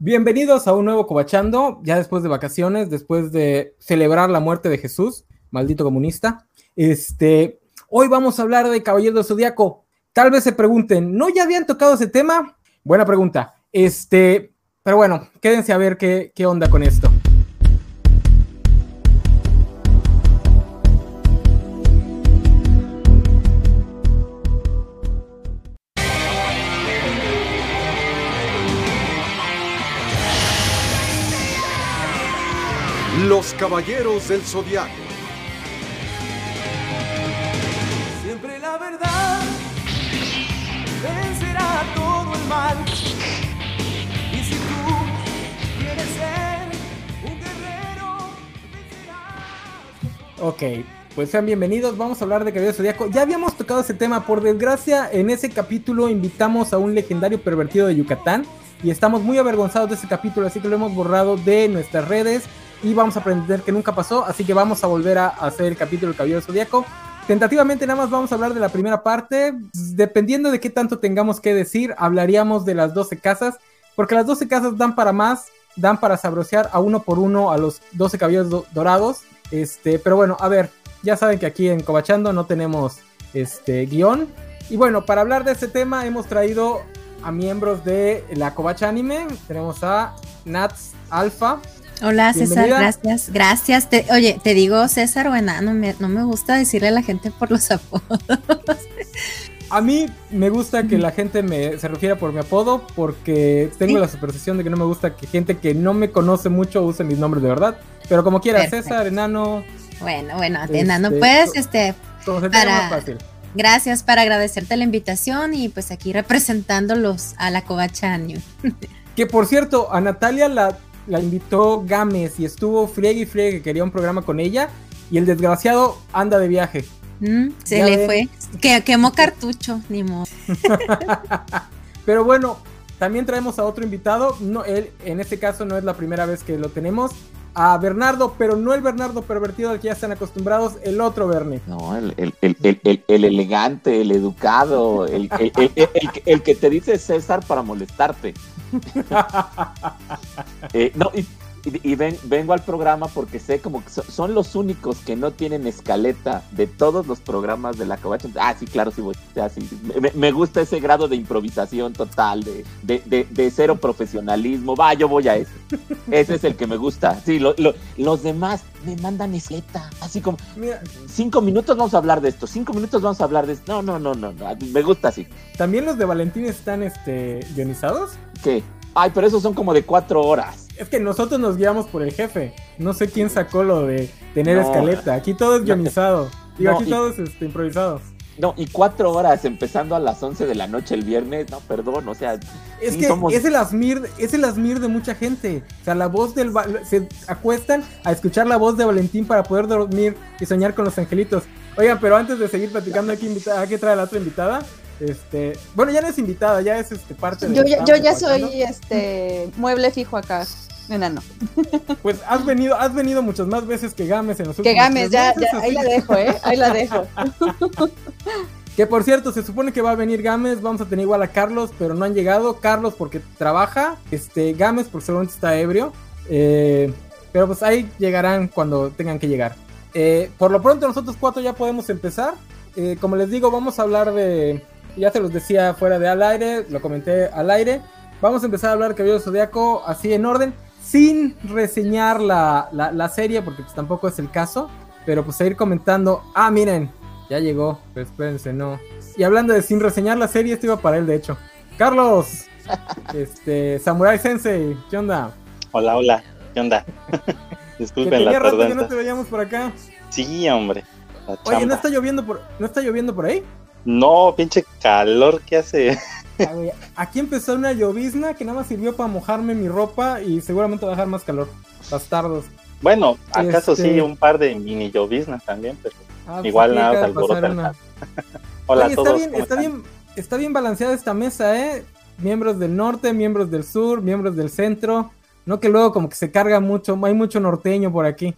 Bienvenidos a un nuevo Cobachando, ya después de vacaciones, después de celebrar la muerte de Jesús, maldito comunista. Este, hoy vamos a hablar de Caballero del Zodíaco. Tal vez se pregunten, ¿no ya habían tocado ese tema? Buena pregunta. Este, pero bueno, quédense a ver qué, qué onda con esto. Los Caballeros del Zodiaco. Siempre la verdad vencerá todo el mal. Y si tú quieres ser un guerrero, vencerás. Ok, pues sean bienvenidos, vamos a hablar de Caballero Zodíaco. Ya habíamos tocado ese tema, por desgracia, en ese capítulo invitamos a un legendario pervertido de Yucatán y estamos muy avergonzados de ese capítulo, así que lo hemos borrado de nuestras redes y vamos a aprender que nunca pasó, así que vamos a volver a hacer el capítulo del Caballero Zodíaco. Tentativamente nada más vamos a hablar de la primera parte, dependiendo de qué tanto tengamos que decir, hablaríamos de las 12 casas, porque las 12 casas dan para más, dan para sabrosear a uno por uno a los 12 caballeros do- dorados. Este, pero bueno, a ver, ya saben que aquí en Cobachando no tenemos este guion. Y bueno, para hablar de este tema hemos traído a miembros de la Covacha Anime. Tenemos a Nats Alpha. Hola César, Bienvenida. gracias, gracias. Te- oye, te digo César o enano, me- no me gusta decirle a la gente por los apodos. A mí me gusta que la gente me se refiera por mi apodo porque tengo Sí. la superstición de que no me gusta que gente que no me conoce mucho use mis nombres de verdad. Pero como quiera, Perfecto. César, enano, Bueno, bueno, Este, enano, pues, este, Para- más fácil. gracias para agradecerte la invitación y pues aquí representándolos a la Covacha. Que por cierto, a Natalia la, la invitó Gámez y estuvo friegue y friegue que quería un programa con ella. Y el desgraciado anda de viaje. Mm, se Ya le ven. fue, que quemó cartucho, ni modo. Pero bueno, también traemos a otro invitado. No, él en este caso no es la primera vez que lo tenemos. A Bernardo, pero no el Bernardo pervertido al que ya están acostumbrados, el otro Bernie. No, el, el, el, el, el- el elegante, el educado, el, el, el- el- el que- el que te dice César para molestarte. Eh, no, y, y- y ven- vengo al programa porque sé como que so- son los únicos que no tienen escaleta de todos los programas de la covacha. Ah, sí, claro, sí voy. Ah, sí. Me, me gusta ese grado de improvisación total, de, de, de, de cero profesionalismo. Va, yo voy a ese. Ese es el que me gusta. Sí, lo- lo- los demás me mandan escaleta. Así como, Mira, cinco minutos vamos a hablar de esto, cinco minutos vamos a hablar de esto. No, no, no, no, no. me gusta así. también los de Valentín están este, guionizados. ¿Qué? Ay, pero esos son como de cuatro horas. Es que nosotros nos guiamos por el jefe. No sé quién sacó lo de tener No. escaleta. Aquí todo es guionizado. Digo, No, aquí y- todo es este, improvisado. No, y cuatro horas empezando a las once de la noche el viernes. No, perdón, o sea, Es Sí, que somos- es el asmir, es el asmir de mucha gente. O sea, la voz del se acuestan a escuchar la voz de Valentín para poder dormir y soñar con los angelitos. Oigan, pero antes de seguir platicando aquí invita- aquí trae la otra invitada. Este, bueno, ya no es invitada, ya es este parte de Yo, ya- yo ya soy este mueble fijo acá, enano. Pues has venido, has venido muchas más veces que Games en los Que últimos games, tres ya, meses, ya, ahí la que- dejo, ¿eh? Ahí la dejo. Que por cierto, se supone que va a venir Games, vamos a tener igual a Carlos, pero no han llegado. Carlos porque trabaja, este Games porque seguramente está ebrio. Eh, pero pues ahí llegarán cuando tengan que llegar. Eh, por lo pronto nosotros cuatro ya podemos empezar. Eh, como les digo, vamos a hablar de... Ya se los decía fuera de al aire, lo comenté al aire. Vamos a empezar a hablar de Caballero Zodíaco así en orden, sin reseñar la, la- la serie, porque pues tampoco es el caso. Pero pues a ir comentando. Ah, miren, ya llegó, pero espérense, no. Y hablando de sin reseñar la serie, esto iba para él, de hecho. Carlos, este, Samurai Sensei, ¿qué onda? Hola, hola, ¿qué onda? Disculpen la que no tardanza. te veíamos por acá. Sí, hombre. Oye, ¿no está lloviendo por, ¿no está lloviendo por ahí? No, pinche calor que hace. Aquí empezó una llovizna que nada más sirvió para mojarme mi ropa y seguramente va a dejar más calor. Bastardos. Bueno, acaso Este- sí, un par de mini lloviznas también, pero Ah, pues igual nada alborota una. Hola Oye, a todos. está bien, ¿cómo está bien, está bien balanceada esta mesa, ¿eh? Miembros del norte, miembros del sur, miembros del centro. No que luego como que se carga mucho, hay mucho norteño por aquí.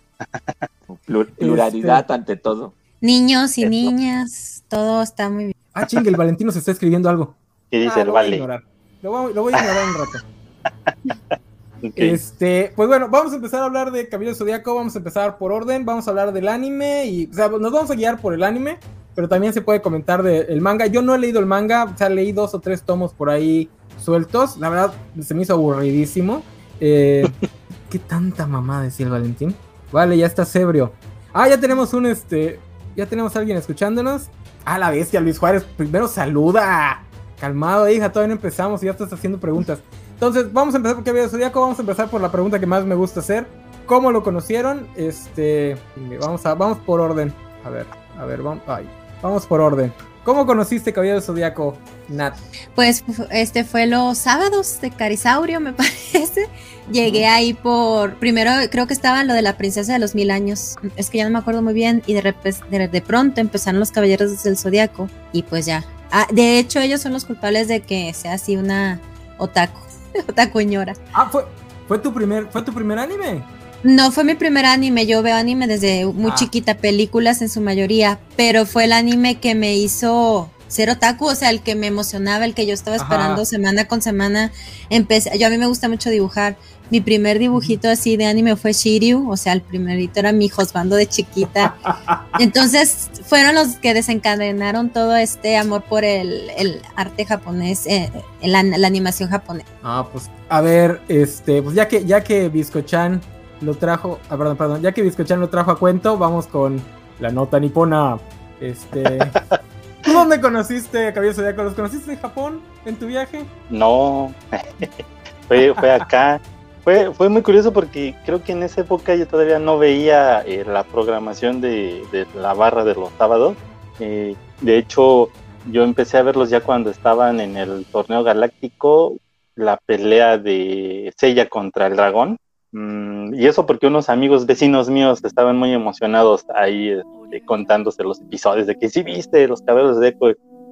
plur- Este- pluralidad ante todo. Niños y niñas, todo está muy bien. Ah, chingue, el Valentino se está escribiendo algo. ¿Qué dice Ah, el lo voy a. Lo voy, lo voy a ignorar un rato. Ok. Este, pues bueno, vamos a empezar a hablar de Cabello Zodíaco, vamos a empezar por orden, vamos a hablar del anime y, o sea, nos vamos a guiar por el anime, pero también se puede comentar del manga. Yo no he leído el manga, o sea, leí dos o tres tomos por ahí sueltos, la verdad se me hizo aburridísimo. Eh, ¿Qué tanta mamá decía el Valentín? Vale, ya está ebrio. Ah, ya tenemos un, este, ya tenemos a alguien escuchándonos. Ah, la bestia, Luis Juárez, primero saluda. Calmado, hija, todavía no empezamos y ya estás haciendo preguntas. Entonces, vamos a empezar por Cabello Zodíaco. Vamos a empezar por la pregunta que más me gusta hacer. ¿Cómo lo conocieron? Este. Vamos, a, vamos por orden. A ver, a ver, vamos, ay, vamos por orden. ¿Cómo conociste Cabello Zodíaco, Nat? Pues este fue los sábados de Carisaurio, me parece. Llegué ahí por. Primero creo que estaba lo de la princesa de los mil años. Es que ya no me acuerdo muy bien. Y de, de, de pronto empezaron los caballeros del zodiaco. Y pues ya. Ah, de hecho, ellos son los culpables de que sea así una otaku. Otakuñora. Ah, fue, fue tu primer, fue tu primer anime. No fue mi primer anime, yo veo anime desde muy Ah. chiquita, películas en su mayoría, pero fue el anime que me hizo ser otaku, o sea, el que me emocionaba, el que yo estaba Ajá. esperando semana con semana. Empecé, yo a mí me gusta mucho dibujar. Mi primer dibujito así de anime fue Shiryu, o sea, el primerito era mi josbando de chiquita. Entonces fueron los que desencadenaron todo este amor por el, el arte japonés, eh, la, la animación japonesa. Ah, pues a ver, este, pues ya que ya que Biscochan lo trajo, ah, perdón, perdón, ya que Biscochan lo trajo a cuento, vamos con la nota nipona. Este, ¿tú dónde conociste Cabello Zodíaco? ¿Los conociste en Japón en tu viaje? No, fue, fue acá. Fue, fue muy curioso porque creo que en esa época yo todavía no veía eh, la programación de, de la barra de los sábados. Eh, de hecho, yo empecé a verlos ya cuando estaban en el torneo galáctico, la pelea de Seiya contra el dragón. Mm, y eso porque unos amigos vecinos míos estaban muy emocionados ahí este, contándose los episodios de que sí viste los cabellos de Echo.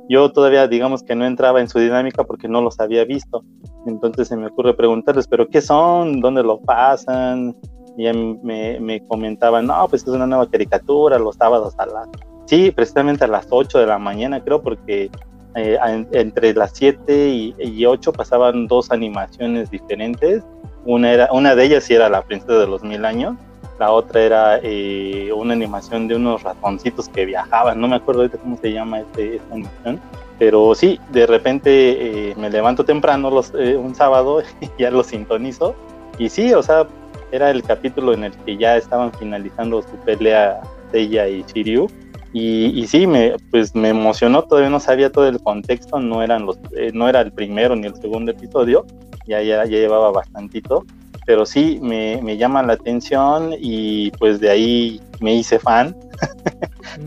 Yo todavía digamos que no entraba en su dinámica porque no los había visto. Entonces se me ocurre preguntarles, ¿pero qué son? ¿Dónde lo pasan? Y me, me comentaban, no, pues es una nueva caricatura, los sábados a las... Sí, precisamente a las 8 de la mañana creo, porque eh, en- entre las 7 y, y 8 pasaban dos animaciones diferentes. Una, era, una de ellas sí era La Princesa de los Mil Años, la otra era eh, una animación de unos ratoncitos que viajaban, no me acuerdo ahorita cómo se llama este, esta animación, pero sí, de repente eh, me levanto temprano los, eh, un sábado y ya lo sintonizo, y sí, o sea, era el capítulo en el que ya estaban finalizando su pelea Seiya y Shiryu, y, y sí, me, pues me emocionó, todavía no sabía todo el contexto, no, eran los, eh, no era el primero ni el segundo episodio, ya, ya, ya llevaba bastantito, pero sí me, me llama la atención y pues de ahí me hice fan.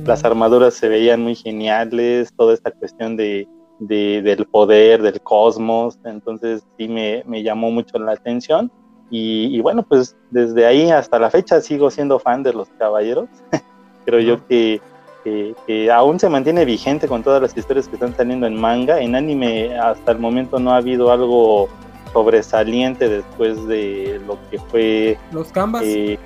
Las armaduras se veían muy geniales, toda esta cuestión de, de- del poder, del cosmos, entonces sí me, me llamó mucho la atención. Y, y bueno, pues desde ahí hasta la fecha sigo siendo fan de los caballeros. Creo yo que, que, que aún se mantiene vigente con todas las historias que están saliendo en manga. En anime hasta el momento no ha habido algo sobresaliente después de lo que fue Los Canvas. eh,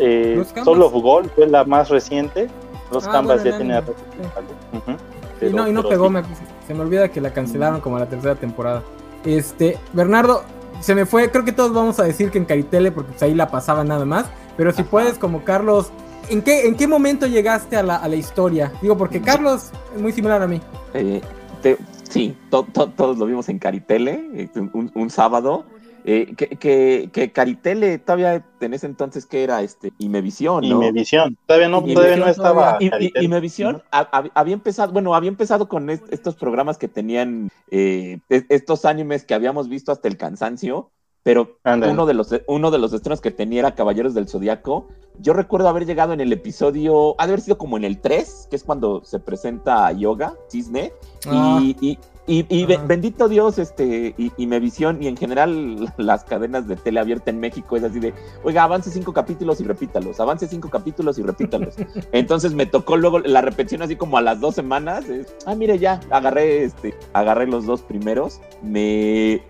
eh, Los Canvas. Soul of Gold fue la más reciente. Los Ah, Canvas bueno, ya rato sí. Ujú. y no, y no pegó, sí. me- se me olvida que la cancelaron como a la tercera temporada. Este, Bernardo, se me fue, creo que todos vamos a decir que en Caritele, porque pues ahí la pasaba nada más, pero si Ajá. puedes, como Carlos, ¿en qué, ¿en qué momento llegaste a la, a la historia? Digo, porque Carlos es muy similar a mí. Eh, te- sí, to- to- todos lo vimos en Caritele, eh, un, un sábado. Eh, que, que, que Caritele todavía en ese entonces que era este Imevisión, Y ¿no? Mevisión. Todavía no, Y todavía no estaba. todavía. Y, y, Caritel. y Mevisión ha- hab- había empezado, bueno, había empezado con est- estos programas que tenían eh, estos animes que habíamos visto hasta el cansancio, pero uno de los uno de los estrenos que tenía era Caballeros del Zodiaco. Yo recuerdo haber llegado en el episodio, ha de haber sido como en el 3, que es cuando se presenta Yoga, Cisne, Ah, y, y, y- y Ajá. bendito Dios, este, y, y Mevisión, y en general las cadenas de tele abierta en México es así de, oiga, avance cinco capítulos y repítalos, avance cinco capítulos y repítalos. Entonces me tocó luego la repetición así como a las dos semanas. es, ah, mire, ya, agarré este, agarré los dos primeros. Me.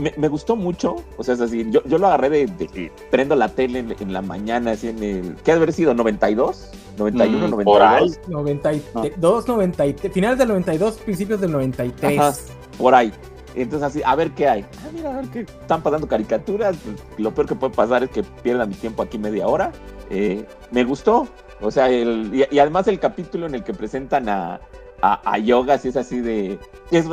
Me, me gustó mucho, o sea, es así, yo, yo lo agarré de, prendo la tele en, en la mañana, así en el, ¿qué ha de haber sido? ¿92? ¿91, Mm, 92? por ahí. 92, 93, finales del 92, principios del 93. Ajá, por ahí. Entonces así, a ver qué hay. Ah, mira, a ver qué están pasando caricaturas. Lo peor que puede pasar es que pierda mi tiempo aquí media hora. Eh, me gustó. O sea, el, y, y además el capítulo en el que presentan a, a, a Yoga, si es así de. Es,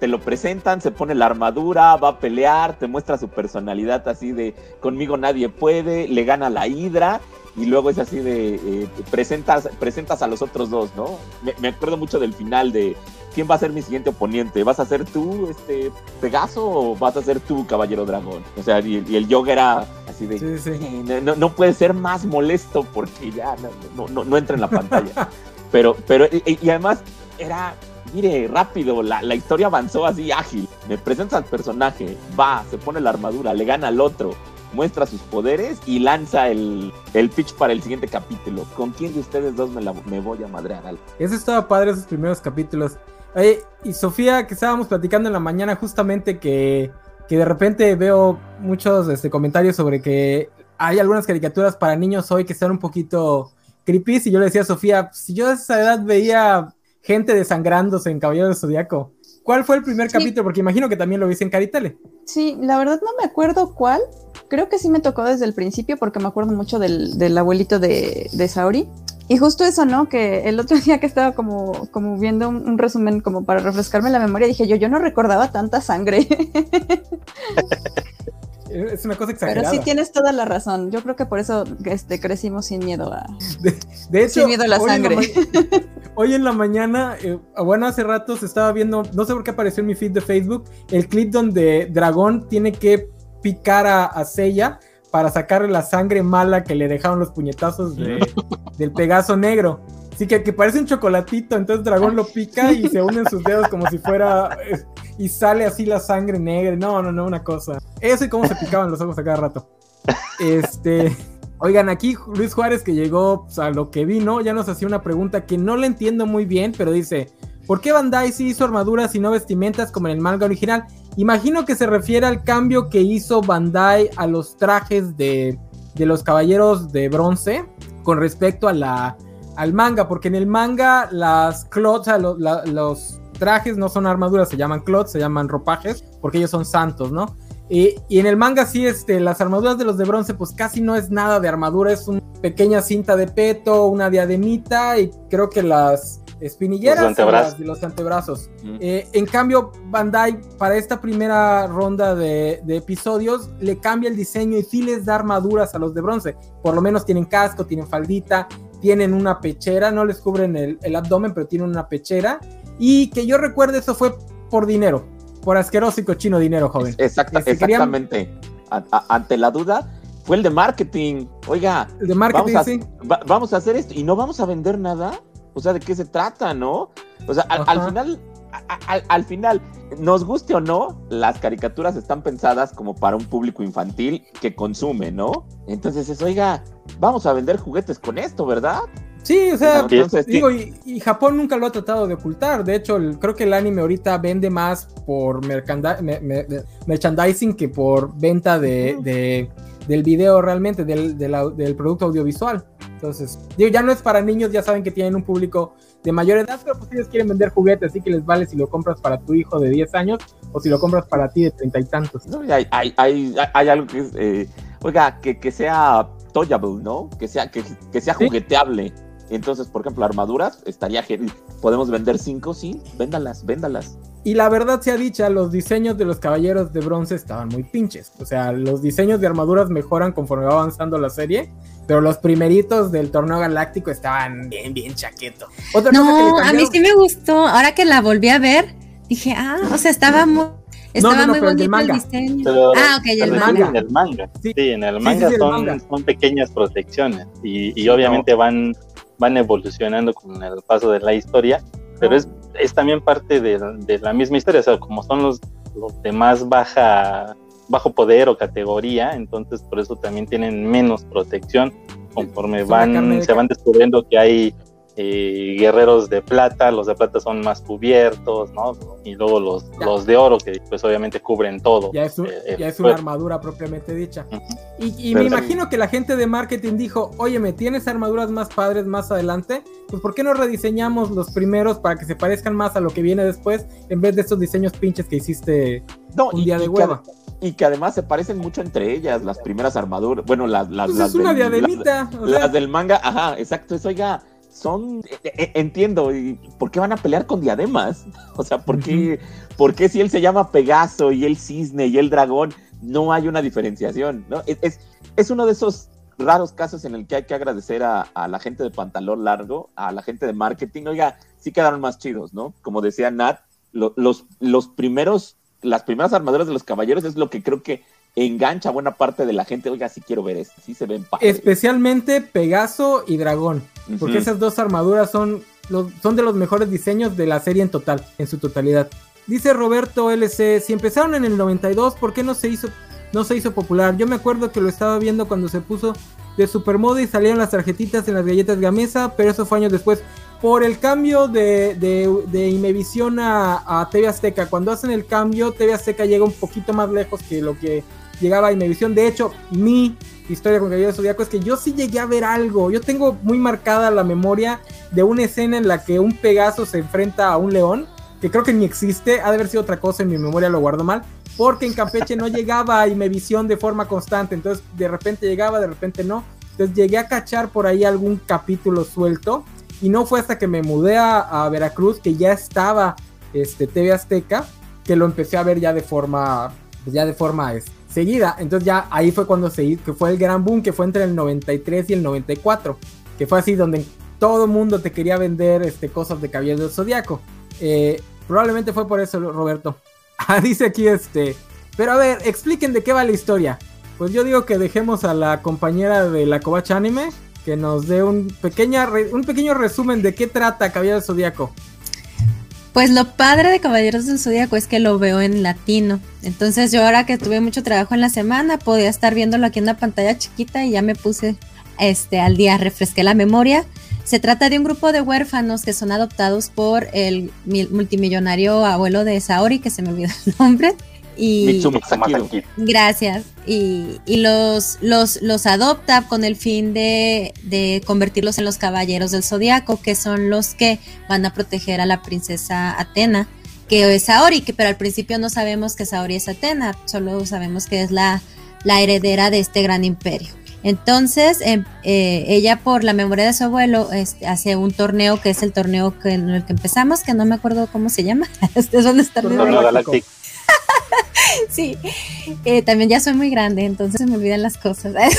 te lo presentan, se pone la armadura, va a pelear, te muestra su personalidad así de conmigo nadie puede, le gana la hidra. Y luego es así de eh, presentas, presentas a los otros dos, ¿no? Me, me acuerdo mucho del final de quién va a ser mi siguiente oponente. ¿Vas a ser tú, este Pegaso, o vas a ser tú, Caballero Dragón? O sea, y, y el yoga era así de Sí, sí. "Eh, no, no- puede ser más molesto porque ya no, no, no- no entra en la pantalla. Pero, pero, y, y además era, mire, rápido, la, la historia avanzó así ágil. Me presenta al personaje, va, se pone la armadura, le gana al otro, muestra sus poderes y lanza el, el pitch para el siguiente capítulo. ¿Con quién de ustedes dos me, la, me voy a madrear? Al- Eso estaba padre, esos primeros capítulos. Y Sofía, que estábamos platicando en la mañana justamente que, que de repente veo muchos este, comentarios sobre que hay algunas caricaturas para niños hoy que están un poquito creepy. Y yo le decía a Sofía, si yo a esa edad veía gente desangrándose en Caballero del Zodíaco, ¿cuál fue el primer Sí. capítulo? Porque imagino que también lo viste en Caritele. Sí, la verdad no me acuerdo cuál. Creo que sí me tocó desde el principio porque me acuerdo mucho del, del abuelito de, de Saori. Y justo eso, ¿no? Que el otro día que estaba como, como viendo un, un resumen como para refrescarme la memoria, dije yo, yo no recordaba tanta sangre. Es una cosa Pero exagerada. sí tienes toda la razón. Yo creo que por eso este, crecimos sin miedo a... De hecho, Sin miedo a la hoy en sangre. hoy en la mañana, eh, bueno, hace rato se estaba viendo, no sé por qué apareció en mi feed de Facebook, el clip donde Dragón tiene que picar a, a para sacarle la sangre mala que le dejaron los puñetazos de- del Pegaso negro. Así que, que parece un chocolatito, entonces Dragón lo pica y se unen sus dedos como si fuera... y sale así la sangre negra. No, no, no, una cosa. Eso y cómo se picaban los ojos a cada rato. Este... Oigan, aquí Luis Juárez que llegó pues, a lo que vino, ya nos hacía una pregunta que no le entiendo muy bien, pero dice, ¿por qué Bandai sí hizo armaduras y no vestimentas como en el manga original? Imagino que se refiere al cambio que hizo Bandai a los trajes de, de los caballeros de bronce con respecto a la, al manga, porque en el manga las clots, la- los trajes no son armaduras, se llaman clots, se llaman ropajes, porque ellos son santos, ¿no? Y, y en el manga sí, este, las armaduras de los de bronce, pues casi no es nada de armadura, es una pequeña cinta de peto, una diademita y creo que las espinilleras Los antebrazos. las los antebrazos. Mm. Eh, en cambio, Bandai, para esta primera ronda de, de episodios, le cambia el diseño y sí les da armaduras a los de bronce. Por lo menos tienen casco, tienen faldita, tienen una pechera, no les cubren el, el abdomen, pero tienen una pechera. Y que yo recuerde, eso fue por dinero, por asqueroso y cochino dinero, joven. Exacta- Este, querían- exactamente. A- a- ante la duda, fue el de marketing. Oiga, El de marketing, vamos a, sí. va- vamos a hacer esto y no vamos a vender nada. O sea, ¿de qué se trata, no? O sea, al, final, al, al final, nos guste o no, las caricaturas están pensadas como para un público infantil que consume, ¿no? Entonces es, oiga, vamos a vender juguetes con esto, ¿verdad? Sí, o sea, Entonces, digo, y, y Japón nunca lo ha tratado de ocultar. De hecho, el- creo que el anime ahorita vende más por me- me- merchandising que por venta de, de- del video realmente, del, del producto audiovisual. Entonces, digo, ya no es para niños, ya saben que tienen un público de mayor edad, pero pues ellos quieren vender juguetes, así que les vale si lo compras para tu hijo de 10 años o si lo compras para ti de treinta y tantos. ¿no? Y Hay, hay, hay, hay algo que es, eh, oiga, que, que sea toyable, ¿no? Que sea, que, que sea Sí. jugueteable. Entonces, por ejemplo, armaduras, estaría genial. Podemos vender cinco, sí, véndalas, véndalas. Y la verdad sea dicha, los diseños de los caballeros de bronce estaban muy pinches. O sea, los diseños de armaduras mejoran conforme va avanzando la serie. Pero los primeritos del torneo galáctico estaban bien, bien chaqueto. Otra cosa que le No, a mí sí me gustó. Ahora que la volví a ver, dije, ah, o sea, estaba muy, estaba no, no, muy el bonito el manga. diseño. Pero Ah, ok, y el manga. en el manga. Sí. Sí, en el manga sí, sí, el son, manga. son pequeñas protecciones y, y Sí, obviamente van, van evolucionando con el paso de la historia, pero es, es también parte de, de la misma historia, o sea, como son los, los de más baja, bajo poder o categoría, entonces por eso también tienen menos protección conforme van, se van descubriendo que hay eh, guerreros de plata, los de plata son más cubiertos, ¿no? Y luego los, los de oro, que pues obviamente cubren todo. Ya es, un- Eh, eh, ya es una armadura propiamente dicha. Y, y me imagino que la gente de marketing dijo, oye, ¿me tienes armaduras más padres más adelante? Pues ¿por qué no rediseñamos los primeros para que se parezcan más a lo que viene después en vez de estos diseños pinches que hiciste No, un y- día y de hueva? y que además se parecen mucho entre ellas, las primeras armaduras. Bueno, las, las, Pues las es una del- diademita. o sea, Las del manga, ajá, exacto, eso, oiga, son, eh, eh, entiendo, ¿y ¿por qué van a pelear con diademas? O sea, ¿por qué, por qué si él se llama Pegaso y el cisne y el dragón, no hay una diferenciación? ¿no? Es, es, es uno de esos raros casos en el que hay que agradecer a, a la gente de pantalón largo, a la gente de marketing, oiga, sí quedaron más chidos, ¿no? Como decía Nat, lo- los, los primeros, las primeras armaduras de los caballeros es lo que creo que engancha a buena parte de la gente, oiga, sí quiero ver esto, sí se ven padres. especialmente Pegaso y Dragón. Porque esas dos armaduras son, los, son de los mejores diseños de la serie en total, en su totalidad. Dice Roberto LC, si empezaron en el 92, ¿por qué no se hizo, no se hizo popular? Yo me acuerdo que lo estaba viendo cuando se puso de supermoda y salieron las tarjetitas en las galletas Gamesa, pero eso fue años después. Por el cambio de, de, de Imevisión a, a TV Azteca, cuando hacen el cambio, TV Azteca llega un poquito más lejos que lo que llegaba a Imevisión. De hecho, mi historia con Caballero Zodíaco es que yo sí llegué a ver algo. Yo tengo muy marcada la memoria de una escena en la que un Pegaso se enfrenta a un león, que creo que ni existe, ha de haber sido otra cosa, en mi memoria lo guardo mal, porque en Campeche no llegaba a Imevisión de forma constante, entonces de repente llegaba, de repente no. Entonces llegué a cachar por ahí algún capítulo suelto y no fue hasta que me mudé a, Veracruz que ya estaba este TV Azteca que lo empecé a ver ya de forma pues ya de forma es, seguida. Entonces ya ahí fue cuando se hizo, que fue el gran boom que fue entre el 93 y el 94, que fue así donde todo el mundo te quería vender este cosas de Caballero del Zodiaco. Eh, probablemente fue por eso, Roberto. Ah, dice aquí este, pero a ver, expliquen de qué va la historia. Pues yo digo que dejemos a la compañera de la Covacha Anime que nos dé un, pequeña un pequeño resumen de qué trata Caballero del Zodíaco. Pues lo padre de Caballeros del Zodíaco es que lo veo en latino. Entonces yo ahora que tuve mucho trabajo en la semana, podía estar viéndolo aquí en una pantalla chiquita y ya me puse este al día, refresqué la memoria. Se trata de un grupo de huérfanos que son adoptados por el mil- multimillonario abuelo de Saori, que se me olvidó el nombre. Y. Gracias. Y, y los, los, los adopta con el fin de, de convertirlos en los caballeros del zodiaco, que son los que van a proteger a la princesa Atena, que es Saori, que, pero al principio no sabemos que Saori es Atena, solo sabemos que es la, la heredera de este gran imperio. Entonces, em, eh, ella por la memoria de su abuelo este, hace un torneo que es el torneo que, en el que empezamos, que no me acuerdo cómo se llama. Ustedes van a estar Torneo Torneo Galáctico. Sí, eh, también ya soy muy grande, entonces se me olvidan las cosas.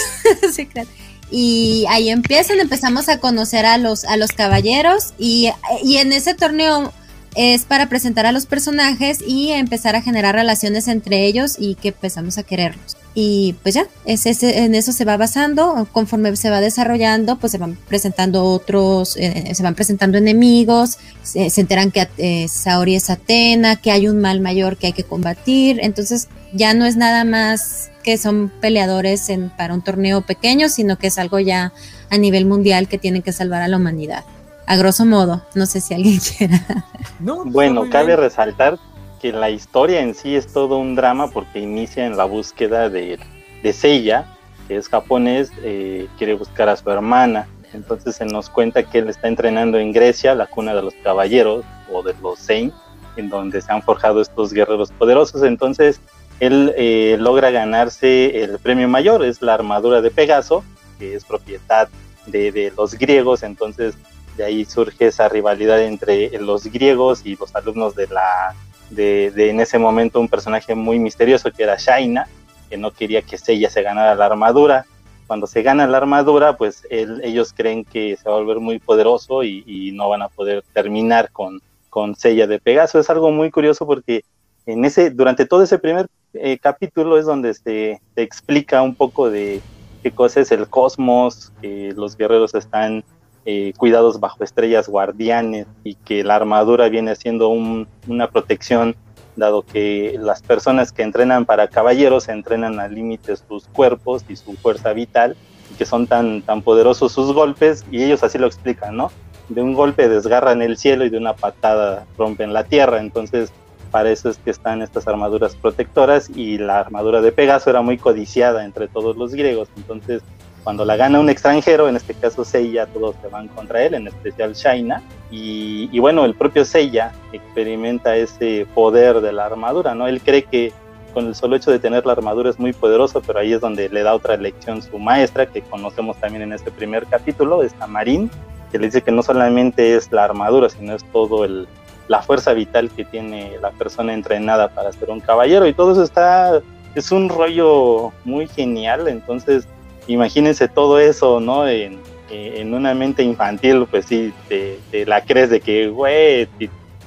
Y ahí empiezan, empezamos a conocer a los, a los caballeros y, y en ese torneo es para presentar a los personajes y empezar a generar relaciones entre ellos y que empezamos a quererlos. Y pues ya, es, ese- en eso se va basando, conforme se va desarrollando, pues se van presentando otros, eh, se van presentando enemigos, se, se enteran que eh, Saori es Atena, que hay un mal mayor que hay que combatir, entonces ya no es nada más que son peleadores en, para un torneo pequeño, sino que es algo ya a nivel mundial que tienen que salvar a la humanidad. A grosso modo, no sé si alguien quiera. No, Bueno, cabe bien. resaltar que la historia en sí es todo un drama porque inicia en la búsqueda de, de Seiya, que es japonés, eh, quiere buscar a su hermana. Entonces se nos cuenta que él está entrenando en Grecia, la cuna de los caballeros o de los Sein, en donde se han forjado estos guerreros poderosos. Entonces él eh, logra ganarse el premio mayor, es la armadura de Pegaso, que es propiedad de, de los griegos. Entonces de ahí surge esa rivalidad entre los griegos y los alumnos de la de, de en ese momento un personaje muy misterioso que era Shaina, que no quería que Seiya se ganara la armadura. Cuando se gana la armadura, pues él- ellos creen que se va a volver muy poderoso y, no van a poder terminar con, con de Pegaso. Es algo muy curioso porque en ese, durante todo ese primer eh, capítulo es donde se, se explica un poco de qué cosa es el cosmos, que los guerreros están eh, cuidados bajo estrellas guardianes y que la armadura viene siendo un- una protección, dado que las personas que entrenan para caballeros entrenan al límite sus cuerpos y su fuerza vital, y que son tan, tan poderosos sus golpes, y ellos así lo explican, ¿no? de un golpe desgarran el cielo y de una patada rompen la tierra. Entonces, para eso es que están estas armaduras protectoras y la armadura de Pegaso era muy codiciada entre todos los griegos. Entonces, cuando la gana un extranjero, en este caso Seiya, todos se van contra él, en especial Shaina. Y, y bueno, el propio Seiya experimenta ese poder de la armadura, ¿no? Él cree que con el solo hecho de tener la armadura es muy poderoso, pero ahí es donde le da otra lección su maestra, que conocemos también en este primer capítulo, esta Marín, que le dice que no solamente es la armadura, sino es todo el, la fuerza vital que tiene la persona entrenada para ser un caballero. Y todo eso está, es un rollo muy genial, entonces imagínense todo eso, ¿no? En, en una mente infantil, pues sí, te, la crees de que, güey,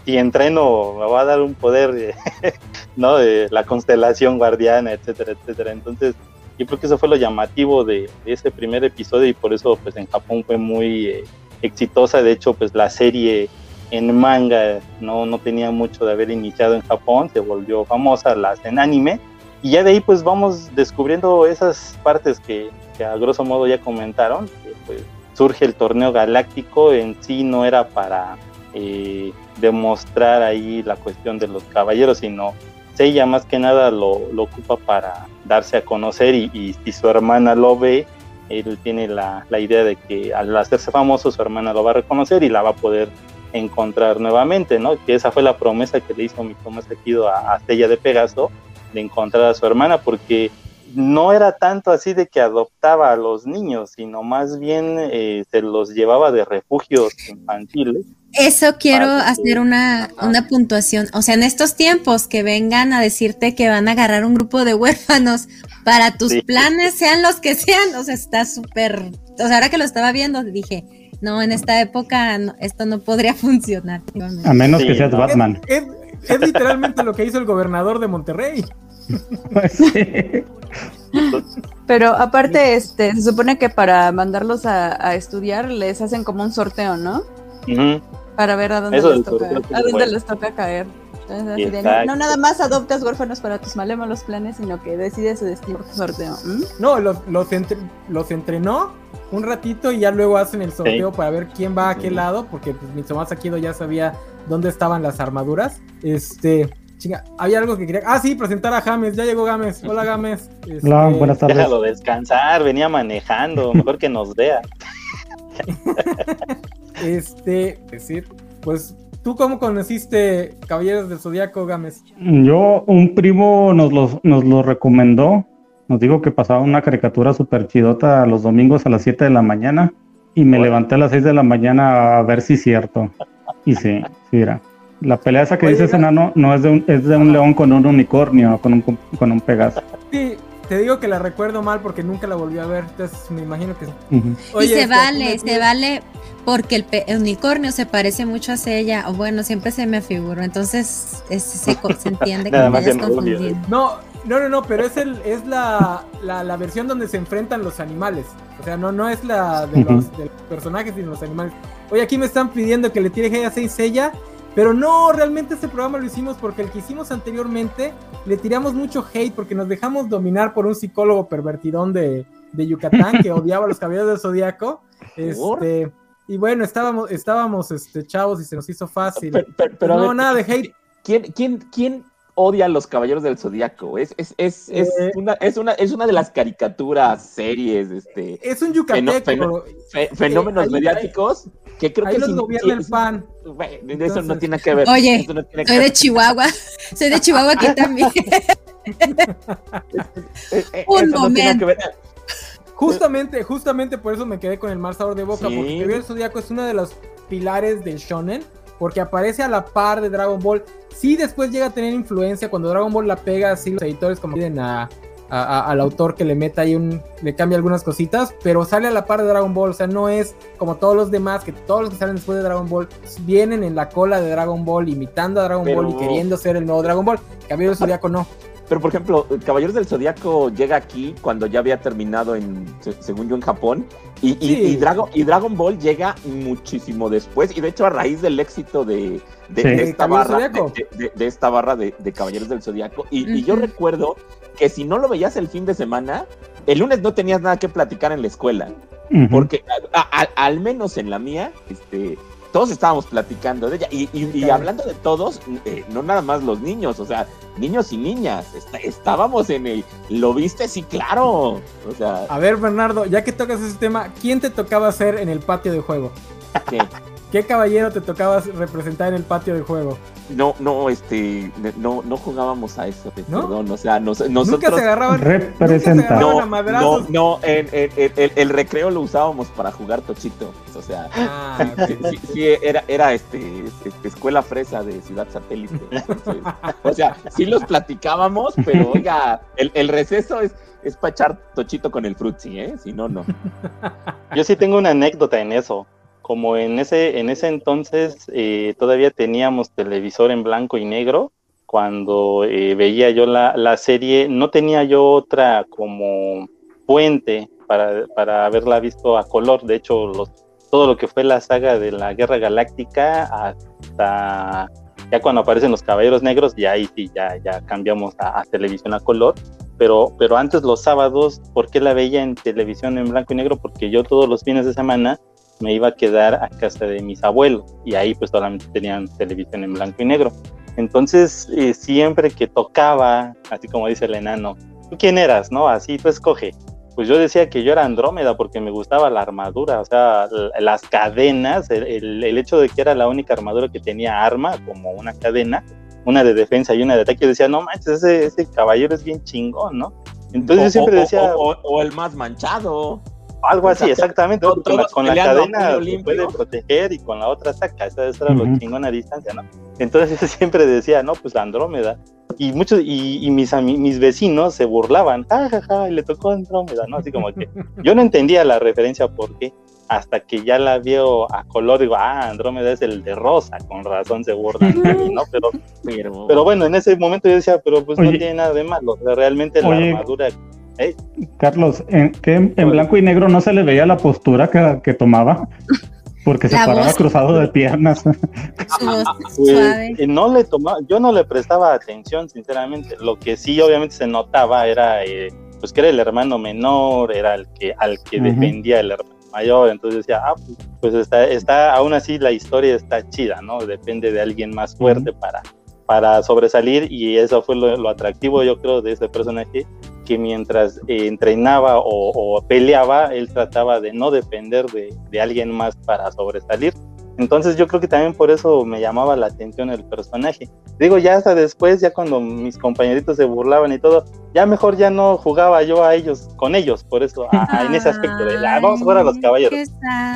si, entreno me va a dar un poder, ¿no? De la constelación guardiana, etcétera, etcétera. Entonces, yo creo que eso fue lo llamativo de, de ese primer episodio y por eso, pues en Japón fue muy eh, exitosa. De hecho, pues la serie en manga no, no tenía mucho de haber iniciado en Japón, se volvió famosa, las en anime. Y ya de ahí pues vamos descubriendo esas partes que, que a grosso modo ya comentaron, que pues surge el torneo galáctico, en sí no era para eh, demostrar ahí la cuestión de los caballeros, sino Seiya más que nada lo, lo ocupa para darse a conocer y, y si su hermana lo ve, él tiene la, la, idea de que al hacerse famoso su hermana lo va a reconocer y la va a poder encontrar nuevamente, ¿no? Que esa fue la promesa que le hizo mi Tomás Equido a, a de Pegaso, de encontrar a su hermana, porque no era tanto así de que adoptaba a los niños, sino más bien eh, se los llevaba de refugios infantiles. Eso quiero hacer una, una, puntuación. O sea, en estos tiempos que vengan a decirte que van a agarrar un grupo de huérfanos para tus sí. planes, sean los que sean, o sea, está súper. O sea, ahora que lo estaba viendo, dije, no, en esta época no, esto no podría funcionar. A menos sí, que seas no. Batman. Es, es, es literalmente lo que hizo el gobernador de Monterrey. Pero aparte, este, se supone que para mandarlos a, a estudiar les hacen como un sorteo, ¿no? Uh -huh. Para ver a dónde, Eso les toca, a dónde les toca caer. Entonces, de, no, no, nada más adoptas huérfanos para tus malévolos planes, sino que decides su destino por tu sorteo. ¿Mm? No, los, los, entre, los, entrenó un ratito y ya luego hacen el sorteo sí. para ver quién va a qué lado, porque pues Mitsumasa Kido ya sabía dónde estaban las armaduras. Este, Chinga, había algo que quería. Ah, sí, presentar a James. Ya llegó James. Hola, James. Este... Hola, buenas tardes. Déjalo descansar. Venía manejando. Mejor que nos vea. este, decir, pues, ¿tú cómo conociste Caballeros del Zodíaco, Gámez? Yo, un primo nos lo, nos lo recomendó. Nos dijo que pasaba una caricatura súper chidota los domingos a las 7 de la mañana. Y me bueno. levanté a las 6 de la mañana a ver si es cierto. Y sí, sí era. La pelea esa que Oye, dices, enano, no es de un, es de un león con un unicornio, con un, con un pegaso. Sí, te digo que la recuerdo mal porque nunca la volví a ver, entonces me imagino que... Uh -huh. Oye, y se este, vale, se vale porque el, el, unicornio se parece mucho a ella, o bueno, siempre se me figuró, entonces es, se, se, entiende que me hayas confundido. No, no, no, no, pero es, el, es la, la, la, versión donde se enfrentan los animales. O sea, no, no es la de los, uh -huh. de los personajes, sino los animales. Oye, aquí me están pidiendo que le tire a 6 ella pero no, realmente este programa lo hicimos porque el que hicimos anteriormente le tiramos mucho hate porque nos dejamos dominar por un psicólogo pervertidón de, de Yucatán que odiaba a los caballeros del zodiaco. Este, y bueno, estábamos, estábamos este, chavos y se nos hizo fácil. Pero, pero, pero no, ver, nada de hate. ¿Quién, quién, quién odia a los caballeros del zodiaco? Es, es, es, es, eh, una, es, una, es una de las caricaturas, series, este. Es un yucateco. Fenó, fenómenos eh, mediáticos. Ahí, que creo Ahí que los gobierna el pan. Bueno, Entonces, eso no tiene que ver. Oye, no soy de ver. Chihuahua. soy de Chihuahua aquí también. Un eso momento. No justamente, justamente por eso me quedé con el mal sabor de boca, sí. porque el Zodíaco es uno de los pilares del shonen, porque aparece a la par de Dragon Ball. Sí, después llega a tener influencia cuando Dragon Ball la pega, así los editores como piden a, a, a, al autor que le meta ahí un, le cambia algunas cositas, pero sale a la par de Dragon Ball, o sea, no es como todos los demás, que todos los que salen después de Dragon Ball vienen en la cola de Dragon Ball, imitando a Dragon pero... Ball y queriendo ser el nuevo Dragon Ball, Caballero del Zodíaco no. Pero por ejemplo, Caballeros del Zodíaco llega aquí cuando ya había terminado en, según yo, en Japón. Y, sí. y, y, Dragon, y Dragon Ball llega muchísimo después. Y de hecho, a raíz del éxito de, de, sí. de esta, barra, de, de, esta barra de, Caballeros del Zodíaco. Y, uh -huh. y yo recuerdo que si no lo veías el fin de semana, el lunes no tenías nada que platicar en la escuela. Uh -huh. Porque a, a, al menos en la mía, este, todos estábamos platicando de ella. Y, y- hablando de todos, eh, no nada más los niños, o sea, niños y niñas. Está- estábamos en el. ¿Lo viste? Sí, claro. O sea, A ver, Bernardo, ya que tocas ese tema, ¿quién te tocaba hacer en el patio de juego? que ¿Qué caballero te tocaba representar en el patio de juego? no, no, este, no, no jugábamos a eso, ¿No? perdón. O sea, nos- Nunca nosotros. se agarraban. Representa. No, No, a no, madrazos. no, en, en- en- el, el recreo lo usábamos para jugar tochito. O sea, Ah, sí, sí, sí, era, era este, este, escuela fresa de Ciudad Satélite. Entonces, o sea, sí los platicábamos, pero oiga, el, el receso es, es para echar tochito con el frutzi, ¿eh? Si no, no. Yo sí tengo una anécdota en eso. Como en ese, en ese entonces eh, todavía teníamos televisor en blanco y negro, cuando eh, veía yo la, la serie, no tenía yo otra como fuente para, para haberla visto a color. De hecho, los, todo lo que fue la saga de la Guerra Galáctica hasta ya cuando aparecen los Caballeros Negros, ya ahí sí, ya, ya cambiamos a, a televisión a color pero, pero antes los sábados, ¿por qué la veía en televisión en blanco y negro? Porque yo todos los fines de semana me iba a quedar a casa de mis abuelos y ahí pues solamente tenían televisión en blanco y negro. Entonces, eh, siempre que tocaba, así como dice el enano, ¿tú quién eras? ¿No? Así tú escoge. Pues yo decía que yo era Andrómeda porque me gustaba la armadura, o sea, las cadenas, el, el- el hecho de que era la única armadura que tenía arma, como una cadena, una de defensa y una de ataque, yo decía, no manches, ese, ese caballero es bien chingón, ¿no? Entonces yo O- siempre o- decía, O, o- o el más manchado. Algo así, exactamente, porque con con la cadena puede proteger y con la otra saca, eso, eso era Ujú. lo chingón a distancia, ¿no? Entonces yo siempre decía, no, pues Andrómeda. Y muchos, y, y mis, mis vecinos se burlaban, ja, ja, ja, y le tocó Andrómeda, ¿no? Así como que yo no entendía la referencia por qué, hasta que ya la veo a color, digo, ah, Andrómeda es el de rosa, con razón se burlan de mí, ¿no? Pero, Pero, pero bueno, en ese momento yo decía, pero pues no Oye. tiene nada de malo, realmente la Oye. Carlos, ¿en, que en, en blanco y negro no se le veía la postura que, que tomaba? Porque se La paraba voz. cruzado de piernas. Su voz Pues, suave. eh, no le tomaba, yo no le prestaba atención, sinceramente. Lo que sí, obviamente, se notaba era, eh, pues, que era el hermano menor, era el que al que defendía el hermano mayor. Entonces decía, ah, pues, pues está, está, aún así la historia está chida, ¿no? Depende de alguien más fuerte para, para sobresalir y eso fue lo, lo atractivo, yo creo, de ese personaje, que mientras eh, entrenaba o, o peleaba, él trataba de no depender de, de alguien más para sobresalir. Entonces yo creo que también por eso me llamaba la atención el personaje. Digo, ya hasta después, ya cuando mis compañeritos se burlaban y todo, ya mejor ya no jugaba yo a ellos, con ellos, por eso, a- a- en ese aspecto de, "Ah, vamos a jugar a los caballeros.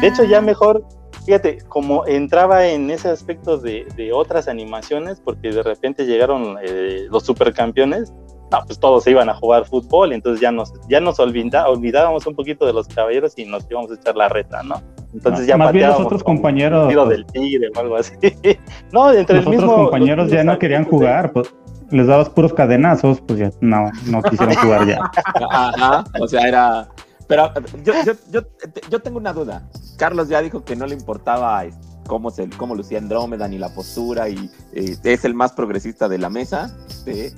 De hecho, ya mejor, fíjate, como entraba en ese aspecto de, de otras animaciones, porque de repente llegaron eh, los supercampeones, ah, pues todos se iban a jugar fútbol, entonces ya nos, ya nos olvida- olvidábamos un poquito de los caballeros y nos íbamos a echar la reta, ¿no? Entonces ya Más bien los otros compañeros, tiro del tigre o algo así. no, entre los el otros mismo. compañeros los ya no querían jugar, pues les dabas puros cadenazos, pues ya no, no quisieron jugar ya. Ajá, o sea, era. Pero yo, yo, yo, yo tengo una duda. Carlos ya dijo que no le importaba cómo, se, cómo lucía Andrómeda ni la postura y eh, es el más progresista de la mesa. eh,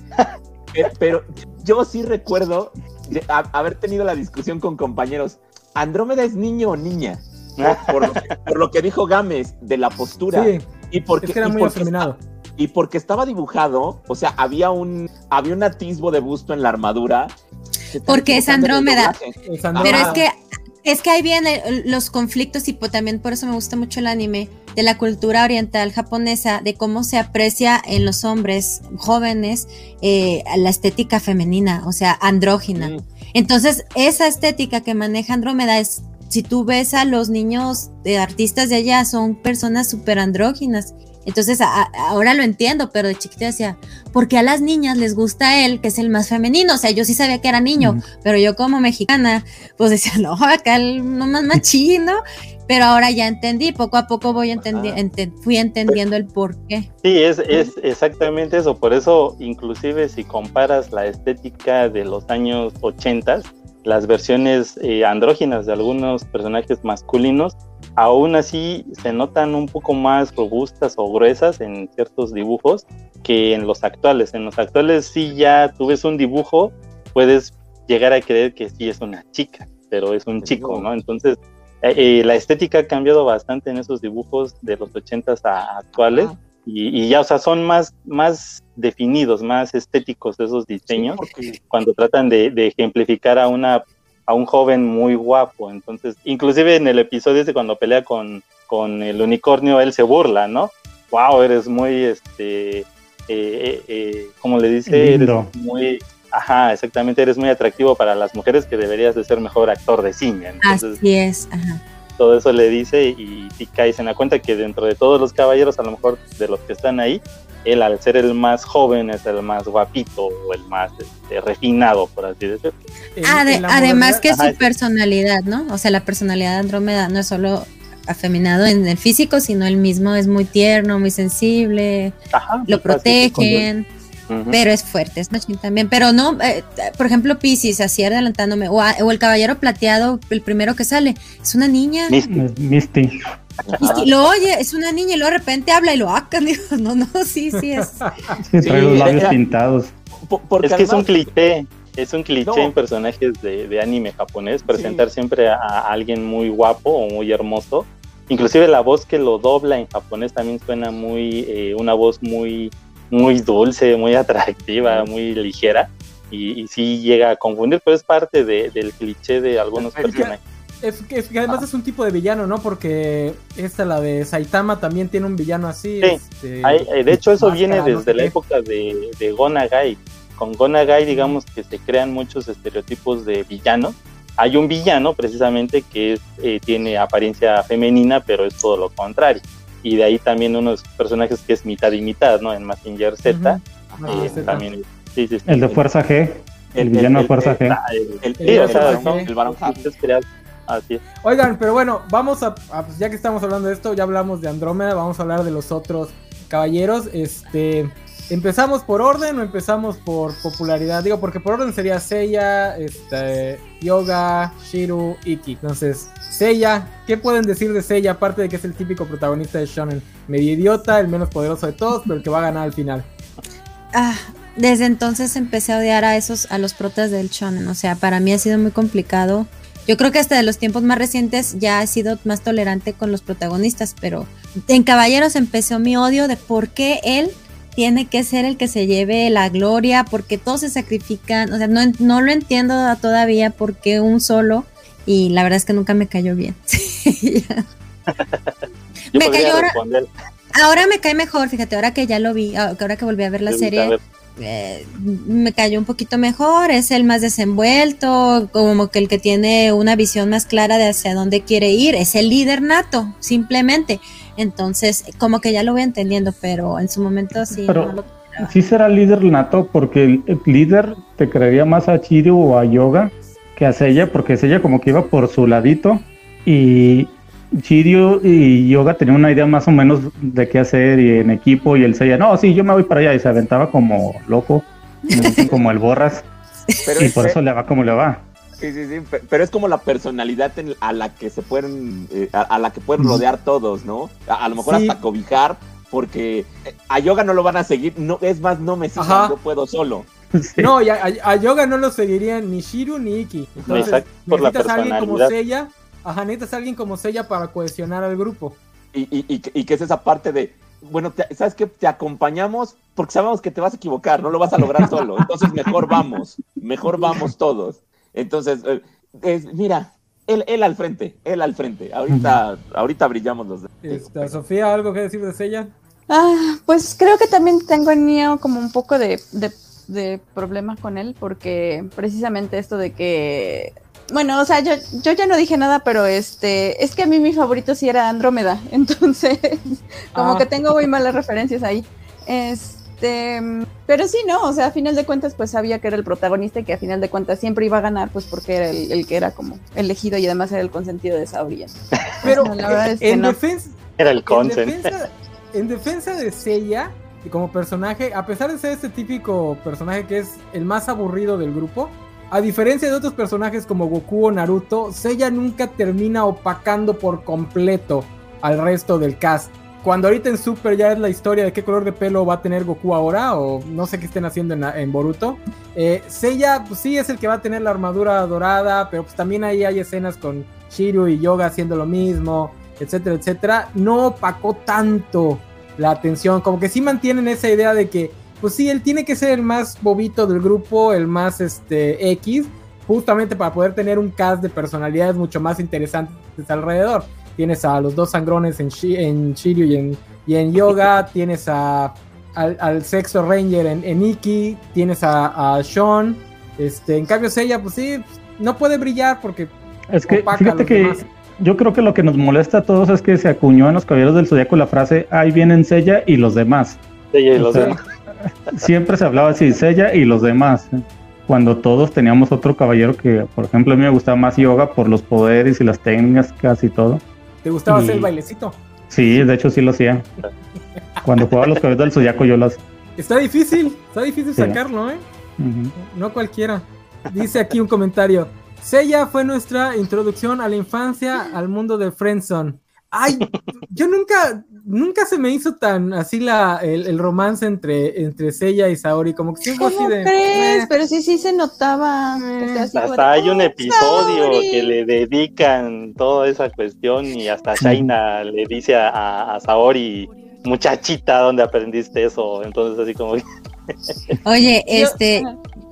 pero yo sí recuerdo de haber tenido la discusión con compañeros. ¿Andrómeda es niño o niña? Por, por lo, que, por lo que dijo Gámez de la postura. Sí, y porque, es que era y muy porque afeminado. y porque estaba dibujado, o sea, había un, había un atisbo de busto en la armadura. Porque es Andrómeda. doblaje. Es Andrómeda. Pero es que es que ahí vienen los conflictos y también por eso me gusta mucho el anime de la cultura oriental japonesa, de cómo se aprecia en los hombres jóvenes eh, la estética femenina, o sea, andrógina. Mm. Entonces, esa estética que maneja Andrómeda es, si tú ves a los niños de artistas de allá, son personas súper andróginas. Entonces, a- ahora lo entiendo, pero de chiquita decía, ¿por qué a las niñas les gusta él, que es el más femenino? O sea, yo sí sabía que era niño, pero yo como mexicana, pues decía, no, acá el no más machino. Pero ahora ya entendí, poco a poco voy entendi- Ah. ente- fui entendiendo el por qué. Sí, es, es exactamente eso. Por eso, inclusive si comparas la estética de los años 80, las versiones eh, andróginas de algunos personajes masculinos, aún así se notan un poco más robustas o gruesas en ciertos dibujos que en los actuales. En los actuales sí ya tú ves un dibujo, puedes llegar a creer que sí es una chica, pero es un chico. ¿no? Entonces eh, eh, la estética ha cambiado bastante en esos dibujos de los 80s a actuales. Y, y ya, o sea, son más, más definidos, más estéticos esos diseños porque- cuando tratan de, de ejemplificar a una a un joven muy guapo. Entonces, inclusive en el episodio ese cuando pelea con, con el unicornio, él se burla, ¿no? Wow, eres muy, este, eh, eh, eh, ¿cómo le dice? Lindo. Eres muy, ajá, exactamente, eres muy atractivo para las mujeres que deberías de ser mejor actor de cine. Entonces, Así es. Ajá. Todo eso le dice y, y caes en la cuenta que dentro de todos los caballeros, a lo mejor de los que están ahí, él al ser el más joven es el más guapito o el más este, refinado, por así decirlo. Ade- además que Ajá, su personalidad, ¿no? O sea, la personalidad de Andrómeda no es solo afeminado en el físico, sino él mismo es muy tierno, muy sensible, Ajá, lo pues, pero es fuerte, es machín también. Pero no, eh, por ejemplo, Pisces, así adelantándome, o, a- o el caballero plateado, el primero que sale, es una niña. Misty. Misty. Y lo oye, es una niña y luego de repente habla y lo acan. Digo, no, no, sí, sí es. Sí, trae Sí, los labios era- pintados. Porque Es que es un cliché, es un cliché No. en personajes de, de anime japonés, presentar siempre a, a alguien muy guapo o muy hermoso. Inclusive la voz que lo dobla en japonés también suena muy, eh, una voz muy, muy dulce, muy atractiva, muy ligera. Y, y sí llega a confundir, pero es parte de- del cliché de algunos Es que- personajes. Es que, es que además es un tipo de villano, ¿no? Porque esta, la de Saitama, también tiene un villano así. Sí. este, Hay- eh, de hecho, eso viene no desde sé la qué. época de, de Gonagai. Con Gonagai, digamos que se crean muchos estereotipos de villano. Hay un villano, precisamente, que es, eh, tiene apariencia femenina, pero es todo lo contrario. Y de ahí también unos personajes que es mitad y mitad, ¿no? En Mazinger Z. Eh, Ah, también, sí, sí, sí. El de Fuerza G. El villano de Fuerza G. Ah, el- El, el o sea, varón el Así es. Oigan, pero bueno, vamos a, a- pues ya que estamos hablando de esto, ya hablamos de Andrómeda, vamos a hablar de los otros caballeros. Este, ¿empezamos por orden o empezamos por popularidad? Digo, porque por orden sería Seiya, este, Yoga, Shiru, Iki. Entonces, Seiya, ¿qué pueden decir de Seiya aparte de que es el típico protagonista de Shonen? Medio idiota, el menos poderoso de todos, pero el que va a ganar al final. Ah, desde entonces empecé a odiar a esos, a los protas del shonen. O sea, para mí ha sido muy complicado. Yo creo que hasta de los tiempos más recientes ya he sido más tolerante con los protagonistas, pero en Caballeros empezó mi odio de por qué él tiene que ser el que se lleve la gloria, porque todos se sacrifican. O sea, no, no lo entiendo todavía por qué un solo. Y la verdad es que nunca me cayó bien. Me cayó ahora-. Ahora me cae mejor, fíjate, ahora que ya lo vi, ahora que volví a ver la serie. eh, me cayó un poquito mejor, es el más desenvuelto, como que el que tiene una visión más clara de hacia dónde quiere ir, es el líder nato, simplemente. Entonces, como que ya lo voy entendiendo, pero en su momento sí. Pero- no lo- Sí será líder nato porque el, el líder te creería más a Chiryu o a Yoga que a Seiya porque Seiya como que iba por su ladito y Chiryu y Yoga tenían una idea más o menos de qué hacer y en equipo y el Seiya, no, sí, yo me voy para allá y se aventaba como loco, como el borras Pero y por eso le va como le va. Sí, sí, sí, pe- pero es como la personalidad en- a la que se pueden, eh, a, a la que pueden rodear todos, ¿no? A, a lo mejor Sí. hasta cobijar, porque a Yoga no lo van a seguir, no, es más, no me sigan, yo puedo solo. Sí. No, y a, Yoga no lo seguirían ni Shiru ni Iki. Entonces, Exacto, por la necesitas a alguien como. Seiya. Ajá, necesitas a alguien como Seiya para cohesionar al grupo. Y, y, y, que- y que es esa parte de, bueno, te- ¿sabes qué? Te acompañamos porque sabemos que te vas a equivocar, no lo vas a lograr solo. Entonces mejor vamos, mejor vamos todos. Entonces, eh, es- mira, él, él al frente, él al frente. Ahorita, ahorita brillamos los dos. Esta, Sofía, ¿algo que decir de Seiya? Ah, pues creo que también tengo en Neo como un poco de, de, de problema con él, porque precisamente esto de que. Bueno, o sea, yo, yo ya no dije nada, pero este. Es que a mí mi favorito sí era Andrómeda. Entonces, como Ah. que tengo muy malas referencias ahí. Este. Pero sí, ¿no? O sea, a final de cuentas, pues sabía que era el protagonista y que a final de cuentas siempre iba a ganar, pues porque era el, el que era como elegido y además era el consentido de Saori. Pero sea, la verdad es que en, no. defensa, Era el en, consen. defensa, en defensa de Seiya, y como personaje, a pesar de ser este típico personaje que es el más aburrido del grupo, a diferencia de otros personajes como Goku o Naruto, Seiya nunca termina opacando por completo al resto del cast. Cuando ahorita en Super ya es la historia de qué color de pelo va a tener Goku ahora, o no sé qué estén haciendo en, Boruto. Eh, Seiya, pues sí, es el que va a tener la armadura dorada, pero pues también ahí hay escenas con, Shiryu y Yoga haciendo lo mismo, etcétera, etcétera, no opacó tanto la atención, como que sí mantienen esa idea de que, pues sí, él tiene que ser el más bobito del grupo, el más este X, justamente para poder tener un cast de personalidades mucho más interesantes alrededor. Tienes a los dos sangrones en, Shi- en Shiryu y en, y en Yoga, tienes a, al, al sexto ranger en, en Iki, tienes a, a Sean, este, en cambio Seiya, pues sí, no puede brillar porque Es que opaca a fíjate los que demás. yo creo que lo que nos molesta a todos es que se acuñó en los Caballeros del Zodiaco la frase ahí vienen Sella y los demás. Ella y los O sea, demás. Siempre se hablaba así, Sella y los demás. ¿eh? Cuando todos teníamos otro caballero que, por ejemplo, a mí me gustaba más yoga por los poderes y las técnicas y todo. Te gustaba y- hacer el bailecito. Sí, de hecho sí lo hacía. Cuando jugaba los Caballeros del Zodiaco yo las... Está difícil, está difícil Sí. sacarlo, ¿eh? No cualquiera. Dice aquí un comentario. Seiya fue nuestra introducción a la infancia, al mundo de Friendzone. Ay, yo nunca, nunca se me hizo tan así la, el, el romance entre, entre Seiya y Saori, como que siempre ¿Cómo así de... crees? eh, Pero sí, sí se notaba. O sea, así como de, Hasta hay un "Oh, episodio Saori". que le dedican toda esa cuestión y hasta Shaina le dice a, a- a Saori, muchachita, ¿dónde aprendiste eso? Entonces así como... Oye, este,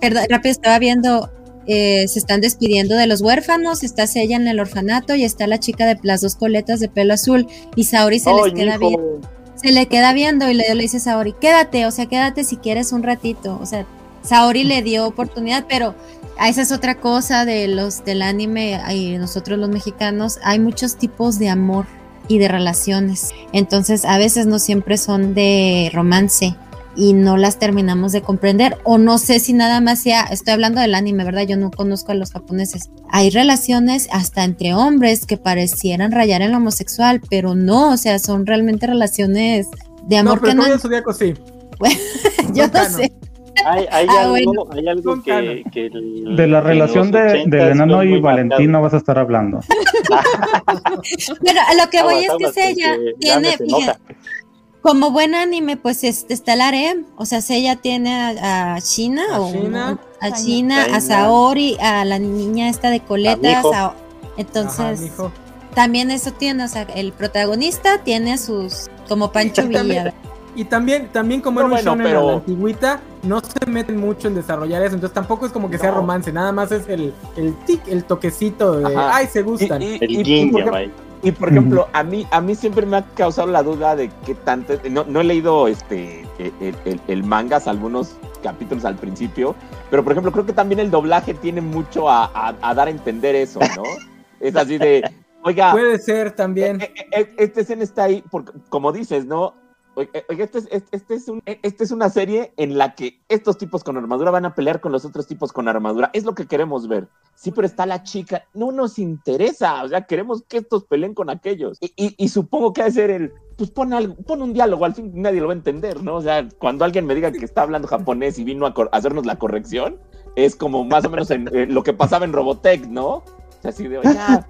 perdón, rápido estaba viendo, eh, se están despidiendo de los huérfanos, está ella en el orfanato y está la chica de las dos coletas de pelo azul. Y Saori se les "Ay, queda mijo". viendo, se le queda viendo y le, le dice a Saori, quédate, o sea, quédate si quieres un ratito, o sea, Saori le dio oportunidad, pero a esa es otra cosa de los del anime y nosotros los mexicanos, hay muchos tipos de amor y de relaciones, entonces a veces no siempre son de romance y no las terminamos de comprender o no sé si nada más sea, estoy hablando del anime, ¿verdad? Yo no conozco a los japoneses. Hay relaciones hasta entre hombres que parecieran rayar en lo homosexual, pero no, o sea, son realmente relaciones de No, amor pero que no, Zodíaco sí. yo no sé. Hay, hay Ah, algo, bueno. hay algo Son que, canon. que el- De la relación de, 80s del enano y muy Valentín no vas a estar hablando. Pero a lo que voy Aguas, es que ella tiene, fíjate, como buen anime, pues es- está el harem, o sea, ella tiene a, a China, A o China. a China, a Saori, a la niña esta de coletas, Mijo. a- Ajá, entonces también eso tiene, o sea, el protagonista tiene sus, como Pancho Villa. Y también, también como No, era un bueno, shonen a pero- la antigüita, no se meten mucho en desarrollar eso, entonces tampoco es como que sea No. romance, nada más es el, el tic, el toquecito de, Ajá. ay, se gustan. Y, y- El y- guiño. Y por ejemplo, a mí, a mí siempre me ha causado la duda de qué tanto. No, no he leído este el, el- el manga, algunos capítulos al principio, pero por ejemplo, creo que también el doblaje tiene mucho a, a- a dar a entender eso, ¿no? es así de, oiga, Puede ser también. eh, eh, eh, esta escena está ahí, porque, como dices, ¿no? Oiga, oiga, este es, este- este es un- eh, esta es una serie en la que estos tipos con armadura van a pelear con los otros tipos con armadura. Es lo que queremos ver. Sí, pero está la chica. No nos interesa. O sea, queremos que estos peleen con aquellos. Y, supongo que ha de ser el. Pues pon, un diálogo, al fin nadie lo va a entender, ¿no? O sea, cuando alguien me diga que está hablando japonés y vino a, hacernos la corrección, es como más o menos en, eh, lo que pasaba en Robotech, ¿no? Así de, oiga,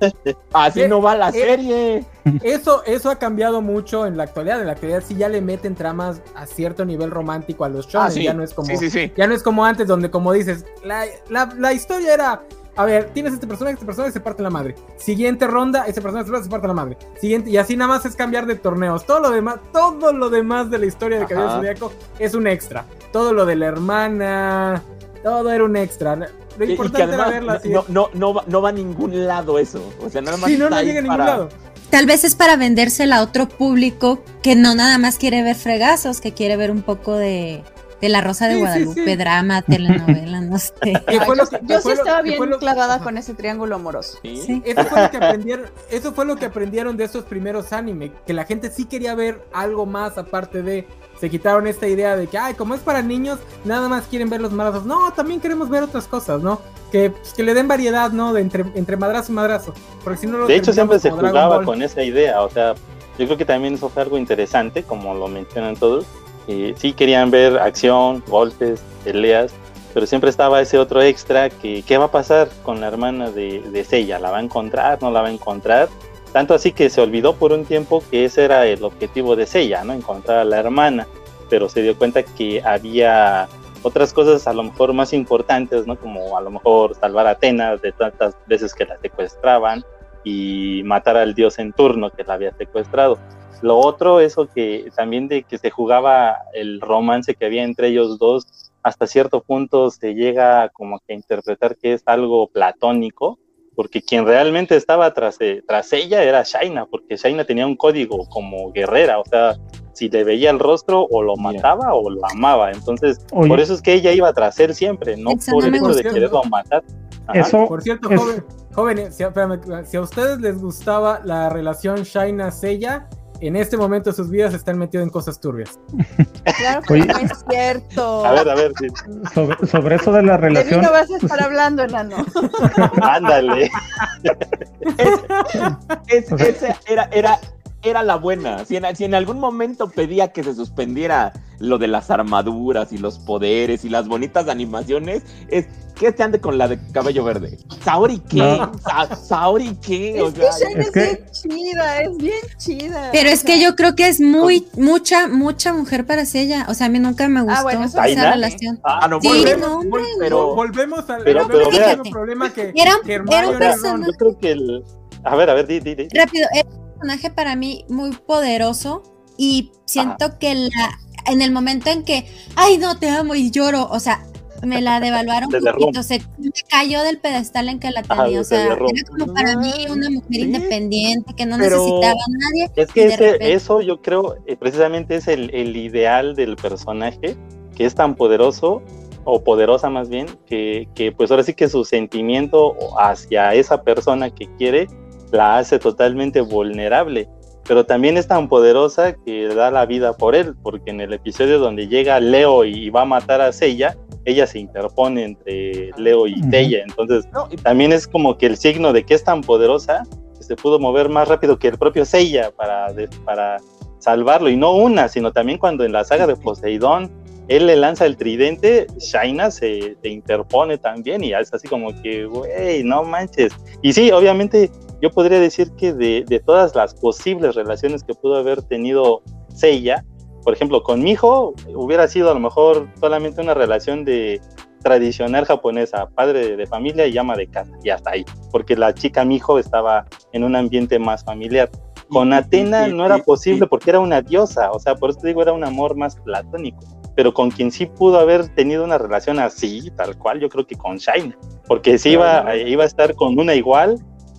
así no va la Eh, serie. Eso, eso ha cambiado mucho en la actualidad. En la actualidad sí ya le meten tramas a cierto nivel romántico a los shonen. Ah, sí. Ya no es como, Sí, sí, sí. ya no es como antes, donde como dices, la, la- la historia era. A ver, tienes este personaje, este personaje se parte la madre. Siguiente ronda, este personaje se parte la madre. Siguiente, y así nada más es cambiar de torneos. Todo lo demás, todo lo demás de la historia de. Caballero Zodíaco es un extra. Todo lo de la hermana, todo era un extra. Lo Y- y que importante era además verla así. no, no, no, va, no va a ningún lado eso. O sea, nada más. sí, no, no llega a ningún para- lado. Tal vez es para vendérsela a otro público que no nada más quiere ver fregazos, que quiere ver un poco de, de La Rosa de Sí, Guadalupe, sí. drama, telenovela, no sé. ¿Qué Ah, fue yo, que- sí estaba bien lo- clavada con ese triángulo amoroso. Sí. Sí. Eso fue, lo que aprendieron, eso fue lo que aprendieron de esos primeros anime, que la gente sí quería ver algo más aparte de... Se quitaron esta idea de que, ay, como es para niños, nada más quieren ver los madrazos. No, también queremos ver otras cosas, ¿no? Que, pues, que le den variedad, ¿no? De entre, entre madrazo y madrazo. Porque si no lo De hecho, siempre se jugaba con esa idea. O sea, yo creo que también eso fue algo interesante, como lo mencionan todos. Y sí querían ver acción, golpes, peleas, pero siempre estaba ese otro extra que qué va a pasar con la hermana de, de Seiya. ¿La va a encontrar? ¿No la va a encontrar? Tanto así que se olvidó por un tiempo que ese era el objetivo de Seiya, ¿no? Encontrar a la hermana. Pero se dio cuenta que había otras cosas a lo mejor más importantes, ¿no? Como a lo mejor salvar a Atenas de tantas veces que la secuestraban y matar al dios en turno que la había secuestrado. Lo otro, eso que también de que se jugaba el romance que había entre ellos dos, hasta cierto punto se llega como que a interpretar que es algo platónico, porque quien realmente estaba tras, eh, tras ella era Shaina, porque Shaina tenía un código como guerrera, o sea, si le veía el rostro o lo mataba o lo amaba, entonces Oye. por eso es que ella iba tras él siempre, no Eso por no el hecho de quererlo matar. Ajá. Eso Por cierto, es- joven, jóvenes, si, espérame, si a ustedes les gustaba la relación Shaina-Seiya, en este momento de sus vidas están metidos en cosas turbias. Claro que Oye. no es cierto. A ver, a ver, sí, sobre, sobre eso de la De mí relación, no vas a estar hablando, enano. ándale. Es- O sea- esa era, era, era la buena. Si en, si en algún momento pedía que se suspendiera lo de las armaduras y los poderes y las bonitas animaciones, es que este ande con la de cabello verde. ¿Saori qué? No. Sa- ¿Saori qué? O Es que sea, es es, que- bien chida, es bien chida. Pero es que yo creo que es muy, mucha, mucha mujer para ella. O sea, a mí nunca me gustó bueno, eso esa relación. ah, no, Sí, volvemos, no, vol- pero Volvemos al, Pero- vea- problema que, Era- que era un yo creo que el... A ver, a ver, di, di, di. Rápido, es un personaje para mí muy poderoso y siento que la, en el momento en que, ay, no, te amo y lloro, o sea, me la devaluaron un poquito, se me cayó del pedestal en que la Ajá, tenía, o se sea, era como para mí una mujer Sí. independiente que no Pero- necesitaba a nadie. Es que ese- repente- eso yo creo eh, precisamente es el, el ideal del personaje, que es tan poderoso, o poderosa más bien, que, que pues ahora sí que su sentimiento hacia esa persona que quiere la hace totalmente vulnerable. Pero también es tan poderosa que da la vida por él, porque en el episodio donde llega Leo y va a matar a Seiya, ella se interpone entre Leo y. Seiya. Entonces no, y- también es como que el signo de que es tan poderosa que se pudo mover más rápido que el propio Seiya para, de- para salvarlo. Y no una, sino también cuando en la saga de Poseidón él le lanza el tridente, Shaina se, se interpone también y es así como que, güey, no manches. Y sí, obviamente yo podría decir que de, de todas las posibles relaciones que pudo haber tenido Seiya, por ejemplo, con mi hijo hubiera sido a lo mejor solamente una relación de tradicional japonesa, padre de familia y ama de casa, y hasta ahí, porque la chica Mijo estaba en un ambiente más familiar. Con Atena no era posible porque era una diosa, o sea, por eso te digo, era un amor más platónico. Pero con quien sí pudo haber tenido una relación así, tal cual, yo creo que con Shaina, porque sí iba, iba a estar con una igual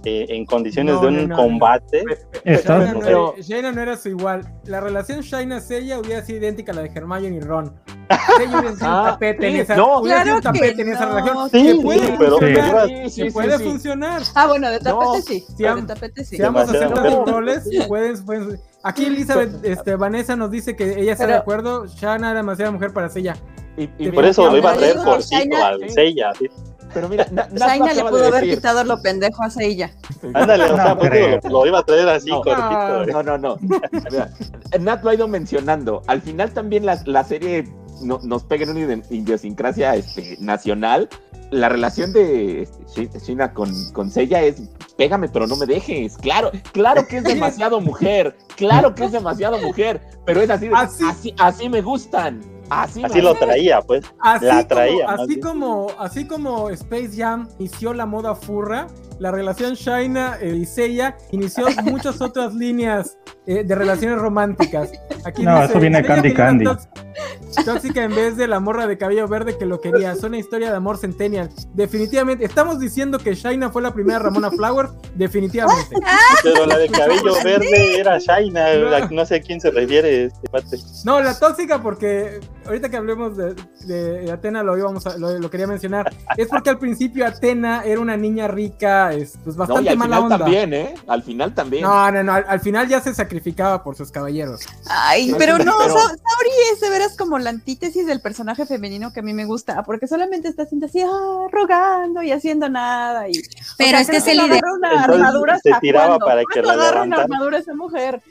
eh, en condiciones No, de un no, no. combate. Shaina no, Pero- era, Shaina no era su igual. La relación Shaina-Seiya hubiera sido idéntica a la de Hermione y Ron. Seiya hubiera sido un Ah, tapete en sí, esa, no. hubiera sido un Claro que tapete en esa relación. Sí, que sí, puede pero- funcionar, Sí, sí, que sí, puede sí. funcionar. Ah, bueno, de tapete No, sí. si de am- tapete sí. Si vamos a hacer roles, pueden, pueden- Aquí Elizabeth este, Vanessa nos dice que ella está de acuerdo. Shaina era demasiada mujer para Seiya. y- y Por eso lo iba a traer por que Shaina- Cito al Seiya. sí. Pero mira, Na- Shaina le pudo de haber decir- quitado lo pendejo a Seiya. Ándale, o No sea, pues, creo. digo, lo, lo iba a traer así No. cortito. eh. No, no, no. Mira, Nat lo ha ido mencionando. Al final también la, la serie no- nos pega en una idiosincrasia este, nacional. La relación de este, Shi- Shina con, con Seiya es pégame pero no me dejes. Claro, claro que es demasiado mujer. Claro que es demasiado mujer. Pero es así, de, Así- así, así me gustan. Así, lo traía, pues. Así, La traía, como, así, bien. como, así como Space Jam inició la moda furra, la relación Shaina eh, y Seiya inició muchas otras líneas eh, de relaciones románticas. Aquí No, eso viene Candy Candy. tóx- Tóxica en vez de la morra de cabello verde que lo quería. Es una historia de amor centennial. Definitivamente. Estamos diciendo que Shaina fue la primera Ramona Flowers. Definitivamente. Pero la de cabello verde era Shaina, no sé a quién se refiere este pate. No, la tóxica porque ahorita que hablemos de, de Atena lo íbamos a- lo, lo quería mencionar. Es porque al principio Atena era una niña rica, es, pues No, y bastante al mala final onda. también, ¿eh? Al final también. No, no, no, al, al final ya se sacrificaba por sus caballeros. Ay, No, pero no, pero- Sa- Saori es de veras como la antítesis del personaje femenino que a mí me gusta, porque solamente está haciendo así, ah, rogando y haciendo nada. Y, Pero es que es el no ide- agarra una Entonces, armadura se tiraba para que ¿Cuándo la una armadura esa mujer?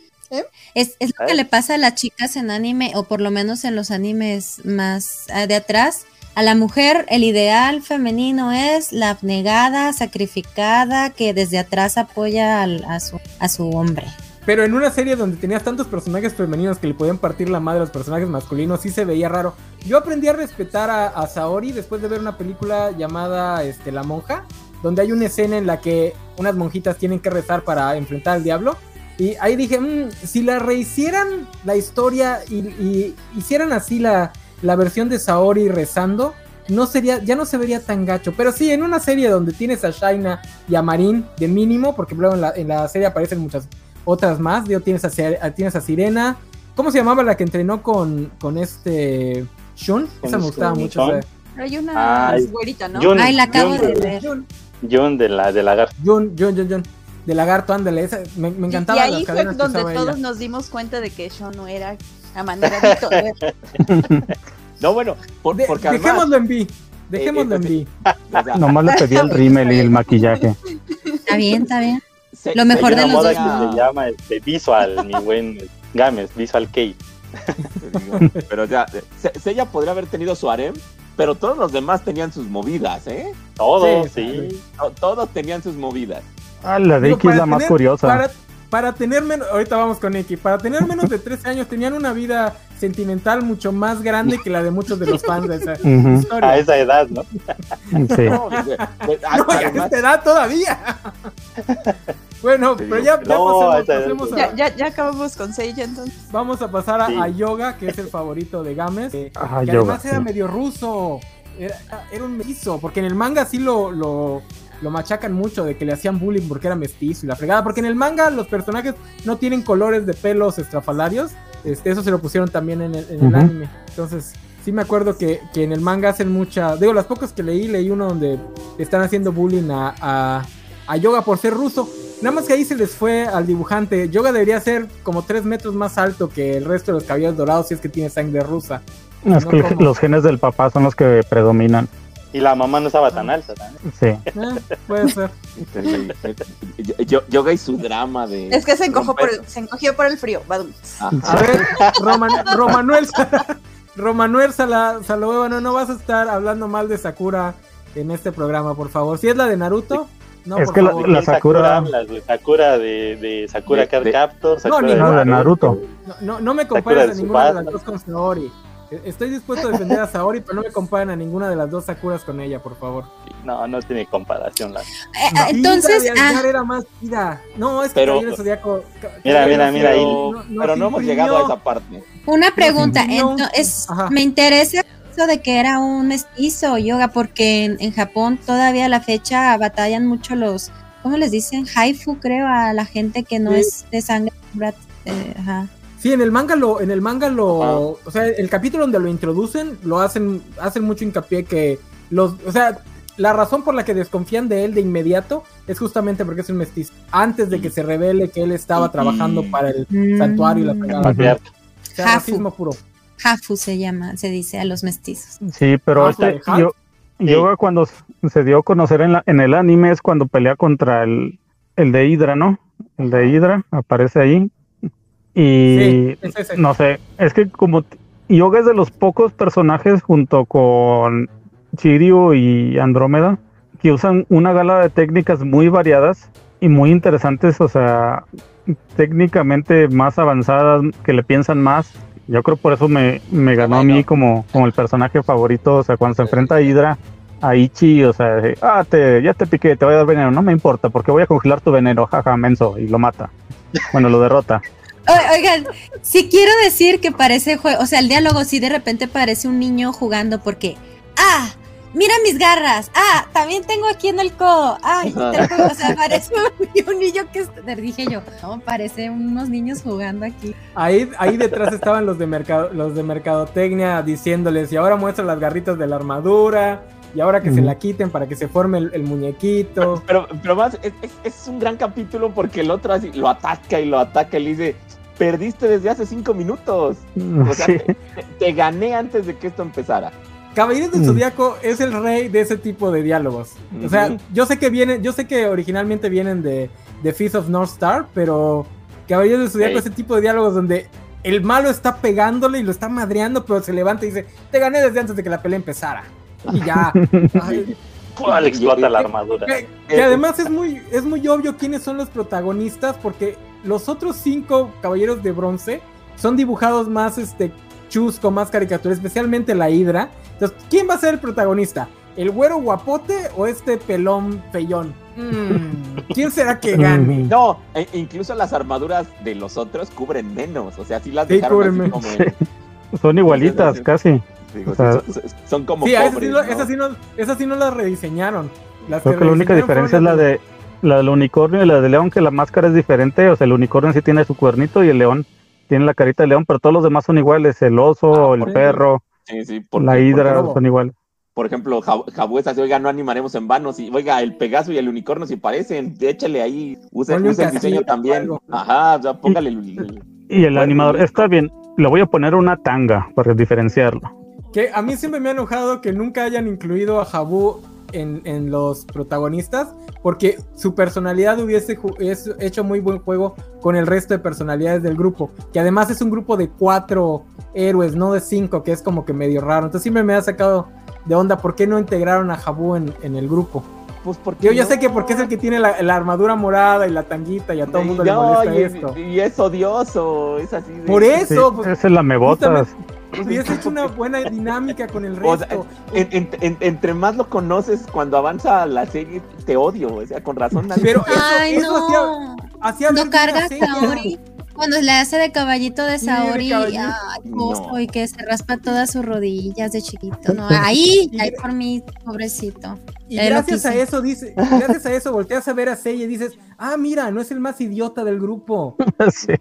Es, es lo que le pasa a las chicas en anime, o por lo menos en los animes más ah, de atrás. A la mujer, el ideal femenino es la abnegada, sacrificada, que desde atrás apoya al- a, su, a su hombre. Pero en una serie donde tenías tantos personajes femeninos que le podían partir la madre a los personajes masculinos, sí se veía raro. Yo aprendí a respetar a, a Saori después de ver una película llamada este, La Monja, donde hay una escena en la que unas monjitas tienen que rezar para enfrentar al diablo. Y ahí dije, "Mm, si la rehicieran la historia y, y hicieran así la, la versión de Saori rezando, no sería, ya no se vería tan gacho. Pero sí, en una serie donde tienes a Shaina y a Marin de mínimo, porque luego en la, en la serie aparecen muchas otras más. Digo, tienes a, tienes a Sirena. ¿Cómo se llamaba la que entrenó con, con este Shun? Con Esa me gustaba Shun. mucho. Pero hay una Ay. güerita, ¿no? Jun, Ay, la acabo Jun, de ver. Jun, Jun de la de lagarto. Jun, Jun, Jun, Jun. De lagarto, ándale. Esa, me, me Y- encantaba y ahí las fue donde todos ella. nos dimos cuenta de que Sean no era. A ver, No, bueno, por- De- porque además, dejémoslo en B. Dejémoslo en B. o sea, Nomás le pedí el rímel y el maquillaje. Está bien, está bien. se- Lo mejor de los moda dos. que se llama este, visual, mi buen Games, visual digo, Pero ya, Se- Seiya podría haber tenido su harem, pero todos los demás tenían sus movidas, ¿eh? Todo, Sí, sí. sí. To- Todos tenían sus movidas. Ah, la de Iki es para la más tener- curiosa. Para, para tener menos, ahorita vamos con Iki, para tener menos de 13 años tenían una vida sentimental mucho más grande que la de muchos de los fans de esa Ujú, historia. A esa edad, ¿no? sí. No, a- No, a edad todavía. bueno, Sí, pero ya, ya no, pasemos, a- ya, ya, ya acabamos con Seiya entonces. vamos a pasar a, Sí. a Yoga, que es el favorito de Games. Que, Ah, que Yoga, además era sí. medio ruso. Era, era un mestizo, porque en el manga sí lo, lo, lo machacan mucho de que le hacían bullying porque era mestizo y la fregada. Porque en el manga los personajes no tienen colores de pelos estrafalarios. Este, eso se lo pusieron también en el, en el anime. Entonces, sí me acuerdo que, que en el manga hacen mucha. Digo, las pocas que leí, leí uno donde están haciendo bullying a, a, a Yoga por ser ruso. Nada más que ahí se les fue al dibujante. Yoga debería ser como 3 metros más alto que el resto de los caballeros dorados si es que tiene sangre rusa. Es No que como- los genes del papá son los que predominan. Y la mamá no estaba tan alta también. Sí. Eh, puede ser. yo- yo- Yoga y su drama de. Es que se, encojó por el, se encogió por el frío. Ajá. A ver, Roman, Romanuel, Romanuel Sala, Salahueva, no, no vas a estar hablando mal de Sakura en este programa, por favor. Si es la de Naruto, no, Es que la- la ¿Quién Sakura- hablas, güey? Sakura de, de Sakura De- Card de- Captor, Sakura ni- no, de Naruto. No, no, no me compares de a ninguna de las dos con Saori. Eh, Estoy dispuesto a defender a Saori, pero no me comparen a ninguna de las dos Sakuras con ella, por favor. No, no tiene comparación. La... Eh, Vida entonces, de ah, era más vida. No, es que Pero- Zodiaco- Ca- Mira, mira, mira, ahí. Pero, no- pero nos no hemos llegado a esa parte. una pregunta. imprimió- ento- es- Ajá. me interesa eso de que era un mestizo yoga, porque en, en Japón todavía a la fecha batallan mucho los, ¿cómo les dicen? Haifu, creo, a la gente que no Sí. es de sangre. eh, ajá. Sí, en el manga lo, en el manga lo, o sea, el capítulo donde lo introducen, lo hacen, hacen mucho hincapié que los, o sea, la razón por la que desconfían de él de inmediato es justamente porque es un mestizo. Antes de que se revele que él estaba trabajando para el Mm. santuario y la. Patriarca. O sea, racismo puro. Hafu se llama, se dice a los mestizos. Sí, pero Ah, este, yo, Yoga cuando se dio a conocer en, la- en el anime es cuando pelea contra el, el de Hydra, ¿no? El de Hydra aparece ahí. Y Sí, es ese. no sé, es que como Yoga es de los pocos personajes junto con Chiryu y Andrómeda que usan una gala de técnicas muy variadas y muy interesantes, o sea, técnicamente más avanzadas, que le piensan más. Yo creo por eso me, me ganó a mí como, como el personaje favorito, o sea, cuando se enfrenta a Hydra, a Ichi, o sea, ah, te, ya te piqué, te voy a dar veneno, no me importa, porque voy a congelar tu veneno, jaja, menso, y lo mata. Bueno, lo derrota. Oigan, sí quiero decir que parece juego, o sea, el diálogo sí de repente parece un niño jugando porque, ah, mira mis garras, ah, también tengo aquí en el codo, ay, tengo- o sea, parece un, niño que, es- dije yo, no, parece unos niños jugando aquí. Ahí, ahí detrás estaban los de mercado, los de mercadotecnia diciéndoles, y ahora muestra las garritas de la armadura, y ahora que se la quiten para que se forme el, el muñequito. Pero, pero más, es, es- es un gran capítulo porque el otro así lo ataca y lo ataca y le dice, perdiste desde hace cinco minutos. O sea, Sí. te, te gané antes de que esto empezara. Caballeros del Mm. Zodíaco es el rey de ese tipo de diálogos. O sea, yo sé que vienen, yo sé que originalmente vienen de, de Feast of North Star, pero Caballeros del Zodíaco es ese tipo de diálogos donde el malo está pegándole y lo está madreando, pero se levanta y dice, te gané desde antes de que la pelea empezara. Y ya. Ay. Le explota la armadura. que, que además es muy, es muy obvio quiénes son los protagonistas, porque los otros cinco caballeros de bronce son dibujados más este chusco, más caricatura, especialmente la Hidra. Entonces, ¿quién va a ser el protagonista? ¿El güero guapote o este pelón feyón? Mm, ¿Quién será que gane? No, e- incluso las armaduras de los otros cubren menos. O sea, sí las Sí, dejaron así como Son igualitas, casi. digo, O sea, son, como Sí, esas pobres, sí, lo- ¿no? esas sí no, esas sí no las rediseñaron. Las Creo que la única diferencia es la de la del unicornio y la del león, que la máscara es diferente. O sea, el unicornio sí tiene su cuernito y el león tiene la carita de león, pero todos los demás son iguales. El oso, Ah, el perro, Sí, sí, porque, la hidra son iguales. Por ejemplo, Jab- Jabu es así, oiga, no animaremos en vano. Si, oiga, el Pegaso y el unicornio si parecen, échale ahí, use el diseño también. Ajá, o sea, póngale el, el- Y el animador, está bien, le voy a poner una tanga para diferenciarlo. Que a mí siempre me ha enojado que nunca hayan incluido a Jabu en, los protagonistas, porque su personalidad hubiese es- hecho muy buen juego con el resto de personalidades del grupo, que además es un grupo de cuatro héroes, no de cinco, que es como que medio raro. Entonces siempre me ha sacado de onda por qué no integraron a Jabu en el grupo. Pues porque Yo ya no. sé que porque es el que tiene la, la armadura morada y la tanguita y a todo el mundo le molesta y, esto. y es odioso, es así. de- Por eso, Sí, pues, es la mebotas. hubiese hecho una buena dinámica con el O sea, resto. en- en- en- entre más lo conoces, cuando avanza la serie, te odio. O sea, con razón. Pero eso, Ay, eso hacía, no. hacía ver No cargas serie. Cuando le hace de caballito de Saori, caballito. ay, No. y que se raspa todas sus rodillas de chiquito. No, ahí, ahí por mí, pobrecito. Y gracias a eso dice, gracias a eso volteas a ver a Seiya y dices, ah, mira, no es el más idiota del grupo. Sí.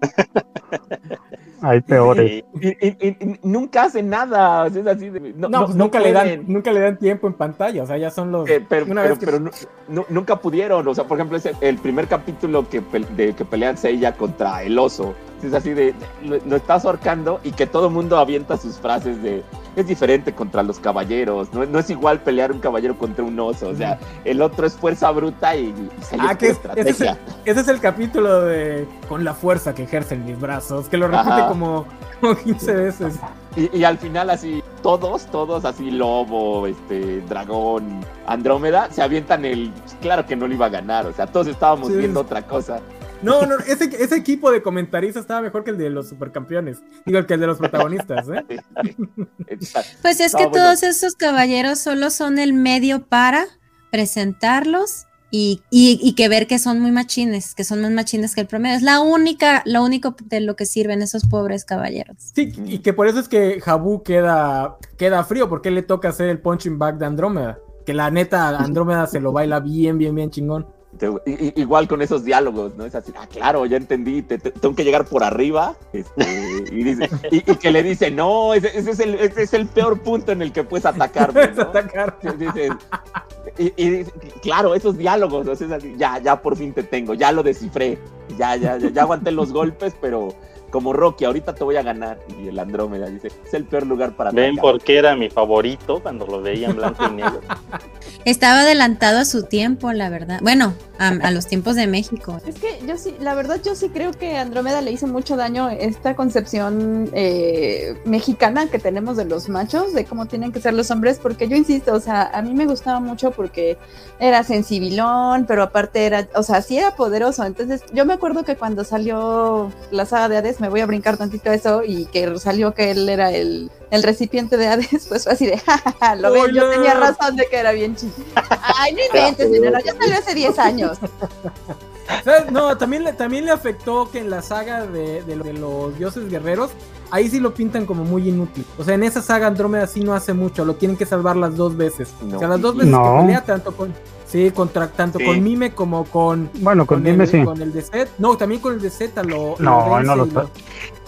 Hay peores. Y, y- y- y nunca hace nada. o sea, es así de- no, No, no- pues no nunca le dan, nunca le dan tiempo en pantalla, o sea, ya son los Eh, pero, una pero- vez que pero nu- nu- nunca pudieron. O sea, por ejemplo, ese, el primer capítulo que, pe- de, que pelean Seiya contra el oso. Es así de, lo, lo estás ahorcando y que todo el mundo avienta sus frases de es diferente contra los caballeros. No, no es igual pelear un caballero contra un oso. O sea, el otro es fuerza bruta y, y Seiya Ah, que es- pura ese, es el, estrategia. ese es el capítulo de con la fuerza que ejercen mis brazos, que lo repite Ajá. como, como 15 veces. Y, y al final así, todos, todos así, Lobo, este, Dragón, Andrómeda, se avientan el... Claro que no lo iba a ganar, o sea, todos estábamos Sí. viendo otra cosa. No, no, ese, ese equipo de comentaristas estaba mejor que el de los supercampeones. Digo, que el de los protagonistas, ¿eh? Pues es No, que bueno. todos esos caballeros solo son el medio para presentarlos y, y- y que ver que son muy machines, que son más machines que el promedio. Es la única, lo único de lo que sirven esos pobres caballeros. Sí, y que por eso es que Jabu queda, queda frío, porque él le toca hacer el punching back de Andrómeda. Que la neta, Andrómeda se lo baila bien, bien, bien chingón. Igual con esos diálogos, ¿no? Es así, ah, claro, ya entendí, te- te- tengo que llegar por arriba. este, y, dice- y- y que le dice, no, ese, ese es el, ese es el peor punto en el que puedes atacarme. ¿no? dices- y, y dice, claro, esos diálogos, o sea, es así, ya, ya por fin te tengo, ya lo descifré, ya, ya, ya, ya aguanté los golpes, pero como Rocky, ahorita te voy a ganar. Y el Andrómeda dice, es el peor lugar para Ven atacar. por qué era mi favorito cuando lo veía en blanco y negro. Estaba adelantado a su tiempo, la verdad. Bueno, a, a los tiempos de México. Es que yo sí, la verdad yo sí creo que Andrómeda le hizo mucho daño esta concepción eh, mexicana que tenemos de los machos, de cómo tienen que ser los hombres, porque yo insisto, o sea, a mí me gustaba mucho porque era sensibilón, pero aparte era, o sea, sí era poderoso. Entonces yo me acuerdo que cuando salió la saga de Hades, me voy a brincar tantito eso, y que salió que él era el, el recipiente de Hades, pues fue así de, jajaja, lo ven, yo tenía razón de que era bien chido. Ay, no inventes, enano, ya salió hace 10 años. ¿Sabes? No, también le, también le afectó que en la saga de, de lo- de los dioses guerreros, ahí sí lo pintan como muy inútil. O sea, en esa saga Andrómeda sí no hace mucho, lo tienen que salvar las dos veces. No. O sea, las dos veces No. que pelea, tanto con. Sí, contra, tanto Sí. con Mime como con. Bueno, con, el, dime sí. con el de Z. No, también con el de Z lo. No, lo no lo está-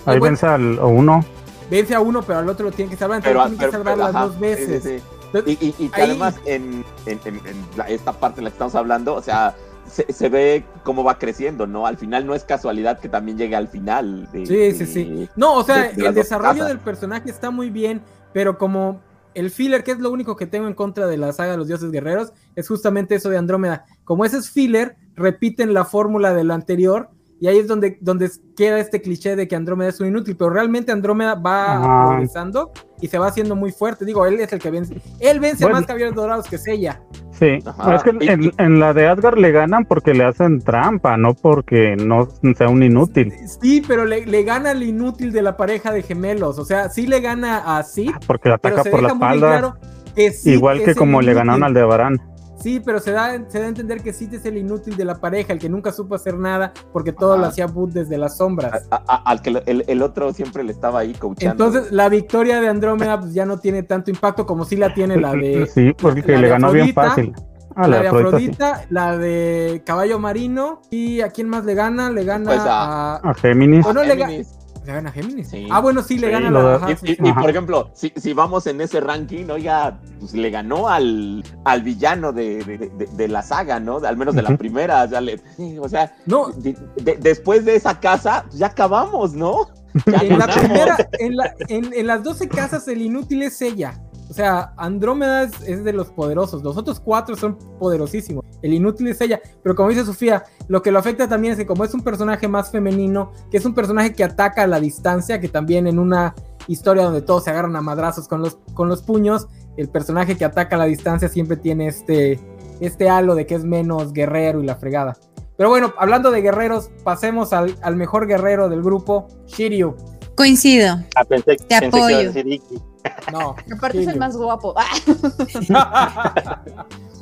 Ahí bueno. vence al a uno. Vence a uno, pero al otro lo tiene que salvar. Entonces Pero, lo tiene pero- que salvar pero, las ajá, dos veces. sí, sí, sí. Entonces, Y, y- y que Ahí- además en, en- en- en la- esta parte en la que estamos hablando, o sea, se, se ve cómo va creciendo, ¿no? Al final no es casualidad que también llegue al final. de- Sí, sí, sí. No, o sea, de- de las el desarrollo casas. del personaje está muy bien, pero como el filler, que es lo único que tengo en contra de la saga de los dioses guerreros, es justamente eso de Andrómeda. Como ese es filler, repiten la fórmula de lo anterior, y ahí es donde, donde queda este cliché de que Andrómeda es un inútil, pero realmente Andrómeda va progresando y se va haciendo muy fuerte. Digo, él es el que vence. Él vence Bueno. más caballeros dorados que Sella. Sí, Ajá. es que Y- en, en la de Asgard le ganan porque le hacen trampa, no porque no sea un inútil. Sí, pero le, le gana el inútil de la pareja de gemelos. O sea, sí le gana a Sid, Porque le pero ataca se por la deja espalda. claro Que sí Igual que como le ganaron al de Barán. Sí, pero se da, se da a entender que Sid es el inútil de la pareja, el que nunca supo hacer nada porque todo lo hacía Boot desde las sombras. A- a- al que el, el otro siempre le estaba ahí coachando. Entonces, la victoria de Andrómeda pues, ya no tiene tanto impacto como sí la tiene la de, Sí, porque la le ganó bien Afrodita, fácil. Ah, la de Afrodita, sí. La de Caballo Marino. ¿Y a quién más le gana? Le gana Pues a. A Géminis. ¿O no Géminis. Le gana a Géminis? Sí. Ah, bueno, sí, le Sí, gana la. ajá, Y, sí, y- sí. y, Ajá. por ejemplo, si, si vamos en ese ranking, oiga, pues le ganó al, al villano de, de- de- de la saga, ¿no? Al menos de la Ujú. primera. O sea, le- o sea, No, de- de- después de esa casa, pues ya acabamos, ¿no? Ya en la primera, en, la- en- en las 12 casas, el inútil es ella. O sea, Andrómeda es, es de los poderosos. Los otros cuatro son poderosísimos. El inútil es ella. Pero como dice Sofía, lo que lo afecta también es que como es un personaje más femenino, que es un personaje que ataca a la distancia, que también en una historia donde todos se agarran a madrazos con los, con los puños, el personaje que ataca a la distancia siempre tiene este, este halo de que es menos guerrero y la fregada. Pero bueno, hablando de guerreros, pasemos al, al mejor guerrero del grupo, Shiryu. Coincido. Ah, pensé, Te pensé que iba a apoyo. decir Iki. No. Aparte es el más guapo.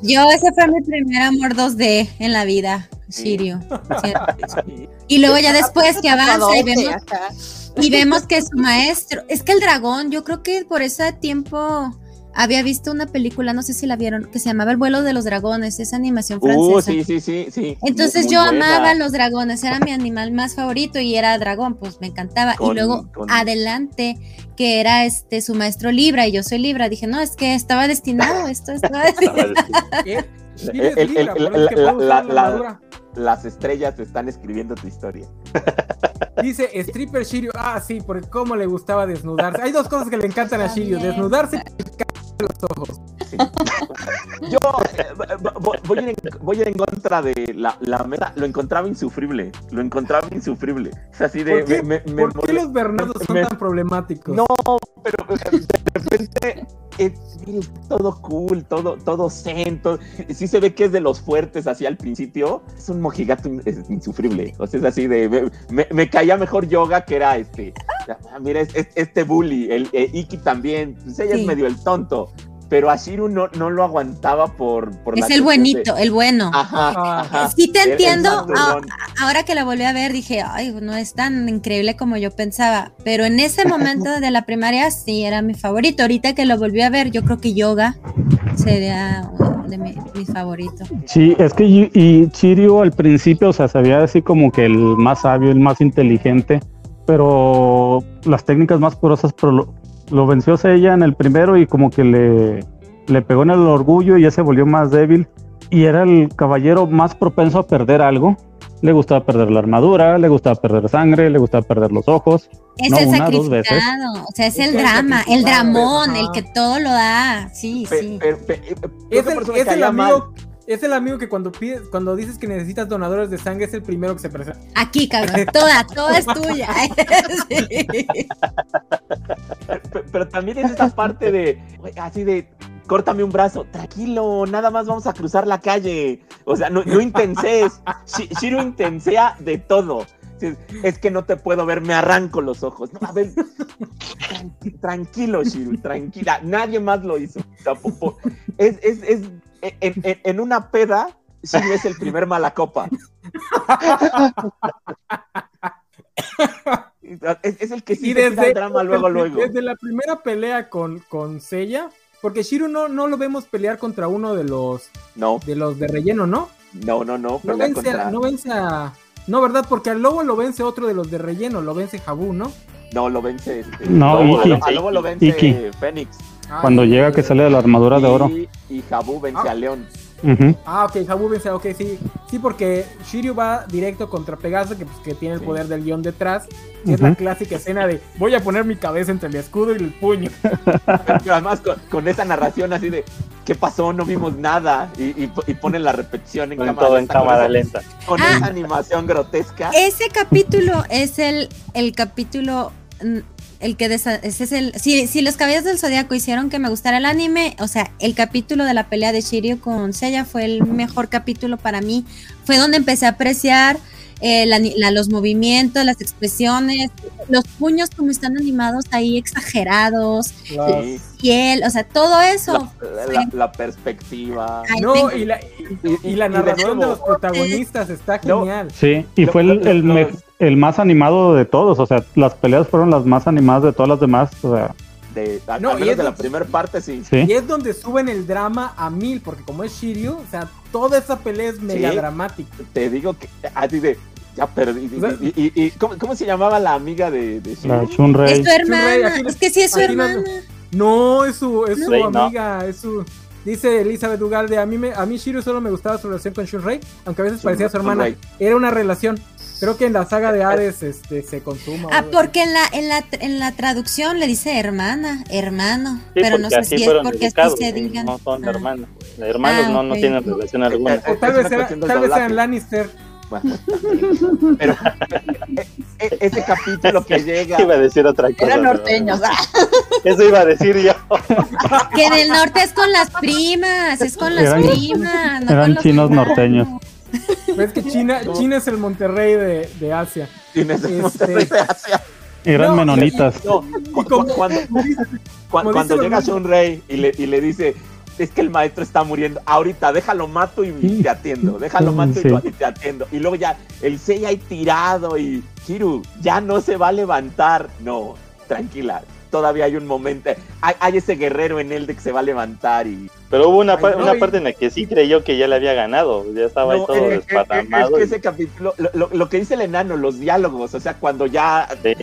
Yo, ese fue mi primer amor 2D en la vida. Sí. Y luego ya después que avanza y vemos, y vemos que su maestro, es que el dragón, yo creo que por ese tiempo había visto una película, no sé si la vieron, que se llamaba El vuelo de los dragones, esa animación francesa. Uh, sí, sí, sí, sí. Entonces Muy yo buena. amaba los dragones, era mi animal más favorito y era dragón, pues me encantaba. Con- y luego con- adelante, que era este su maestro Libra y yo soy Libra, dije, no, es que estaba destinado, esto estaba destinado. Las estrellas están escribiendo tu historia. Dice Stripper Shiryu. Ah, sí, porque cómo le gustaba desnudarse. Hay dos cosas que le encantan a Shiryu: También. desnudarse y los ojos. Yo eh, voy, en, voy contra de la, la meta. Lo encontraba insufrible. Lo encontraba insufrible. Es así de. ¿Por qué, me- me- ¿por me qué mole- los Bernardos son tan problemáticos? No, pero de repente es todo cool, todo, todo zen, todo- sí se ve que es de los fuertes así al principio. Es un mojigato insufrible. O sea, es así de. me- Me, me caía mejor yoga que era este. ah, Mira, es- es- este bully, el eh, Iki también. Pues ella Sí. es medio el tonto. Pero a Shiru no, no lo aguantaba por. por la Es el buenito, de- el bueno. Ajá, Ah. ajá. Sí te entiendo, santurrón. a- ahora que la volví a ver dije, ay, no es tan increíble como yo pensaba, pero en ese momento de la primaria sí era mi favorito, ahorita que lo volví a ver yo creo que Yoga sería uno de mi- mis favoritos. Sí, es que y, y Chirio al principio, o sea, se veía así como que el más sabio, el más inteligente, pero las técnicas más porosas, pero lo, venció ella en el primero y como que le, le pegó en el orgullo y ya se volvió más débil y era el caballero más propenso a perder algo. Le gustaba perder la armadura, le gustaba perder sangre, le gustaba perder los ojos. Es No, el una, dos veces. o sea, es Es el el drama, el dramón, el que todo lo da, sí, Pe- sí. pe- pe- Es el, es el mal. Es el amigo que cuando pides, cuando dices que necesitas donadores de sangre es el primero que se presenta. Aquí, cabrón, toda, toda es tuya. Sí. Pero también es esa parte de, así de, córtame un brazo, tranquilo, nada más vamos a cruzar la calle. O sea, no, no intenses. Shi- Shiro intensea de todo. Es- que no te puedo ver, me arranco los ojos. No, a ver, tranqui- tranquilo, Shiro, tranquila. Nadie más lo hizo. Tampoco- Es, es, es, en, en- en una peda, Shiro es el primer malacopa. Es, es el que sí desde, el drama luego, luego. desde la primera pelea con, con Seiya, porque Shiro no, no lo vemos pelear contra uno de los No, de los de relleno, ¿no? no, no, no. No vence, contra- a, no vence a. No, ¿verdad? Porque al lobo lo vence otro de los de relleno, lo vence Jabu, ¿no? No, lo vence. Este, No, Lobo, Iki. a Lobo lo vence Iki. Fénix. Ah, Cuando llega que sale de la armadura de oro. Y, y Jabu vence Ah. a León. Ah, ok, Jabu vence, ok, sí. Sí, porque Shiryu va directo contra Pegaso, que, pues, que tiene el Sí. poder del guion detrás. Que es la clásica escena de voy a poner mi cabeza entre el escudo y el puño. Pero además con, con esa narración así de ¿qué pasó? No vimos nada. Y, y, y ponen la repetición en Con cámara todo en lenta, con cámara esa- lenta. Con Ah. esa animación grotesca. Ese capítulo es el, el capítulo, el que desa- ese es el, si, si los caballeros del zodiaco hicieron que me gustara el anime, o sea, el capítulo de la pelea de Shiryu con Seiya fue el mejor capítulo para mí, fue donde empecé a apreciar eh, la los movimientos, las expresiones, los puños como están animados ahí exagerados, Sí, piel, o sea, todo eso. la, la- la perspectiva. Ay, No, y la, y, y la Y de narración de nuevo, los protagonistas está No. genial. Sí, y fue el, el, los- me- el más animado de todos, o sea, las peleas fueron las más animadas de todas las demás, o sea, De, No, al y menos es de la primera parte, sí. sí. Y es donde suben el drama a mil, porque como es Shiryu, o sea, toda esa pelea es mega Sí. dramática. Te digo que así de ya perdí. Y, y- y- y- ¿cómo, cómo se llamaba la amiga de, de La Shiryu? Shunrei. Es su hermana, es que sí es su hermana. No, es su, es su Rey, no. amiga, es su. Dice Elizabeth Ugalde, a mí, me, a mí Shiryu solo me gustaba su relación con Shunrei, aunque a veces Shun- parecía su hermana. Shunrei. Era una relación. Creo que en la saga de Hades este, se consuma. Ah, porque en la, en la, en la traducción le dice hermana, hermano, Sí, pero no sé así si es porque así se ¿no? digan. no son Ah. hermanos. Hermanos Ah, no, no tienen relación alguna. Eh, O tal vez, una era- tal vez eran Lannister. Bueno, pero ese capítulo que llega. Iba a decir otra cosa. Eran norteños. Eso iba a decir yo. Que en el norte es con las primas, es con las Eran- primas. no con eran los chinos hermanos. norteños. Pero es que China, China es el Monterrey de, de Asia. Tienes Este- Eran No, y- menonitas. No, Y cu- como- cu- cuando, como dice- cu- como cuando dice llega los- Shunrei y le, y le dice, es que el maestro está muriendo, ahorita déjalo mato y, te atiendo, déjalo mato y, Sí. y te atiendo. Y luego ya el Seiya ahí tirado y Kiru, ya no se va a levantar. No, tranquila, todavía hay un momento, hay, hay ese guerrero en él de que se va a levantar y... Pero hubo una, Ay, pa- no, una y- parte en la que sí creyó que ya le había ganado. Ya estaba ahí todo eh, desparramado. es que y- ese capítulo, lo, lo- lo que dice el enano, los diálogos, o sea, cuando ya Sí.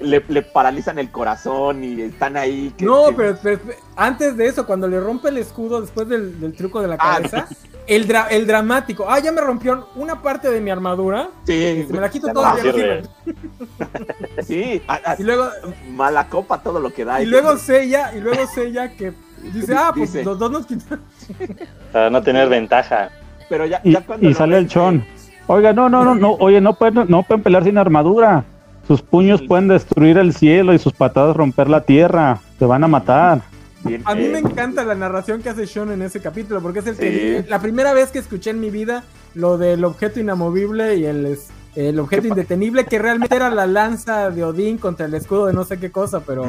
le, le paralizan el corazón y están ahí... que- No, que- pero, antes de eso, cuando le rompe el escudo después del, del truco de la Ah, cabeza, el, dra- el dramático, ah, ya me rompió una parte de mi armadura, Sí, se me la quito toda. no, sí, a- a- Y luego, mala copa todo lo que da. y luego Sella, y luego Sella que dice, ah, pues Dice. los dos nos quitan. Para no tener ventaja. pero ya, cuando y sale el chon. Oiga, no, no, no, no, oye, no pueden, no pueden pelear sin armadura. Sus puños pueden destruir el cielo y sus patadas romper la tierra. Te van a matar. Bien, A mí eh, me encanta la narración que hace Sean en ese capítulo, porque es el Sí. que, la primera vez que escuché en mi vida lo del objeto inamovible y el, es- el objeto ¿Qué pa- indetenible, que realmente era la lanza de Odín contra el escudo de no sé qué cosa, pero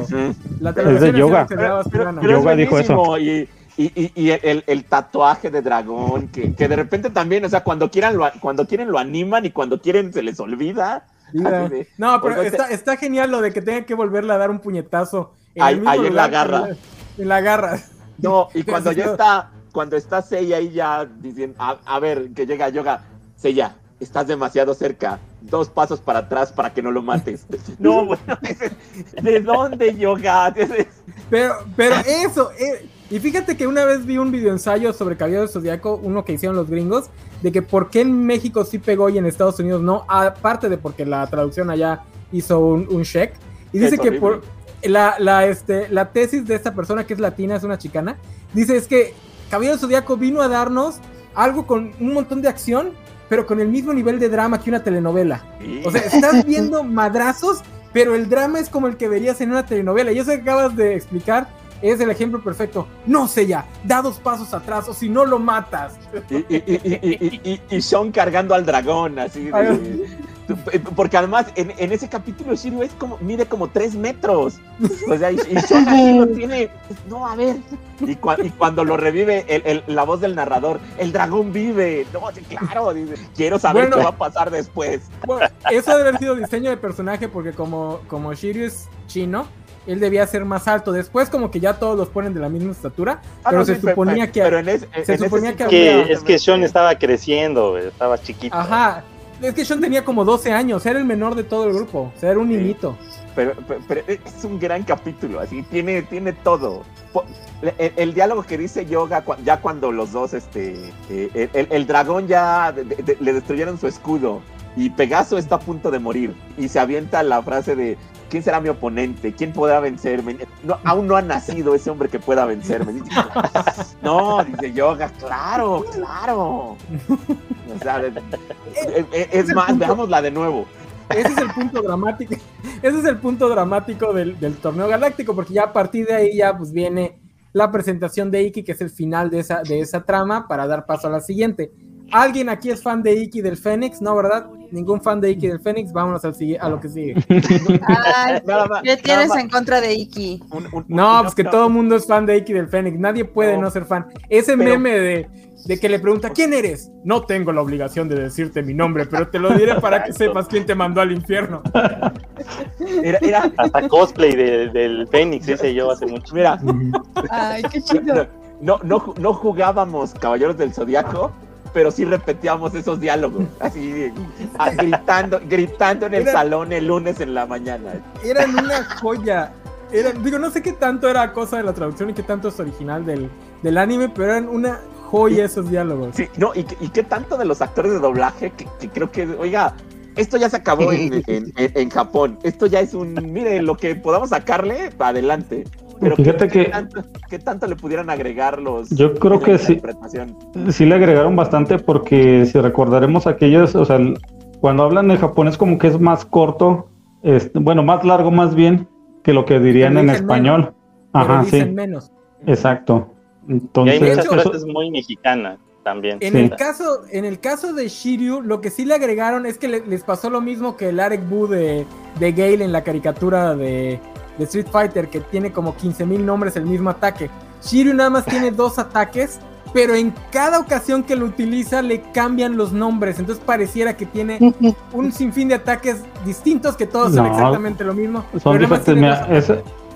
la Es televisión de yoga. Pero- pero es Yoga dijo buenísimo, Y, y, y, y el, el tatuaje de dragón, que, que de repente también, o sea, cuando quieran lo, cuando quieren lo animan y cuando quieren se les olvida. De- No, pero Oiga, está, está genial lo de que tenga que volverle a dar un puñetazo. El mismo en la garra. En la, garra. No, y cuando ya está, cuando está Seiya ahí ya diciendo, a, a ver, que llega Yoga, Seiya, estás demasiado cerca, dos pasos para atrás para que no lo mates. no, bueno, ¿de dónde Yoga? Pero, pero eso, eh, y fíjate que una vez vi un video ensayo sobre Caballero del Zodíaco, uno que hicieron los gringos, de que por qué en México sí pegó y en Estados Unidos no, aparte de porque la traducción allá hizo un, un check. Y dice Es que horrible. por la, la, este, la tesis de esta persona que es latina, es una chicana, dice es que Caballero del Zodíaco vino a darnos algo con un montón de acción, pero con el mismo nivel de drama que una telenovela. O sea, estás viendo madrazos, pero el drama es como el que verías en una telenovela. Y eso que acabas de explicar es el ejemplo perfecto. No sé ya, da dos pasos atrás o si no lo matas. y, y, y, y, y, y- y Sean cargando al dragón, así de- Porque además en, en ese capítulo Shiryu es como, mide como tres metros. O sea, y, y lo tiene. No, a ver. Y, cua- y cuando lo revive el- el- la voz del narrador, el dragón vive. No, claro. dice, Quiero saber Bueno. qué va a pasar después. Bueno, eso debe haber sido diseño de personaje porque como, como Shiryu es chino, él debía ser más alto. Después como que ya todos los ponen de la misma estatura, Ah, pero no, se sí, suponía que... Pero en ese, en se ese suponía sí que Que había- es que Sean estaba creciendo, estaba chiquito. Ajá. Es que Sean tenía como 12 años, era el menor de todo el grupo, o sea, era un niñito. Pero, pero- pero es un gran capítulo, así tiene, tiene todo. El, el diálogo que dice Yoga, ya cuando los dos, este, eh, el, el- el dragón ya de- de- le destruyeron su escudo y Pegaso está a punto de morir y se avienta la frase de ¿quién será mi oponente? ¿Quién podrá vencerme? No, aún no ha nacido ese hombre que pueda vencerme. No, dice Yoga, claro, claro. O sea, de- de- es más, veámosla de nuevo. Ese es el punto dramático. Ese es el punto dramático del, del torneo galáctico, porque ya a partir de ahí ya pues viene la presentación de Iki, que es el final de esa, de esa trama, para dar paso a la siguiente. ¿Alguien aquí es fan de Iki del Fénix? No, ¿verdad? Ningún fan de Iki del Fénix. Vámonos al a lo que sigue. Ay, Nada más- ¿Qué tienes en contra de Iki? un- un- No, pues que todo el mundo es fan de Iki del Fénix. Nadie puede no, No. ser fan. Ese Pero- meme de, de que le pregunta, ¿quién eres? No tengo la obligación de decirte mi nombre, pero te lo diré para que sepas quién te mandó al infierno. Era, era- Hasta cosplay de- del Fénix hice yo hace mucho. mira, Ay, qué chido. no, no, no jugábamos Caballeros del Zodiaco, pero sí repetíamos esos diálogos, así gritando, gritando en el Era- salón el lunes en la mañana. Eran una joya. Digo, no sé qué tanto era cosa de la traducción y qué tanto es original del, del anime, pero eran una joya esos diálogos. Sí, no, y, qué- y qué tanto de los actores de doblaje que, que creo que, oiga, esto ya se acabó en, en- en- en Japón. Esto ya es un, mire, lo que podamos sacarle, para adelante. Pero Fíjate ¿qué, que- tanto, qué tanto le pudieran agregar los... Yo creo que sí. Sí le agregaron bastante porque si recordaremos aquellos, o sea, el- cuando hablan en japonés como que es más corto, bueno, más largo más bien que lo que dirían Pero en español. Ajá, dicen sí, menos. exacto. Y hay Entonces, muchas hecho- eso- frases muy mexicanas también. En Sí. el caso, en el caso de Shiryu, lo que sí le agregaron es que le- les pasó lo mismo que el Arek Buu de, de Gale en la caricatura de, de Street Fighter, que tiene como 15.000 nombres el mismo ataque. Shiryu nada más tiene dos ataques, pero en cada ocasión que lo utiliza le cambian los nombres. Entonces pareciera que tiene un sinfín de ataques distintos que todos son exactamente lo mismo. son diferentes. Mira, es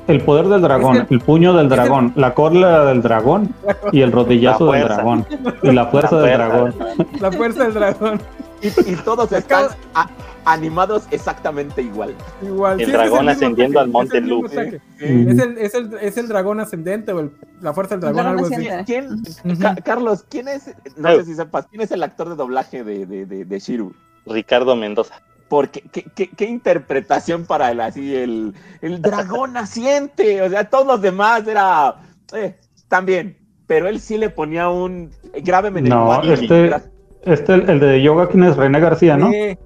el poder del dragón, el, puño del el- dragón, la cola del dragón y el rodillazo La del dragón y la fuerza La del dragón. La fuerza del dragón. Y, y todos están a- animados exactamente igual. Igual. El Sí, es dragón ascendiendo ataque, al monte es el mismo Lu. ataque. Ujú. Es el, es, el, es el dragón ascendente o el- la fuerza del El dragón, dragón algo así. ¿Quién. Ca- Carlos, quién es, no sé si sepas, quién es el actor de doblaje de, de, de, de Shiru? Ricardo Mendoza. Porque qué, qué, qué interpretación para él, así el, el dragón naciente, o sea, todos los demás era eh, también, pero él sí le ponía un grábeme en No, este- Este, el, el de yoga, ¿quién es? René García, ¿no? Sí.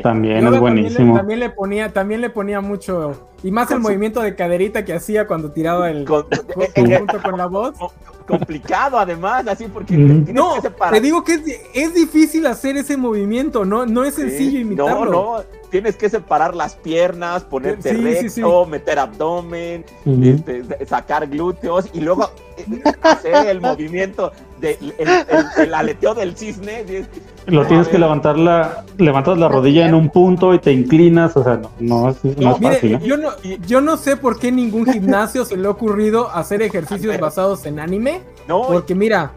También Yoda es buenísimo. También le, también le ponía, también le ponía mucho. Y más el movimiento de caderita que hacía cuando tiraba el. con- con- eh, junto con la voz. complicado además, así porque Ujú. tienes No, que separar. te digo que es, es difícil hacer ese movimiento, no, no es Sí, sencillo imitarlo. No, no, tienes que separar las piernas, ponerte recto, sí. meter abdomen, este, sacar glúteos y luego eh, hacer el movimiento del el, el- el aleteo del cisne. Y Lo tienes que levantar la, levantas la rodilla en un punto y te inclinas, o sea, no, no es, no No, es Mire, fácil. ¿eh? yo no, yo no sé por qué ningún gimnasio se le ha ocurrido hacer ejercicios basados en anime. No, Porque mira,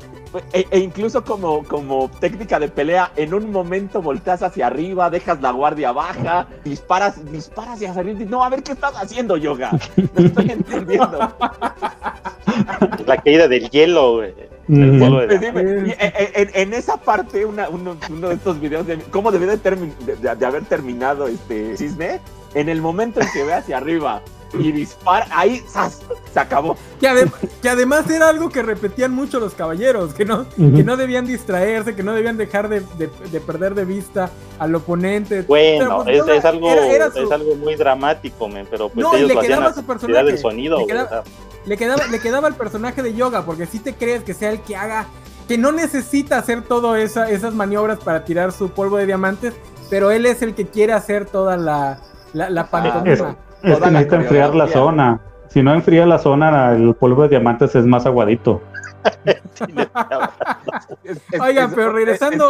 e, e incluso como, como técnica de pelea, en un momento volteas hacia arriba, dejas la guardia baja, disparas, disparas hacia arriba. y No, a ver qué estás haciendo, yoga. No estoy entendiendo. La caída del hielo, güey. El Ujú. polvo de la- dime, y en, en- en esa parte, una- uno, uno de estos videos de cómo debe de, termi- de- de- haber terminado este cisne, en el momento en que ve hacia arriba y dispara, ahí ¡zas! se acabó. que, ade- que además era algo que repetían mucho los caballeros, que no, que no debían distraerse, que no debían dejar de, de- de perder de vista al oponente. Bueno, Pero, es, pues, es algo, era- era su- es algo muy dramático, men, pero pues No, ellos le lo hacían quedaba a su personaje, del sonido, le güey, quedaba- o sea, Le quedaba, le quedaba el personaje de yoga, porque si te crees que sea el que haga, que no necesita hacer todas esa, esas maniobras para tirar su polvo de diamantes, pero él es el que quiere hacer toda la, la, la pantomima. Es que la necesita enfriar la zona. Si no enfría la zona, el polvo de diamantes es más aguadito. Oigan, es- pero es- regresando.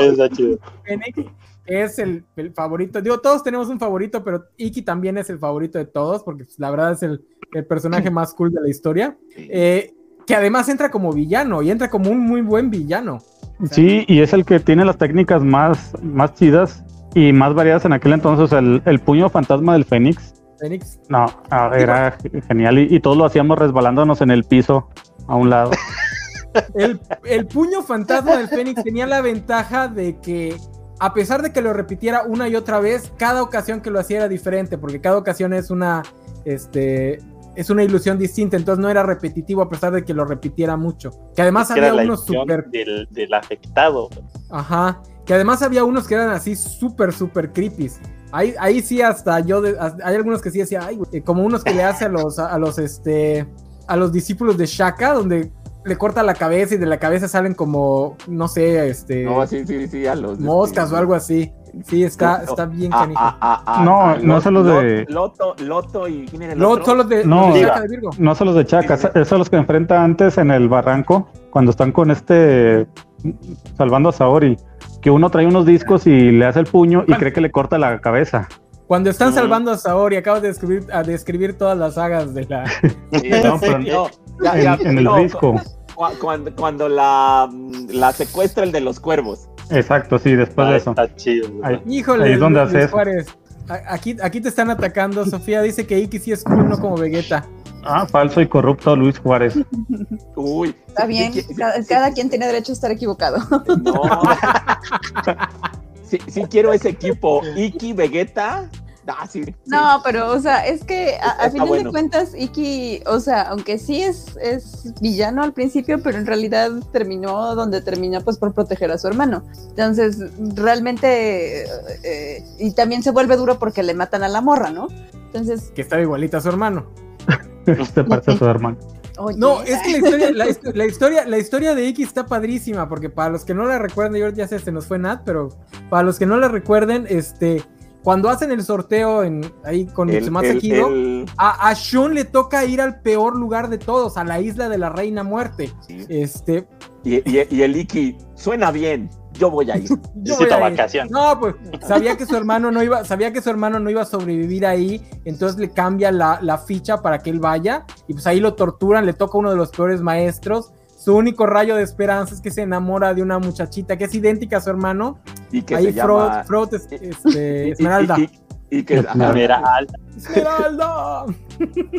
Fennec es el, el favorito. Digo, todos tenemos un favorito, pero Iki también es el favorito de todos, porque pues, la verdad es el, el personaje más cool de la historia. Eh, que además entra como villano y entra como un muy buen villano. Sí, y es el que tiene las técnicas más, más chidas y más variadas en aquel entonces. El, el puño fantasma del Fénix. Fénix. No, ah, era genial y, y todos lo hacíamos resbalándonos en el piso a un lado. El, el puño fantasma del Fénix tenía la ventaja de que, a pesar de que lo repitiera una y otra vez, cada ocasión que lo hacía era diferente, porque cada ocasión es una, este, es una ilusión distinta, entonces no era repetitivo a pesar de que lo repitiera mucho. Que además Que era había la unos super, del, del afectado. ajá, que además había unos que eran así súper, súper creepies. Ahí, ahí sí hasta yo, de- hasta- hay algunos que sí decía, ay, güey", como unos que le hace a los, a, los, este, a los discípulos de Shaka, donde le corta la cabeza y de la cabeza salen como, no sé, este, No, sí, sí, sí, a los. moscas este, o algo así. Sí, está, No, está bien ah, canijo. ah, ah, ah, No, no son los de- Loto, Loto y. ¿Quién era el No, otro? son los de, No, los de Diva. Chaca de Virgo. No son los de Chaca, Sí, sí. esos son los que enfrenta antes en el barranco, cuando están con este salvando a Saori, que uno trae unos discos y le hace el puño y cree que le corta la cabeza. Cuando están Ujú. salvando a Saori, acabas de describir, a describir todas las sagas de la. Sí, No, pero ya, ya, En, en el no, disco. cu- Cuando, cuando la, la secuestra el de los cuervos. Exacto, sí, después de Ah, eso. Está chido. Ahí. Híjole, Ahí es donde Luis hace eso. Aquí, aquí te están atacando. Sofía dice que Iki sí es cool, no como Vegeta. Ah, falso y corrupto Luis Juárez. Uy. Está bien, cada, quien tiene derecho a estar equivocado. No. sí, sí quiero ese equipo. Iki, Vegeta. Ah, sí. sí. No, pero, o sea, es que a, a final bueno. de cuentas, Iki, o sea, aunque sí es, es villano al principio, pero en realidad terminó donde terminó, pues por proteger a su hermano. Entonces, realmente, eh, eh, y también se vuelve duro porque le matan a la morra, ¿no? Entonces, Que estaba igualita a su hermano. Se parece a su hermano. oye, No, es que la historia, la, la historia, la historia de Iki está padrísima, porque para los que no la recuerden, yo ya sé, se nos fue Nat, pero para los que no la recuerden, este, cuando hacen el sorteo en, ahí con El- Mitsumasa el- Kido, el- a, a Shun le toca ir al peor lugar de todos, a la isla de la Reina Muerte. sí. Este, Y, y- y el Iki, suena bien. Yo voy a ir. yo voy a ir. No, pues sabía que su hermano no iba, sabía que su hermano no iba a sobrevivir ahí, entonces le cambia la, la ficha para que él vaya, y pues ahí lo torturan, le toca uno de los peores maestros. Su único rayo de esperanza es que se enamora de una muchachita que es idéntica a su hermano. Y que ahí se llama. Es- y- este, y- y- Esmeralda. Y, y que. Esmeralda. Esmeralda.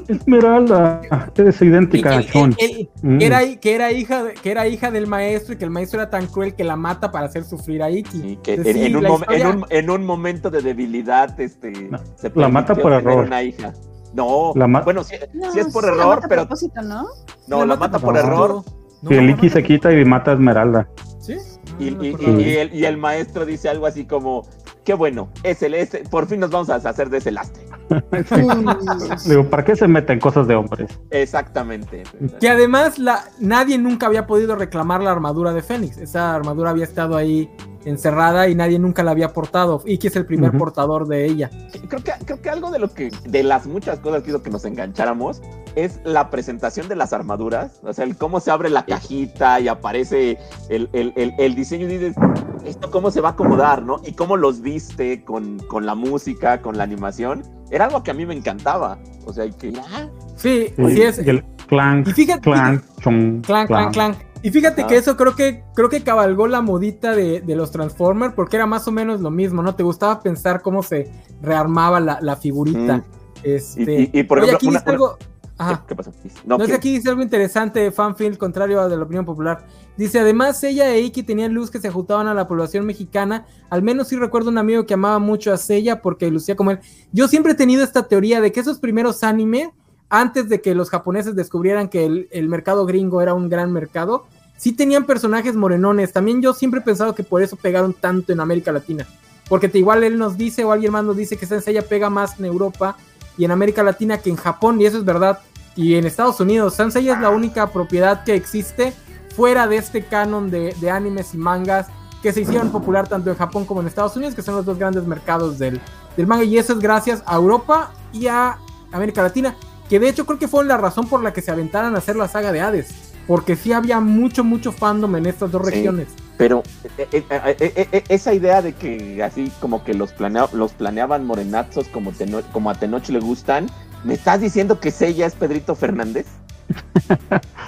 Esmeralda, eres idéntica a Y- y- Sean. y- Mm. que, era, que, era hija de- que era hija del maestro y que el maestro era tan cruel que la mata para hacer sufrir a Iki. Sí, que Entonces, en, sí, en un historia- en, un, en un momento de debilidad, este, No, se la mata por error. Una hija. No, La bueno, sí, no, sí es por sí error, pero ¿no? no, La la mata mata por por error. No, Y el Iki se quita y mata a Esmeralda. ¿Sí? Y, No, no me y- acordaba. y- y el, y el maestro dice algo así como, qué bueno, es el, ese, por fin nos vamos a deshacer de ese lastre. Digo, ¿para qué se meten cosas de hombres? Exactamente. Que además la, nadie nunca había podido reclamar la armadura de Fénix. Esa armadura había estado ahí encerrada y nadie nunca la había portado. Iki es el primer portador de ella. Creo que, creo que algo de lo que, de las muchas cosas que hizo que nos engancháramos, es la presentación de las armaduras. O sea, el cómo se abre la cajita y aparece el, el- el- el diseño y dices, ¿esto cómo se va a acomodar, no? Y cómo los viste con, con la música, con la animación. Era algo que a mí me encantaba. O sea, y que ah, Sí, sí es. y el clank, Y fíjate, clank, chum, clan, clan, clan. Y fíjate Ajá. que eso creo que creo que cabalgó la modita de, de los Transformers porque era más o menos lo mismo, ¿no? Te gustaba pensar cómo se rearmaba la, la figurita. Mm. Este, Y- y- y por oye, ejemplo, aquí una- dice algo. Ajá. ¿qué, qué pasó? No, No, es que- aquí dice algo interesante, fanfield, contrario a de la opinión popular. Dice, además, ella e Iki tenían luz que se ajustaban a la población mexicana. Al menos sí recuerdo un amigo que amaba mucho a Seiya porque lucía como él. Yo siempre he tenido esta teoría de que esos primeros anime, antes de que los japoneses descubrieran que el, el mercado gringo era un gran mercado, sí tenían personajes morenones. También yo siempre he pensado que por eso pegaron tanto en América Latina. Porque te, igual él nos dice, o alguien más nos dice que Senseiya pega más en Europa y en América Latina que en Japón, y eso es verdad. Y en Estados Unidos, Sansei es la única propiedad que existe fuera de este canon de, de animes y mangas que se hicieron popular tanto en Japón como en Estados Unidos, que son los dos grandes mercados del, del manga. Y eso es gracias a Europa y a América Latina, que de hecho creo que fue la razón por la que se aventaran a hacer la saga de Hades. Porque sí había mucho, mucho fandom en estas dos Sí. regiones. Pero eh, eh, eh, esa idea de que así como que los, planea, los planeaban morenazos como, Teno- como a Tenoch le gustan, ¿me estás diciendo que Sella es Pedrito Fernández?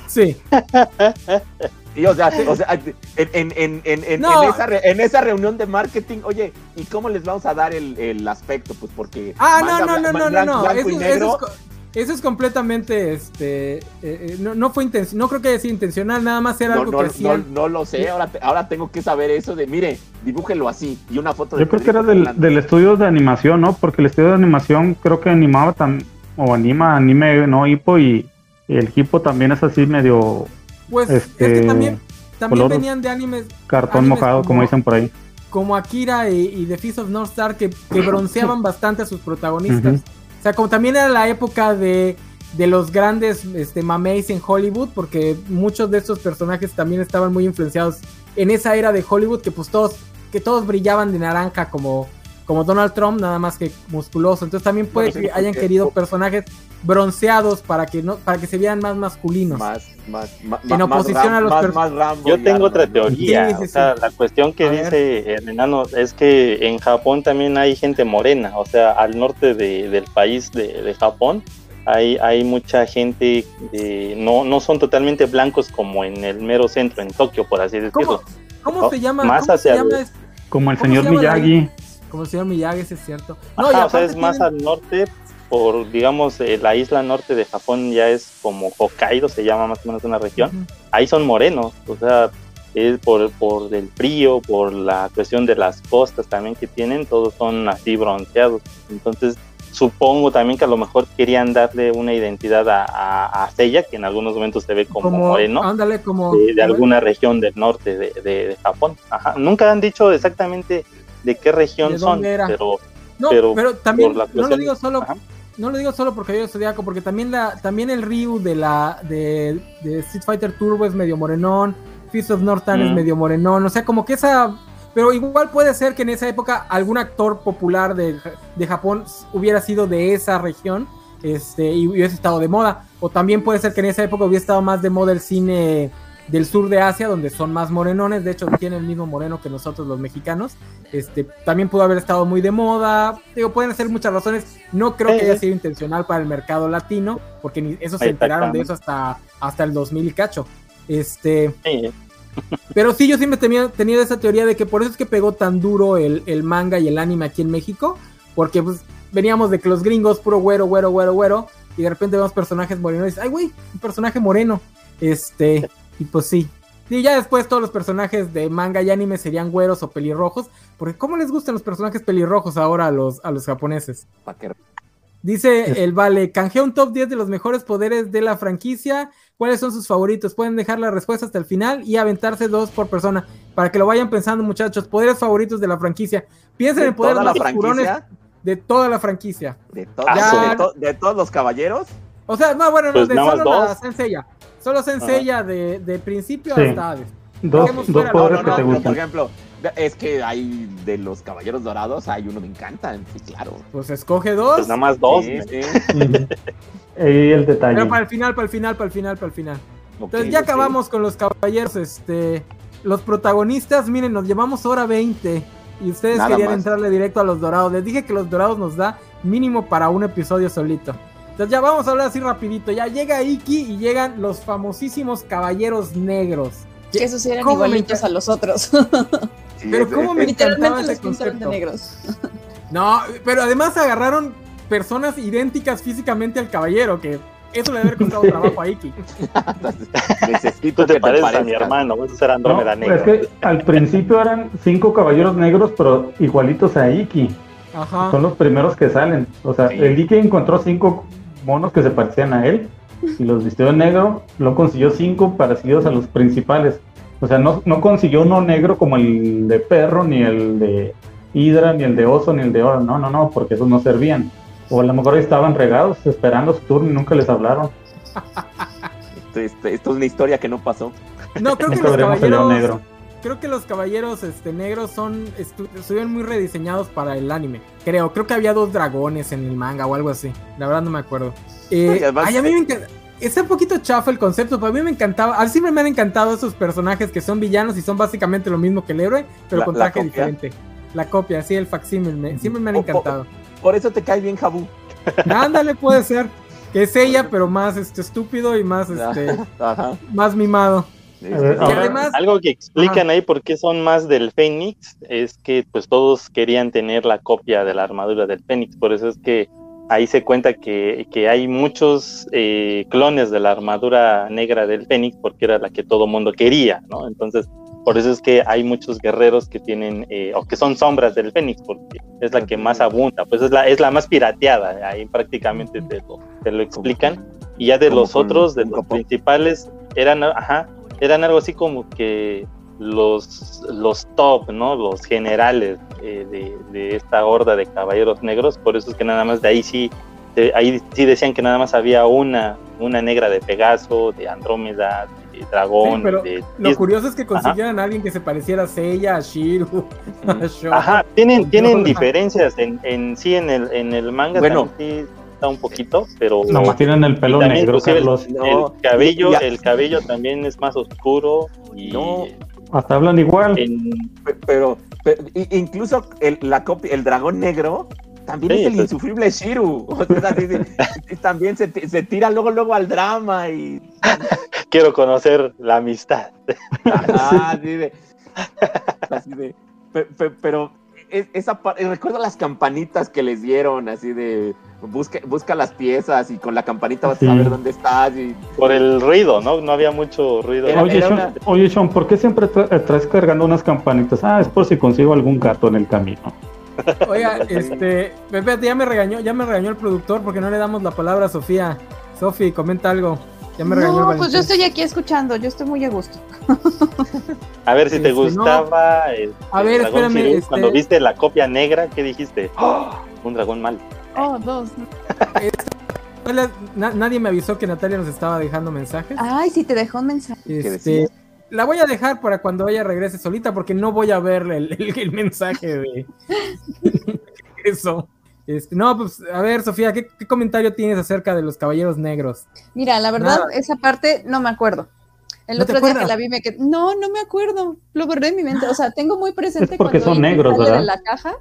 Sí. Y, o sea, o sea, en, en, en, No. esa re- en esa reunión de marketing, oye, ¿y cómo les vamos a dar el, el aspecto? Pues porque... Ah, manga no, no, no, no, no, blanco- no. blanco Eso, y eso negro, es, co- eso es completamente, este, eh, eh, no, no fue intencional, no creo que haya sido intencional, nada más era no, algo no, que no, hacían. no lo sé, ahora, te- ahora tengo que saber eso de, mire, dibújelo así, y una foto de Yo creo que era del, del estudio de animación, ¿no? Porque el estudio de animación creo que animaba tan, o anima anime, ¿no? Hippo y el Hippo también es así medio Pues este, es que también, también color- venían de animes cartón Animes mojado, como- como dicen por ahí. como Akira y, y The Fist of North Star que, que bronceaban bastante a sus protagonistas. O sea, como también era la época de de los grandes este, mameis en Hollywood, porque muchos de estos personajes también estaban muy influenciados en esa era de Hollywood, que pues todos, que todos brillaban de naranja como, como Donald Trump, nada más que musculoso. Entonces también puede que hayan querido personajes bronceados para que no, para que se vieran más masculinos. Más, más, más, En más oposición Ram- a los más, más Rambo Yo tengo Arnold, otra ¿no? teoría. Sí, sí, o sea, sí. la cuestión que A ver. dice el enano es que en Japón también hay gente morena. O sea, al norte de- del país de, de Japón hay, hay mucha gente de, no, no son totalmente blancos como en el mero centro, en Tokio, por así decirlo. ¿Cómo, cómo No, se llama? más ¿Cómo se hacia llama? el- es- Como el ¿Cómo señor se llama la- Miyagi. Como el señor Miyagi, ese es cierto. Ajá, y o sea, es más tienen- al norte, por, digamos, eh, la isla norte de Japón ya es como Hokkaido, se llama más o menos una región. Ujú. ahí son morenos, o sea, es por, por el frío, por la cuestión de las costas también que tienen, todos son así bronceados. Entonces, supongo también que a lo mejor querían darle una identidad a, a, a que en algunos momentos se ve como, moreno, ándale, como de, de alguna región del norte de, de- de Japón. Ajá. Nunca han dicho exactamente de qué región ¿De son, era? pero No, pero, pero también no lo digo solo, Ajá. No lo digo solo porque yo zodiaco, porque también la, también el Ryu de la de, de Street Fighter Turbo es medio morenón, Fist of Northern es Mm. medio morenón, o sea, como que esa, pero igual puede ser que en esa época algún actor popular de, de Japón hubiera sido de esa región, este, y hubiese estado de moda, o también puede ser que en esa época hubiera estado más de moda el cine del sur de Asia, donde son más morenones, de hecho tienen el mismo moreno que nosotros los mexicanos, este, también pudo haber estado muy de moda. Digo, pueden ser muchas razones. No creo que haya sido intencional para el mercado latino, porque ni eso se enteraron de eso hasta, hasta el 2000 y cacho. Este, sí, pero sí, yo siempre tenía, tenía esa teoría de que por eso es que pegó tan duro el, el manga y el anime aquí en México, porque pues veníamos de que los gringos, puro güero, güero, güero, güero, y de repente vemos personajes morenos y dices, ay, güey, un personaje moreno. Este, y pues sí. Y ya después todos los personajes de manga y anime serían güeros o pelirrojos, porque ¿cómo les gustan los personajes pelirrojos ahora a los, a los japoneses? Dice el Vale, canjea un top 10 de los mejores poderes de la franquicia. ¿Cuáles son sus favoritos? Pueden dejar la respuesta hasta el final y aventarse dos por persona. Para que lo vayan pensando, muchachos. Poderes favoritos de la franquicia. Piensen ¿De en poderes más franquicia? de toda la franquicia. ¿De, to- Ah, de to- de todos los caballeros? O sea, no, bueno, no, Pues de solo la dos. Solo Senseiya de, de principio Sí. hasta. Dos, dos poderes que te Por ejemplo, es que hay de los caballeros dorados, hay uno me encanta, sí, claro. Pues escoge dos. pues nada más dos. Sí, sí. Ujú. Ahí el detalle. pero para el final, para el final, para el final, para el final. Entonces ya acabamos con los caballeros, este, los protagonistas, miren, nos llevamos hora 20 y ustedes Nada querían más. entrarle directo a los dorados. Les dije que los dorados nos da mínimo para un episodio solito. Entonces ya vamos a hablar así rapidito. Ya llega Iki y llegan los famosísimos caballeros negros. Que esos eran ¿Cómo me igualitos a los otros. Sí, Pero es- cómo es- me Literalmente encantaba los ese pintaron de concepto. negros. No, pero además agarraron personas idénticas físicamente al caballero, que eso le debe haber costado trabajo a Iki. Necesito que te pareces a mi hermano, vas a ser No, Andrómeda es Negra. que al principio eran cinco caballeros negros, pero igualitos a Iki. Ajá. Son los primeros que salen. O sea, Sí. el Iki encontró cinco monos que se parecían a él y los vistió de negro. Lo consiguió cinco parecidos a los principales. O sea, no, no consiguió uno negro como el de perro, ni el de hidra, ni el de oso, ni el de oro. No, no, no, porque esos no servían. O a lo mejor estaban regados esperando su turno y nunca les hablaron. Esto, esto- esto es una historia que no pasó. No, creo que Nunca los veremos el caballeros león negro. Creo que los caballeros este, negros son estu- estuvieron muy rediseñados para el anime. Creo, creo que había dos dragones en el manga o algo así. La verdad no me acuerdo. Eh, Y además- ay, a mí me encanta. Está un poquito chafa el concepto, pero a mí me encantaba. A mí siempre me han encantado esos personajes que son villanos y son básicamente lo mismo que el héroe, pero La- con traje diferente. La copia, sí, el facsímil. me- siempre me han encantado. Por eso te cae bien Jabu. Ándale, puede ser. Que es ella, pero más este, estúpido y más, este, Ajá. más mimado. Ahora- además, Algo que explican ahí por qué son más del Fénix es que pues todos querían tener la copia de la armadura del Fénix, por eso es que ahí se cuenta que, que hay muchos eh, clones de la armadura negra del Fénix porque era la que todo mundo quería, ¿no? Entonces, por eso es que hay muchos guerreros que tienen, eh, o que son sombras del Fénix, porque es la que más abunda, pues es la, es la más pirateada, ahí prácticamente te lo, te lo explican. Y ya de los otros, de los principales, eran, ajá, eran algo así como que los, los top, ¿no? Los generales eh, de, de esta horda de caballeros negros, por eso es que nada más de ahí sí de- ahí sí decían que nada más había una, una negra de Pegaso, de Andrómeda, de Dragón, Sí, pero de... Lo curioso es que consiguieran a alguien que se pareciera a Seiya, a Shiru, a Shou. Ajá, tienen, tienen No. diferencias en, en sí en el, en el manga Bueno. también sí un poquito, pero Nomás tienen el pelo también negro, el- Carlos. No, el cabello, ya- el cabello también es más oscuro y No. Hasta hablan igual. en- Pero, incluso el, la copia, el dragón negro también Sí, es el pues. insufrible Shiru. O sea, también se, ti- se tira luego luego al drama y quiero conocer la amistad. así de, así pero es- esa recuerdo las campanitas que les dieron así de busca, busca las piezas y con la campanita vas Sí. a saber dónde estás y Por el ruido, ¿no? No había mucho ruido. Era- Oye, era Sean, una- oye, Sean, ¿por qué siempre tra- eh, traes cargando unas campanitas? Ah, es por si consigo algún gato en el camino. Oiga, este, espérate, ya me regañó, ya me regañó el productor porque no le damos la palabra a Sofía. Sofi, comenta algo. Ya me regañó el No, pues yo estoy aquí escuchando, yo estoy muy a gusto. A ver si te Este, no. gustaba el, A el ver, dragón espérame, este- Cuando viste la copia negra, ¿qué dijiste? ¡Ah! Un dragón mal. Oh, dos. Hola, na- nadie me avisó que Natalia nos estaba dejando mensajes. Ay, sí te dejó un mensaje. Este, la voy a dejar para cuando ella regrese solita porque no voy a ver el, el- el mensaje de eso. Este, no, pues a ver, Sofía, ¿qué, qué comentario tienes acerca de los caballeros negros? Mira, la verdad, Nada. esa parte no me acuerdo. El ¿No otro día que la vi me quedé. No, no me acuerdo. Lo borré de mi mente. O sea, tengo muy presente Es porque cuando son negros, sale ¿verdad? de la caja.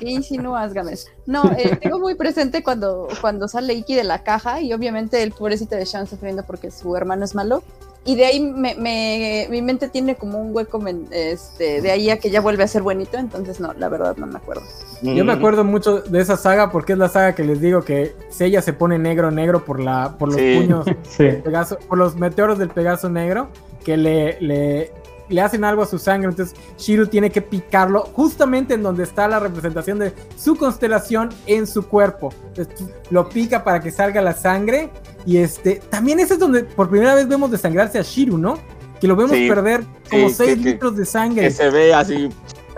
¿Qué insinúas, Games? No, eh, tengo muy presente cuando, cuando sale Iki de la caja y obviamente el pobrecito de Sean sufriendo porque su hermano es malo. Y de ahí me, me- mi mente tiene como un hueco men- este, de ahí a que ya vuelve a ser buenito. Entonces, no, la verdad no me acuerdo. Yo me acuerdo mucho de esa saga porque es la saga que les digo que Sella se pone negro negro por la por los Sí. puños Sí. Pegaso, por los meteoros del Pegaso negro que le, le, le hacen algo a su sangre. Entonces Shiru tiene que picarlo justamente en donde está la representación de su constelación en su cuerpo. Entonces, lo pica para que salga la sangre. Y este también ese es donde por primera vez vemos desangrarse a Shiru, ¿no? Que lo vemos Sí, perder como sí, 6 que- que- litros de sangre. que se ve así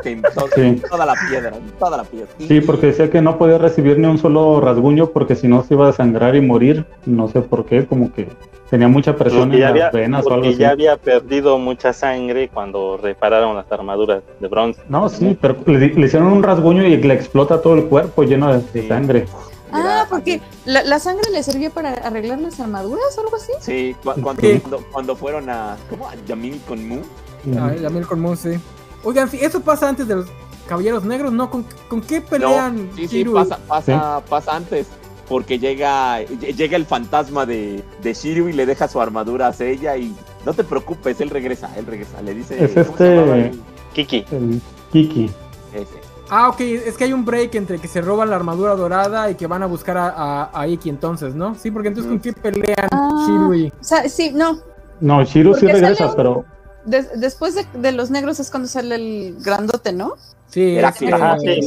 en to- Sí. toda la piedra, en toda la piedra. Y- Sí, porque decía que no podía recibir ni un solo rasguño porque si no se iba a desangrar y morir. No sé por qué, como que tenía mucha presión Porque en las había, venas o algo así. ya había perdido mucha sangre cuando repararon las armaduras de bronce. No, sí, pero le, le hicieron un rasguño y le explota todo el cuerpo lleno de, sangre. Ah, porque la, la sangre le servía para arreglar las armaduras o algo así. Sí, cu- cuando, Sí. cuando, cuando fueron a. ¿Cómo? A Yamil con Mu. Ay, la miel con Moon, sí. Oigan, sí, eso pasa antes de los Caballeros Negros, ¿no? ¿Con, con qué pelean No, sí, sí, Shiru? pasa, pasa, pasa antes. Porque llega, ll- llega el fantasma de, de Shiryu y le deja su armadura a ella y no te preocupes, él regresa, él regresa. Le dice. Es ¿cómo se este- Kiki. El Kiki. Ese. Ah, ok, es que hay un break entre que se roban la armadura dorada y que van a buscar a, a, a Iki entonces, ¿no? Sí, porque entonces ¿con qué pelean Ah. Shiru y... O sea, sí, no. No, Shiro sí regresa, un- pero Des- después de, de los negros es cuando sale el grandote, ¿no? Sí, Heracles. Ajá, sí.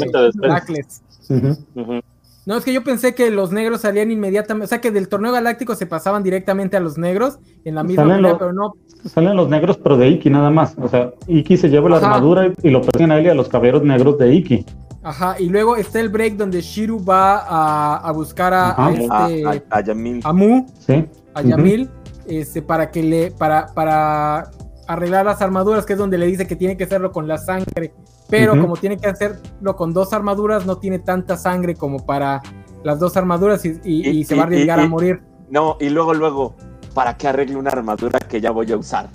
No, es que yo pensé que los negros salían inmediatamente, o sea que del torneo galáctico se pasaban directamente a los negros en la misma los- pero no, salen los negros, pero de Iki nada más. O sea, Iki se lleva la Ajá. armadura y, y lo persiguen a él y a los caballeros negros de Iki. ajá, y luego está el break donde Shiru va a, a buscar a, a este, A, a- a Yamil. a Mu, Sí. a. Yamil, este, para que le, para, para arreglar las armaduras, que es donde le dice que tiene que hacerlo con la sangre. Pero como tiene que hacerlo con dos armaduras, no tiene tanta sangre como para las dos armaduras y, y- Y- y se va a arriesgar a morir. No, y luego, luego, ¿para qué arregle una armadura que ya voy a usar?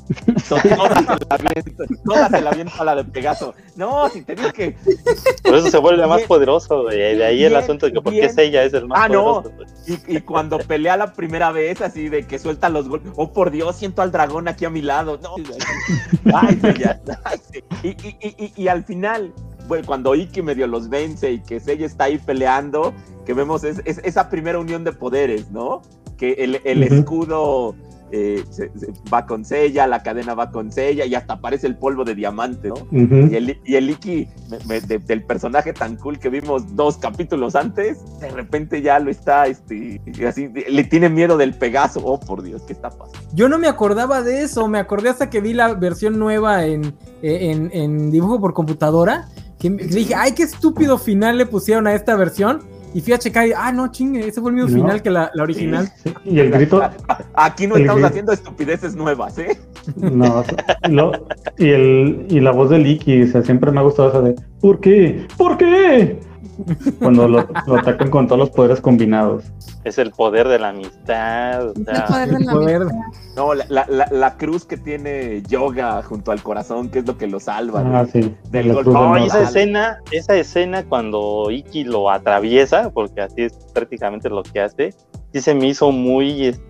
To- Todas se la avienta, a la de Pegaso. No, si te dije, Por eso se vuelve más Bien. poderoso. De, de ahí el Bien, asunto de que por qué bien. es ella es el más Ah, no. poderoso. pues. Y, y cuando pelea la primera vez, así de que suelta los golpes, oh por Dios, siento al dragón aquí a mi lado. No, ay, ya, ay, y, y, y al final, bueno, cuando Iki medio los vence y que Seiya está ahí peleando, que vemos es, es- esa primera unión de poderes, ¿no? Que el, escudo eh, se- se- va con Seiya, la cadena va con Seiya y hasta aparece el polvo de diamante, ¿no? Y el, y el Iki, me- me- de- del personaje tan cool que vimos dos capítulos antes, de repente ya lo está, este, así, le tiene miedo del Pegaso. Oh, por Dios, ¿qué está pasando? Yo no me acordaba de eso, me acordé hasta que vi la versión nueva en, en, en dibujo por computadora, que dije, ay, qué estúpido final le pusieron a esta versión. Y fui a checar y, ah, no, chingue, ese fue el mismo No. final que la, la original. Sí, Y el grito, Aquí no estamos grito. haciendo estupideces nuevas, ¿eh? no, lo- y el, y la voz de Licky, o sea, siempre me ha gustado esa de, ¿por qué? ¿Por qué? Cuando lo, lo atacan con todos los poderes combinados. Es el poder de la amistad. o el poder de la Poder. amistad. No, la, la, la, la cruz que tiene yoga junto al corazón, que es lo que lo salva. Ah, de- sí. del golpe. No, No, esa escena, esa escena cuando Iki lo atraviesa, porque así es prácticamente lo que hace, sí se me hizo muy este,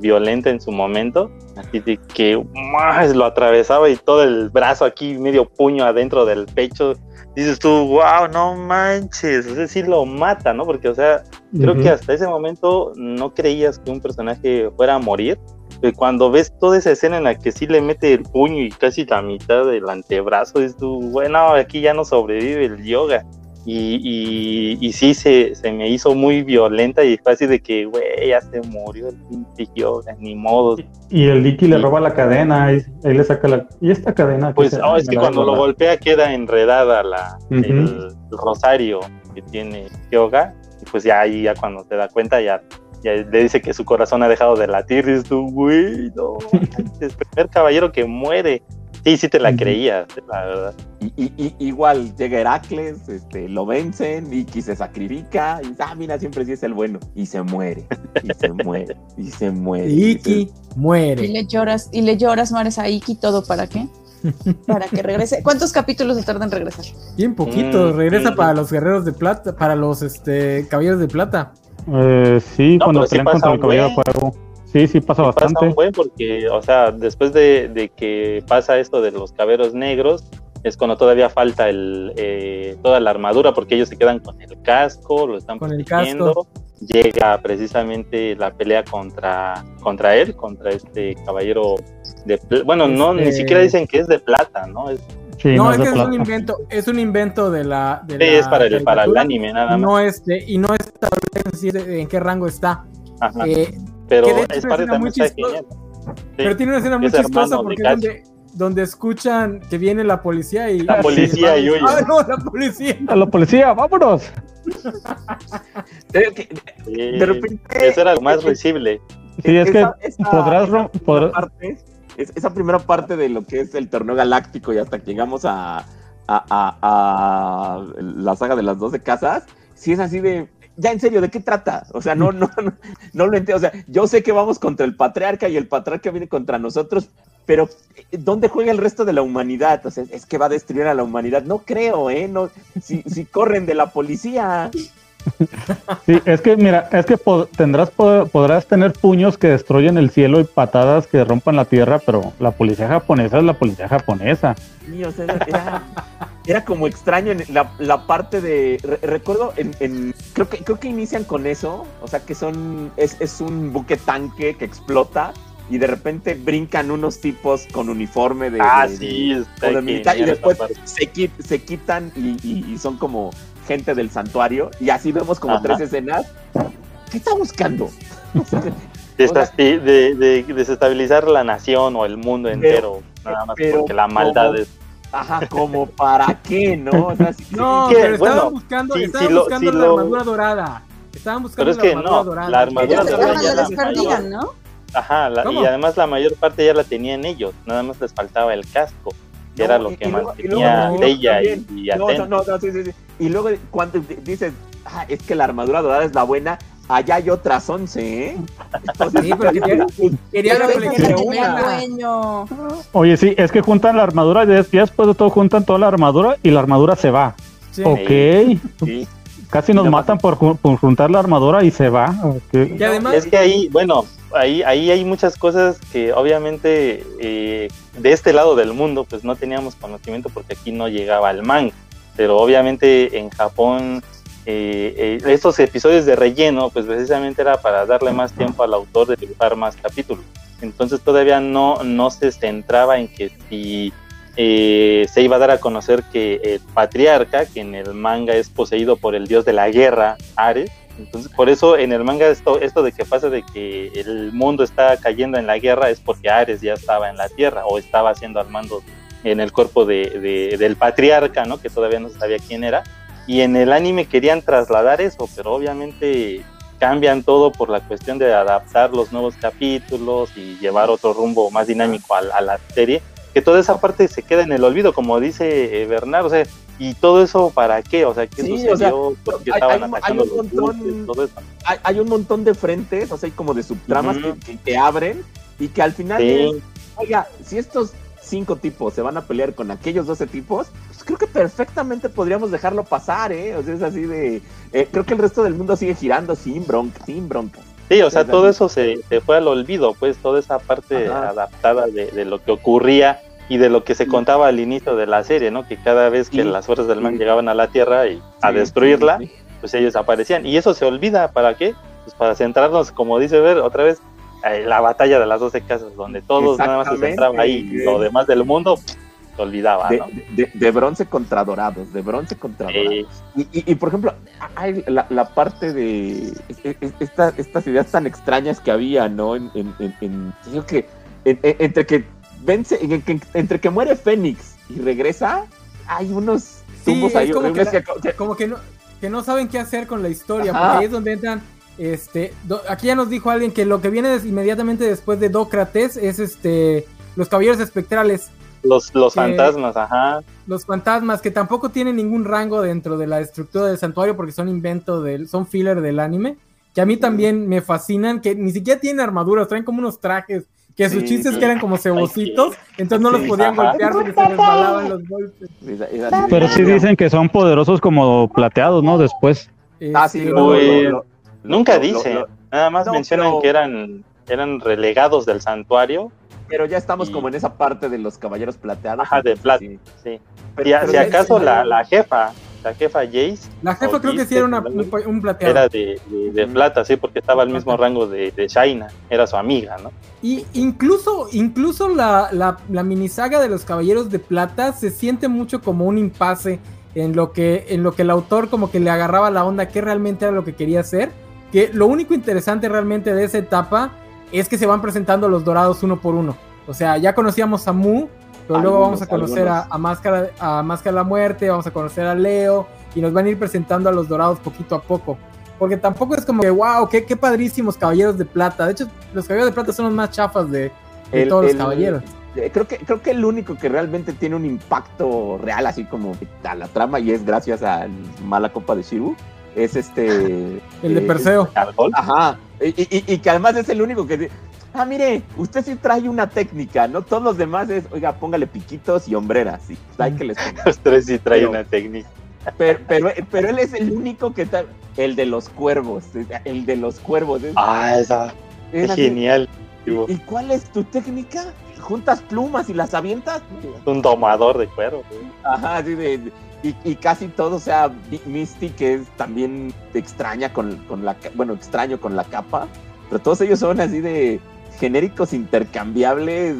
violenta en su momento, así de que más lo atravesaba y todo el brazo aquí, medio puño adentro del pecho. Dices tú, wow, no manches, sea, sí lo mata, ¿no? Porque, o sea, creo Ujú. que hasta ese momento no creías que un personaje fuera a morir. Y cuando ves toda esa escena en la que sí le mete el puño y casi la mitad del antebrazo, dices tú, bueno, aquí ya no sobrevive el yoga. Y, y, y sí, se, se me hizo muy violenta y fue así de que, güey, ya se murió el pinche yoga, ni modo. Y el Licky le roba la cadena, ahí, ahí le saca la... ¿Y esta cadena? Pues será? oh, es que cuando lo golpea queda enredada la, el, el rosario que tiene yoga. Y pues ya ahí, ya cuando se da cuenta, ya, ya le dice que su corazón ha dejado de latir. Dices tú, güey, no, manches, el primer caballero que muere. Sí, sí te la Ujú. creías, la verdad. Y, y- y- igual llega Heracles, este, lo vencen, Iki se sacrifica, y dice, ah, mira, siempre sí es el bueno. Y se muere, y se muere, y se muere. Y y se- Iki Y muere. le lloras, y le lloras, Mares, a Iki todo para qué? Para que regrese. ¿Cuántos capítulos se tarda en regresar? Bien poquito, Mm, regresa sí. para los guerreros de plata, para los este caballeros de plata. Eh, sí, No, cuando sí pelean pasa contra el caballero de fuego. Sí, sí, pasa Pasa bastante. un buen porque, o sea, después de, de que pasa esto de los caberos negros, es cuando todavía falta el, eh, toda la armadura, porque ellos se quedan con el casco, lo están Con el protegiendo. Llega precisamente la pelea contra, contra él, contra este caballero de Bueno, no, ni Este- siquiera dicen que es de plata, ¿no? Es, Sí, no, no es es que es un invento, es un invento de la. De sí, la es para el, para el anime nada más. No este, y no establece si es- en qué rango está. Ajá. Eh, Pero es parte también está genial. Sí. Pero tiene una escena muy chistosa porque es donde, donde escuchan que viene la policía y. La policía y huye. Ah, no, la policía. A la policía, vámonos. Sí, De repente. Eso era lo más risible. Sí, es que podrás esa primera podrás- parte- es- esa primera parte de lo que es el torneo galáctico y hasta que llegamos a, a, a- a la saga de las 12 casas, si es así de. Ya en serio, ¿de qué trata? O sea, no, no, no, no lo entiendo. O sea, yo sé que vamos contra el patriarca y el patriarca viene contra nosotros, pero eh, ¿dónde juega el resto de la humanidad? O sea, es que va a destruir a la humanidad. No creo, ¿eh? No, si, si corren de la policía. Sí, es que mira, es que tendrás po- podrás tener puños que destruyen el cielo y patadas que rompan la tierra, pero la policía japonesa es la policía japonesa. Sí, o sea, era, era- como extraño en la, la parte de. re- recuerdo, en, en- creo que creo que inician con eso. O sea que son. Es, es un buque tanque que explota. Y de repente brincan unos tipos con uniforme de. Ah, de- sí, de- de militar, y después se, se quitan y, y- y son como gente del santuario. Y así vemos como Ajá. tres escenas. ¿Qué está buscando? De, de- desestabilizar la nación o el mundo entero, nada más pero porque la maldad es... Ajá, como para qué, ¿no? O sea, sí- No, que, pero estaban bueno, buscando, si- estaban si lo- buscando si la lo- armadura dorada. Estaban buscando Pero es la que armadura no, dorada. la armadura dorada ya la la desperdían, ¿no? Ajá, la- y además la mayor parte ya la tenían ellos, nada más les faltaba el casco, que No, era lo y- que y mantenía luego Seiya y, y No, no, no, no, sí, sí, sí. Y luego cuando di- dices, ah, es que la armadura dorada es la buena, allá hay otras 11, ¿eh? Entonces, Sí, pero quería, quería Pero de el una. dueño. Oye, sí, es que juntan la armadura y después de todo juntan toda la armadura y la armadura se va. Sí. Ok, sí. casi nos matan por, por juntar la armadura y se va. ok. Y además, Es que ahí, bueno, ahí, ahí hay muchas cosas que obviamente eh, de este lado del mundo pues no teníamos conocimiento porque aquí no llegaba el manga, pero obviamente en Japón eh, eh, estos episodios de relleno pues precisamente era para darle más tiempo al autor de dibujar más capítulos. Entonces todavía no, no se centraba en que si eh, se iba a dar a conocer que el patriarca, que en el manga es poseído por el dios de la guerra, Ares, entonces, por eso en el manga esto, esto de que pasa de que el mundo está cayendo en la guerra es porque Ares ya estaba en la tierra o estaba haciendo al mando en el cuerpo de, de- del patriarca, ¿no? Que todavía no sabía quién era. Y en el anime querían trasladar eso, pero obviamente cambian todo por la cuestión de adaptar los nuevos capítulos y llevar otro rumbo más dinámico a, a la serie, que toda esa parte se queda en el olvido, como dice eh, Bernard, o sea, ¿y todo eso para qué? O sea, ¿qué Sí, sucedió? o sea, ¿Por qué hay- estaban hay hay un montón- buques? Todo eso. hay, hay un montón de frentes, o sea, hay como de subtramas Ujú. que, que- que abren y que al final Sí. es, oiga, si estos cinco tipos se van a pelear con aquellos 12 tipos, pues creo que perfectamente podríamos dejarlo pasar, ¿eh? O sea, es así de... eh, creo que el resto del mundo sigue girando sin bronca, sin broncas. Sí, o sea, todo eso se, se fue al olvido, pues toda esa parte Ajá. adaptada de, de lo que ocurría y de lo que se contaba al inicio de la serie, ¿no? Que cada vez que Sí. las fuerzas del mal Sí. llegaban a la Tierra y a Sí, destruirla, pues ellos aparecían. Y eso se olvida, ¿para qué? Pues para centrarnos, como dice Ver, otra vez, en la batalla de las 12 casas, donde todos nada más se Exactamente. centraba ahí y lo demás del mundo se olvidaba, De, ¿no? de- de bronce contra dorados, de bronce contra dorados. Eh, Y, y- y, por ejemplo, hay la, la parte de e- e- esta- estas ideas tan extrañas que había, ¿no? En, en- en- en- que en- en- entre que vence, en- en- entre que muere Fénix y regresa, hay unos Sí, tumbos ahí como que que, que- como que no, que no saben qué hacer con la historia, Ajá. porque ahí es donde entran, este, do- aquí ya nos dijo alguien que lo que viene des- inmediatamente después de Dócrates es este, los caballeros espectrales, los los que- fantasmas, ajá. los fantasmas, que tampoco tienen ningún rango dentro de la estructura del santuario porque son invento del, son filler del anime, que a mí también me fascinan, que ni siquiera tienen armaduras, traen como unos trajes, que sus Sí, chistes sí. que eran como cebocitos, entonces no los podían ajá. golpear porque se resbalaban los golpes. Pero sí dicen que son poderosos como plateados, ¿no? Después. Ah, sí, lo- lo- Nunca lo- lo- dicen, lo- nada más No, mencionan pero- que eran, eran relegados del santuario, pero ya estamos Y- como en esa parte de los caballeros plateados. Ajá, de plata. sí. sí. Pero- Y pero si acaso la, la jefa, la jefa Jace, La jefa creo que sí era una- un, plateado. era de, de- de plata, sí, porque estaba al mismo rango de, de Shaina, era su amiga, ¿no? Y incluso, incluso la, la, la minisaga de los Caballeros de Plata se siente mucho como un impasse en lo que, en lo que el autor como que le agarraba la onda, que realmente era lo que quería hacer. Que lo único interesante realmente de esa etapa es que se van presentando los dorados uno por uno. O sea, ya conocíamos a Mu, pero luego Algunos, vamos a conocer a, a Máscara, a Máscara de la Muerte, vamos a conocer a Leo, y nos van a ir presentando a los dorados poquito a poco. Porque tampoco es como que, wow, qué, qué padrísimos caballeros de plata. De hecho, los caballeros de plata son los más chafas de, de El- todos el- los caballeros. eh, Creo que, creo que el único que realmente tiene un impacto real, así como a la trama, y es gracias a mala copa de Shiru, es este. El de eh, Perseo. Ajá. Y, y- y que además es el único que. dice, Ah, mire, usted sí trae una técnica, ¿no? Todos los demás es, oiga, póngale piquitos y hombreras. Sí, hay que les ponga. Los tres sí traen Pero- una técnica. Pero, pero, pero él es el único que está. El de los cuervos. El de los cuervos. Es, Ah, esa, es genial. ¿Y, y cuál es tu técnica? ¿Juntas plumas y las avientas? un domador de cuero. güey. Ajá, así de. Y, y casi todo, o sea, Mi- Misty, que es también extraña con, con la. Bueno, extraño con la capa. Pero todos ellos son así de genéricos intercambiables.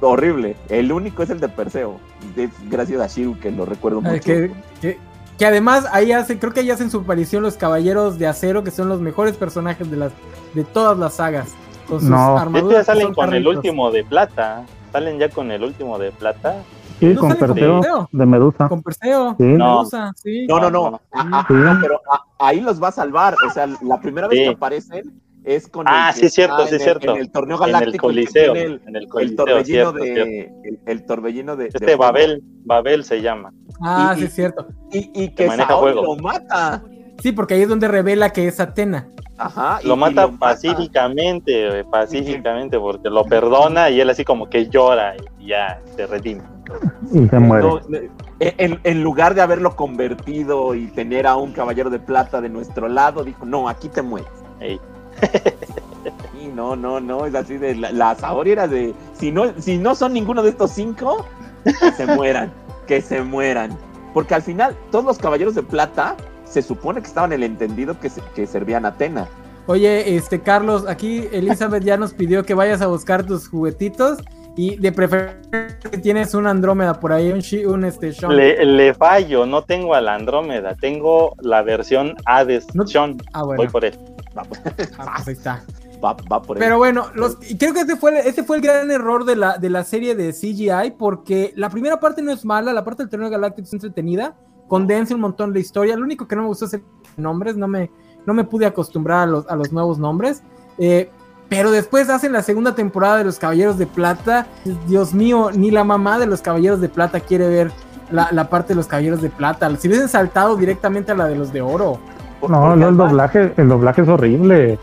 horrible. El único es el de Perseo. Es gracias a Shiru que lo recuerdo mucho. que, que- que además ahí hacen, creo que ahí hacen su aparición los caballeros de acero, que son los mejores personajes de las de todas las sagas. Con sus No. De hecho, armaduras. ya que salen con el carritos. último de plata. Salen ya con el último de plata. Sí, ¿No con Perseo Perseo? de Medusa. Con Perseo, Sí. No. Medusa, sí. No, no, No. Ah, ah, Sí. no, pero ah, ahí los va a salvar. O sea, la primera vez Sí. que aparecen es con. Ah, el sí, es cierto, sí, en es el- cierto. En el torneo En el galáctico. Coliseo. el, En el el Coliseo, torbellino cierto, de. cierto. El, el torbellino de. Este. Babel, Babel se llama. Ah, y- sí, es cierto. Y, y Que que maneja lo mata. Sí, porque ahí es donde revela que es Atena. Ajá. y- Lo y mata pacíficamente, güey, pacíficamente, porque lo perdona y él así como que llora y ya se redime. Y se muere. No, no, en, en lugar de haberlo convertido y tener a un caballero de plata de nuestro lado, dijo, no, aquí te mueres. Y no, no, no, es así de la, la Saori era de si no, si no son ninguno de estos cinco, que se mueran, que se mueran. Porque al final, todos los caballeros de plata se supone que estaban en el entendido que, se- que servían a Atena. Oye, este Carlos, aquí Elizabeth ya nos pidió que vayas a buscar tus juguetitos y de preferencia tienes un Andrómeda por ahí, un, un este Sean. Le, le fallo, no tengo a la Andrómeda, tengo la versión Hades No- Sean. Ah, Voy por él. Va, Ah, pues ahí está. va, va por. Pero bueno, los, y creo que ese fue, el- ese fue el gran error de la, de la serie de CGI, porque la primera parte no es mala, la parte del torneo galáctico es entretenida, condense un montón de historia. Lo único que no me gustó es el nombres, no me, no me pude acostumbrar a los, a los nuevos nombres. Eh, pero después hacen la segunda temporada de los Caballeros de Plata. Dios mío, ni la mamá de los Caballeros de Plata quiere ver la, la parte de los Caballeros de Plata. Si hubiesen saltado directamente a la de los de Oro. No, no, el doblaje, el doblaje es horrible.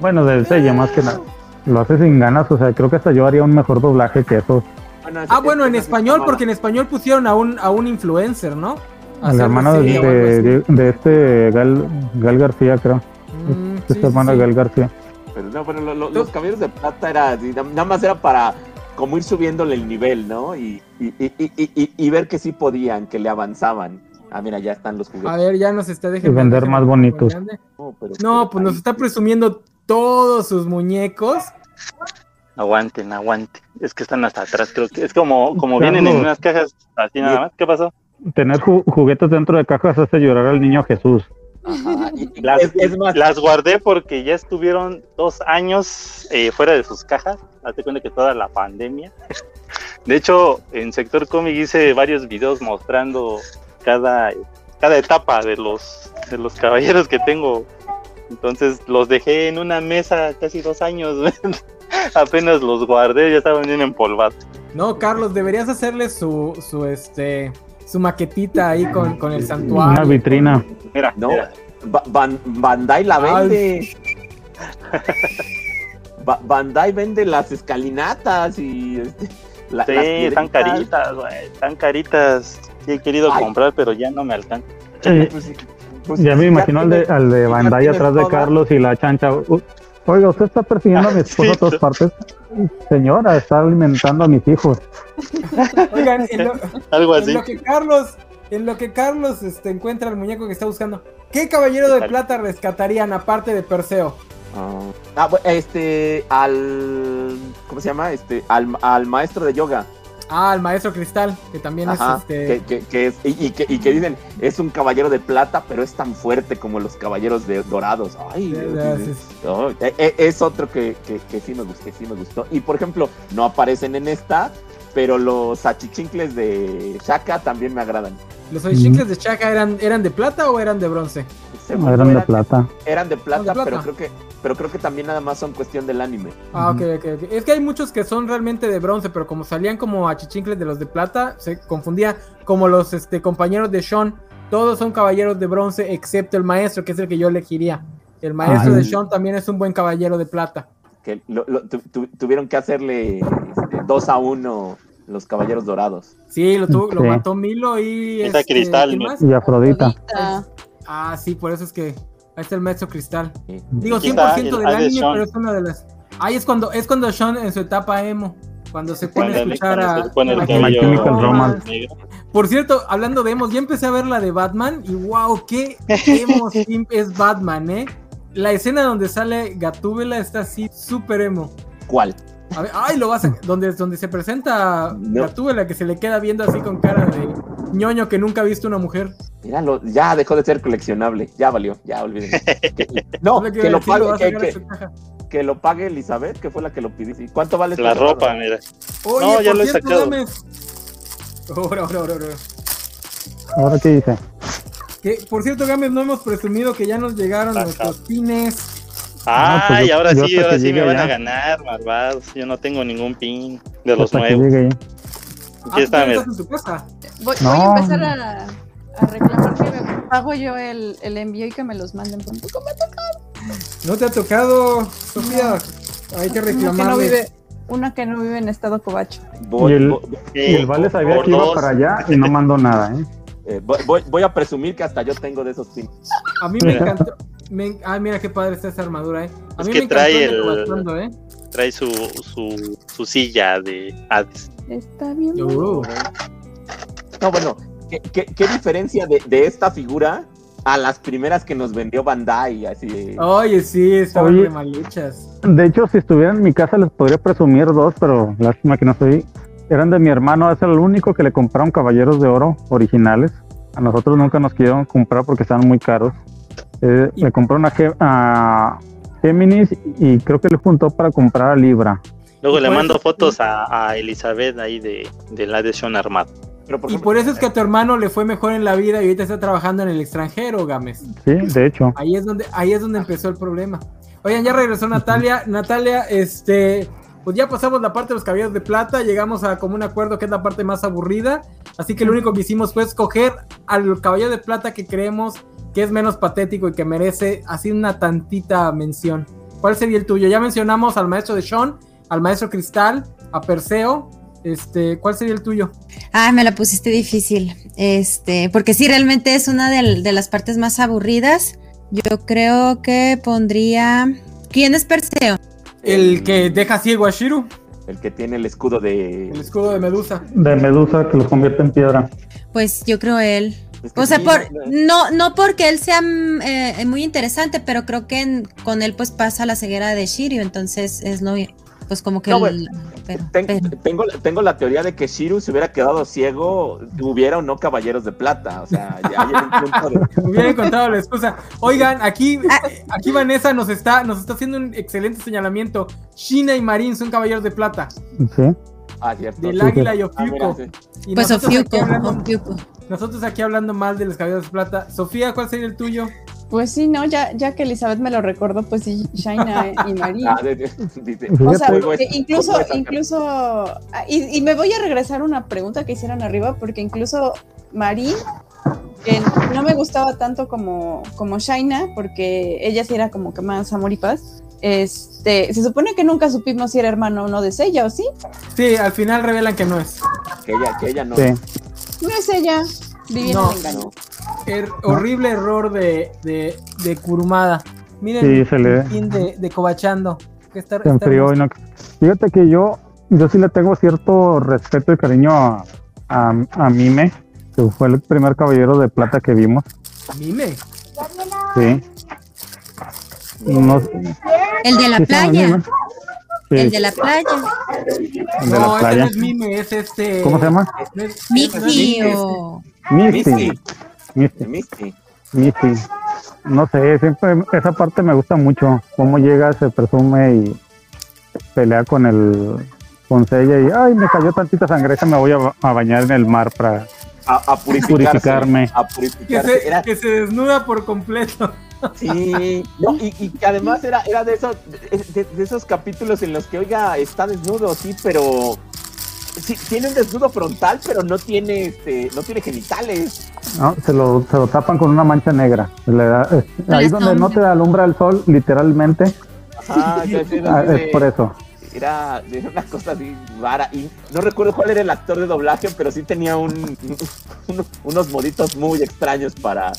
Bueno, del sello más que nada. Lo hace sin ganas, o sea, creo que hasta yo haría un mejor doblaje que eso. Bueno, Ah, bueno, en es- español, porque en español pusieron a un, a un influencer, ¿no? A El hacer hermano de, de, de este Gal, Gal García, creo. Mm, Este sí, sí, hermano sí. de Gal García. Pero no, bueno, lo- lo- los caballeros de plata era nada más era para como ir subiéndole el nivel, ¿no? Y, y, y, y, y- y ver que sí podían, que le avanzaban. Ah, mira, ya están los juguetes. A ver, ya nos está dejando. Y vender más bonitos. No, pero- No, pues nos está presumiendo todos sus muñecos. Aguanten, aguanten. Es que están hasta atrás, creo que es como, como vienen en unas cajas así nada más. ¿Qué pasó? Tener ju- juguetes dentro de cajas hace llorar al niño Jesús. Ajá, y- y Las, es, es más, las guardé porque ya estuvieron dos años eh, fuera de sus cajas. Hazte cuenta que toda la pandemia. De hecho, en sector cómic hice varios videos mostrando cada, cada etapa de los, de los caballeros que tengo. Entonces los dejé en una mesa casi dos años. Apenas los guardé, ya estaban bien empolvados. No, Carlos, deberías hacerle su, su, este, su maquetita ahí con, con el Una santuario. vitrina. Mira, no, mira. Ba- Ban- Bandai la vende. Ba- Bandai vende las escalinatas y este, la- Sí, las están caritas, güey. Están caritas. Sí, he querido Ay. comprar, pero ya no me alcanza. Eh, Pues sí, pues ya me imagino al de, al de Bandai atrás de. Carlos y la chancha. Oiga, usted está persiguiendo a mi esposa a todas partes. Señora, está alimentando a mis hijos. Oigan, en lo, Algo en así. lo que Carlos, en lo que Carlos este, encuentra el muñeco que está buscando, ¿qué caballero de plata rescatarían aparte de Perseo? Ah, ah, este, al, ¿cómo se llama? Este, al, al maestro de yoga. Ah, el maestro Cristal, que también Ajá, es este. que, que- que es, y, y que, y que dicen, es un caballero de plata, pero es tan fuerte como los caballeros de dorados. Ay, Dios, no, e- e- es otro que, que, que sí me gustó, sí me gustó. Y por ejemplo, no aparecen en esta, pero los achichincles de Shaka también me agradan. ¿Los oichincles de Chaka eran, eran de plata o eran de bronce? No, eran de plata. eran de plata, de plata. pero creo que pero creo que también nada más son cuestión del anime. Ah, ok, ok, ok. Es que hay muchos que son realmente de bronce, pero como salían como achichincles de los de plata, se confundía como los este, compañeros de Sean. Todos son caballeros de bronce, excepto el maestro, que es el que yo elegiría. El maestro de Sean también es un buen caballero de plata. Que lo- lo- tu- tu- tuvieron que hacerle este, dos a uno los caballeros dorados. Sí, lo, tuvo- lo mató Milo y. Este, Cristal. Y Afrodita. Ah, sí, por eso es que. Ahí está el maestro Cristal. Sí. Digo, Aquí 100% está el del Eye de anime, Sean. pero es una de las. Ahí es cuando, es cuando Sean en su etapa emo. Cuando se pone a escuchar a. Por cierto, hablando de emos, ya empecé a ver la de Batman y wow, qué emo es Batman, ¿eh? La escena donde sale Gatúbela está así, súper emo. ¿Cuál? A ver, ay, lo vas a... Donde, donde se presenta No. Gatúbela, que se le queda viendo así con cara de ñoño que nunca ha visto una mujer. Míralo, ya dejó de ser coleccionable. Ya valió, ya olvídenlo. No, lo que a lo pague, que, que- que lo pague Elizabeth, que fue la que lo pidió. ¿Y ¿Cuánto vale La ropa, mira. Oye, No, ya por lo he cierto, sacado. Ahora, ahora, ahora, ahora. Ahora qué dice. Que, por cierto, Gámez, no hemos presumido que ya nos llegaron Ajá. nuestros pines. Ah, pues yo- ahora yo sí, ahora sí me van a ganar, malvados. Yo no tengo ningún pin de los Hasta nuevos. Ah, Aquí ¿tú está, ya mira. estás en tu casa? voy, No. voy a empezar a, a reclamar que me pago yo el, el envío y que me los manden pronto. ¿Cómo ¿No te ha tocado, Sofía? Hay que no vive, una que no vive en estado covacho. Voy, Y el- voy- Y el Vale sabía que iba dos. para allá y no mandó nada, ¿eh? eh, voy- voy- voy a presumir que hasta yo tengo de esos pins. A mí me encantó. Me- ay, mira qué padre está esa armadura, eh. A Es mí que me trae el de eh. Trae su, su, su silla de Hades. Está bien. Uh, No, bueno, ¿qué, qué- qué diferencia de, de esta figura a las primeras que nos vendió Bandai? Así de- Oye, sí, estaban Oye. re mal hechas. De hecho, si estuviera en mi casa les podría presumir dos, pero lástima que no estoy. Eran de mi hermano, es el único que le compraron caballeros de oro originales. A nosotros nunca nos quisieron comprar porque estaban muy caros. Eh, Y- Le compró una a Géminis y creo que le juntó para comprar a Libra. Luego le mando eso- fotos a, a Elizabeth ahí de, de la. Pero, por Y por eso es que a tu hermano le fue mejor en la vida y ahorita está trabajando en el extranjero, Gámez. Sí, de hecho. Ahí es donde, ahí es donde empezó el problema. Oigan, ya regresó Natalia. Natalia, este, pues ya pasamos la parte de los caballeros de plata, llegamos a como un acuerdo que es la parte más aburrida. Así que lo único que hicimos fue escoger al caballero de plata que creemos que es menos patético y que merece así una tantita mención. ¿Cuál sería el tuyo? Ya mencionamos al maestro de Sean, al maestro Cristal, a Perseo. Este, ¿cuál sería el tuyo? Ah, me la pusiste difícil. Este, porque sí, realmente es una de, de las partes más aburridas. Yo creo que pondría. ¿Quién es Perseo? El que deja ciego a Shiru, el que tiene el escudo de. el escudo de Medusa. De Medusa que los convierte en piedra. Pues yo creo él. Es que O sea, sí, por, no- no, porque él sea mm, eh, muy interesante, pero creo que en- con él pues pasa la ceguera de Shiryu, entonces es lo pues como que No, el- pero- Ten- pero- tengo, tengo la teoría de que Shiru se hubiera quedado ciego, hubiera o no caballeros de plata. O sea, ya hay un punto de. Me hubiera encontrado la excusa. Oigan, aquí, aquí Vanessa nos está, nos está haciendo un excelente señalamiento. Shina y Marin son caballeros de plata. Sí. Ah, cierto. Del Sí, águila y Ah, mira, Ofiuco. sí. Y pues hablando, Ofiuco. Nosotros aquí hablando mal de los caballeros de plata. Sofía, ¿cuál sería el tuyo? Pues sí, no, ya, ya que Elizabeth me lo recordó, pues sí, Shaina y María. Ah, dice, O sea, que incluso, juego es acá. incluso, ah, y, y me voy a regresar a una pregunta que hicieron arriba, porque incluso Marín, que no me gustaba tanto como, como Shaina, porque ella sí era como que más amor y paz. Este, se supone que nunca supimos si era hermano o no de ella, ¿o sí? Sí, al final revelan que no es. que ella, que ella no. Sí. No es ella, viviendo No, en engaño. no. Er- horrible error de, de, de Kurumada. Miren, Sí, se le- el de, de Cobachando. Que está, Se está y no. Fíjate que yo, yo sí le tengo cierto respeto y cariño a, a, a Mime, que fue el primer caballero de plata que vimos. Mime. Sí. No, El de la playa, el de la playa. el de no, la ese playa. no es Mime, es este. ¿Cómo se llama? Mixi o Misty. Misty. Misty. Misty. Misty. No sé, siempre esa parte me gusta mucho. Cómo llega, se presume y pelea con el con Seiya y ay, me cayó tantita sangre, me voy a, a bañar en el mar para A, a Purificarme. A Que se, Era, que se desnuda por completo. sí, no, y, y que además era, era de, esos, de, de esos capítulos en los que, oiga, está desnudo, sí, pero. Sí, tiene un desnudo frontal, pero no tiene este, no tiene genitales. No, se lo, se lo tapan con una mancha negra. Da- es- ahí donde no te alumbra el sol, literalmente, Ajá, sí, sí, ah, es por eso. Era, era una cosa así rara. Y no recuerdo cuál era el actor de doblaje, pero sí tenía un, un- unos moditos muy extraños para.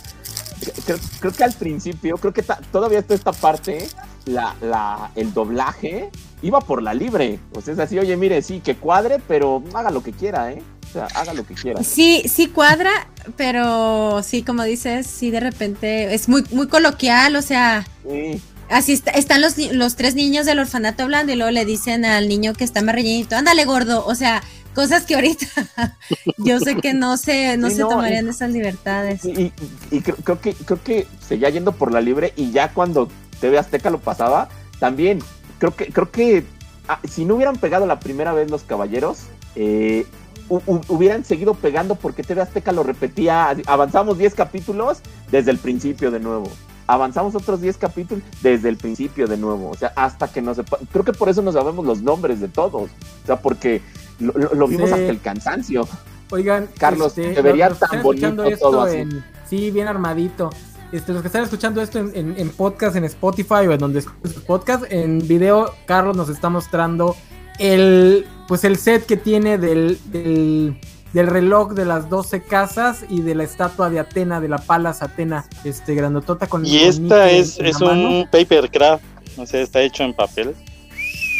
Creo, creo que al principio, creo que ta- todavía está esta parte, la, la, el doblaje iba por la libre. O sea, es así, oye, mire, sí, que cuadre, pero haga lo que quiera, ¿eh? O sea, haga lo que quiera. Sí, sí cuadra, pero sí, como dices, sí de repente es muy, muy coloquial, o sea, Sí. así está- están los, los tres niños del orfanato hablando y luego le dicen al niño que está más rellenito, ándale gordo, o sea, cosas que ahorita yo sé que no se, no Sí, se no, tomarían y- esas libertades. Y, y- y creo, creo que creo que seguía yendo por la libre y ya cuando TV Azteca lo pasaba, también creo que creo que ah, si no hubieran pegado la primera vez los caballeros, eh, hu- hu- hubieran seguido pegando porque TV Azteca lo repetía. Avanzamos 10 capítulos desde el principio de nuevo. Avanzamos otros 10 capítulos desde el principio de nuevo. O sea, hasta que nos sepa- Creo que por eso no sabemos los nombres de todos. O sea, porque lo, lo- lo vimos Sí. hasta el cansancio. Oigan, Carlos, este, se vería tan bonito todo así. en- sí, bien armadito. Este, los que están escuchando esto en, en- en podcast, en Spotify o en donde escuchen sus podcast, en video, Carlos nos está mostrando el, pues el set que tiene del, del, del reloj de las 12 casas y de la estatua de Atena, de la Palas Atena, este, grandotota con Y esta es, es un papercraft, o sea, está hecho en papel.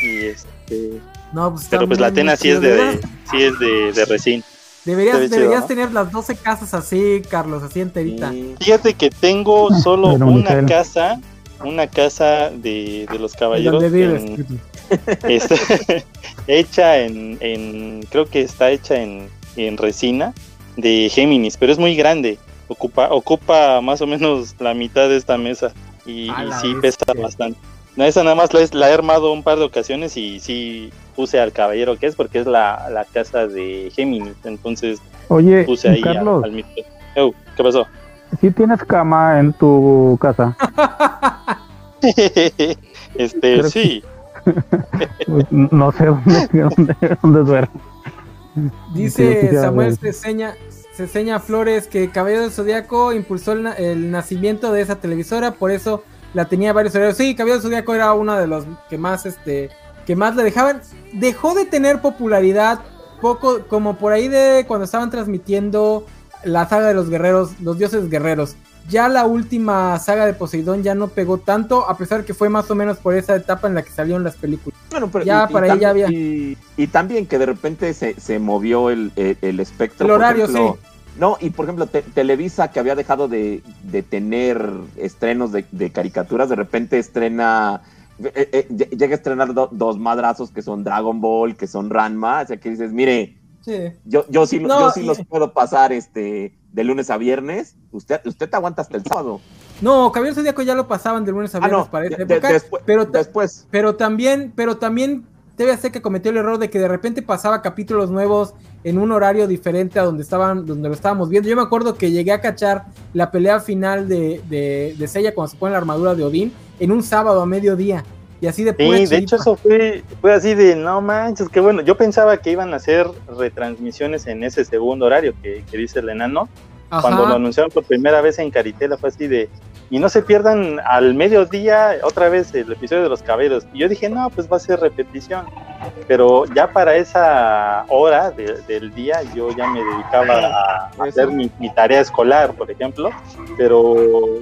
Y este, No, pues pero pues la Atena muy sí es de, Deberías- sí es de, de resina. Deberías, deberías tener las 12 casas así, Carlos, así enterita. Sí. Fíjate que tengo solo Pero una casa, una casa de, de los ¿En caballeros dónde vives? en- está hecha en, en- creo que está hecha en, en resina de Géminis, pero es muy grande. Ocupa, ocupa más o menos la mitad de esta mesa y, sí pesa bastante. No, esa nada más la, es- la he armado un par de ocasiones y sí puse al caballero que es porque es la, la casa de Géminis. Entonces Oye, puse ahí Carlos, al micro. Ew, ¿Qué pasó? ¿sí tienes cama en tu casa? este, Creo sí. Pues, no sé dónde, dónde, dónde duermo. Dice Samuel. Ceseña, Ceseña Flores que Caballero del Zodíaco impulsó el, na- el nacimiento de esa televisora, por eso la tenía varios horarios. Sí, Caballero del Zodíaco era uno de los que más, este, que más le dejaban. Dejó de tener popularidad poco, como por ahí de cuando estaban transmitiendo la saga de los guerreros, los dioses guerreros. Ya la última saga de Poseidón ya no pegó tanto, a pesar que fue más o menos por esa etapa en la que salieron las películas. Bueno, pero Ya, para ahí ya había. Y, y también que de repente se, se movió el, el, el espectro. El horario, ejemplo, No, y por ejemplo, Te- Televisa, que había dejado de, de tener estrenos de, de caricaturas, de repente estrena. Eh, eh, lle- llega a estrenar do- dos madrazos que son Dragon Ball, que son Ranma. O sea, que dices, mire, Sí. yo, yo sí, No, yo sí los puedo pasar este de lunes a viernes. Usted, usted te aguanta hasta el sábado. No, Caballero Zodíaco ya lo pasaban de lunes a Ah, viernes no, para esa de- después, pero, después. pero también, pero también TV Azteca cometió el error de que de repente pasaba capítulos nuevos en un horario diferente a donde estaban, donde lo estábamos viendo. Yo me acuerdo que llegué a cachar la pelea final de, de, de Seiya cuando se pone la armadura de Odín en un sábado a mediodía. Y así de Sí, de hecho eso fue, fue así de, no manches, qué bueno. Yo pensaba que iban a hacer retransmisiones en ese segundo horario que, que dice el enano. Ajá. Cuando lo anunciaron por primera vez en Caritela fue así de, y no se pierdan al mediodía otra vez el episodio de los caballeros. Y yo dije, no, pues va a ser repetición. Pero ya para esa hora de- del día yo ya me dedicaba a hacer mi, mi tarea escolar, por ejemplo. Pero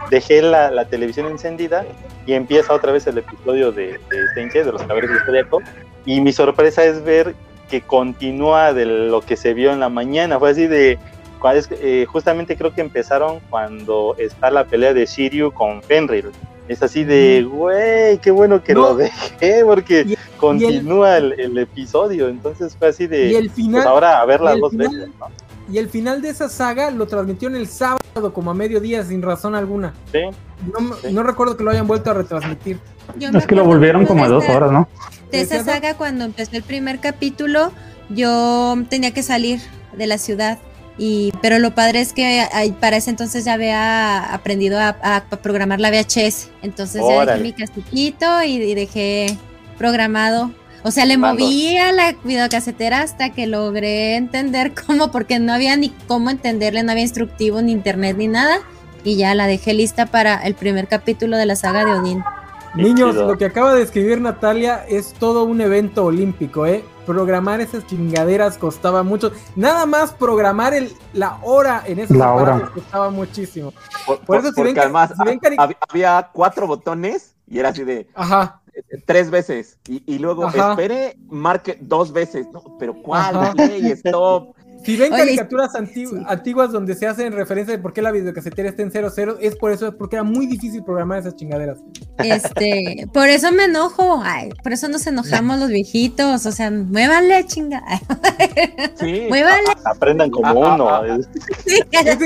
dejé la, la televisión encendida y empieza otra vez el episodio de, de Senche, de los caballeros del Zodiaco. Y mi sorpresa es ver que continúa de lo que se vio en la mañana. Fue así de. Cuál es- eh, justamente creo que empezaron cuando está la pelea de Shiryu con Fenrir. Es así de, güey, qué bueno que No. lo dejé porque Y- continúa el, el episodio. Entonces fue así de, Y el final, pues ahora a verla y el dos final- veces, ¿no? y el final de esa saga lo transmitió en el sábado como a mediodía sin razón alguna. Sí. No, Sí. no recuerdo que lo hayan vuelto a retransmitir. Yo Es que lo volvieron como a dos esta- horas, ¿no? De esa ¿Decías, saga, cuando empezó el primer capítulo, yo tenía que salir de la ciudad. Y, pero lo padre es que ay, para ese entonces ya había aprendido a, a programar la VHS. Entonces ya dejé mi casillito y, y dejé programado. O sea, le Mando. moví a la videocasetera hasta que logré entender cómo, porque no había ni cómo entenderle, no había instructivo, ni internet, ni nada. Y ya la dejé lista para el primer capítulo de la saga de Odín. Niños, lo que acaba de escribir Natalia es todo un evento olímpico, ¿eh? Programar esas chingaderas costaba mucho. Nada más programar el, la hora en esos La hora. costaba muchísimo. Por, Por eso, si porque ven además si ven cari- hab- había cuatro botones y era así de Ajá. eh, tres veces. Y, y luego Ajá. espere, marque dos veces. No, pero ¿cuál? Ajá. Play, stop. Si ven Oye, caricaturas antigu- sí. antiguas donde se hacen referencia de por qué la videocasetera está en 00, es por eso, es porque era muy difícil programar esas chingaderas. Este, por eso me enojo, ay, por eso nos enojamos los viejitos, o sea, muévanle, chinga. Sí. Muévanle. Aprendan como Ah, ah, uno. ah,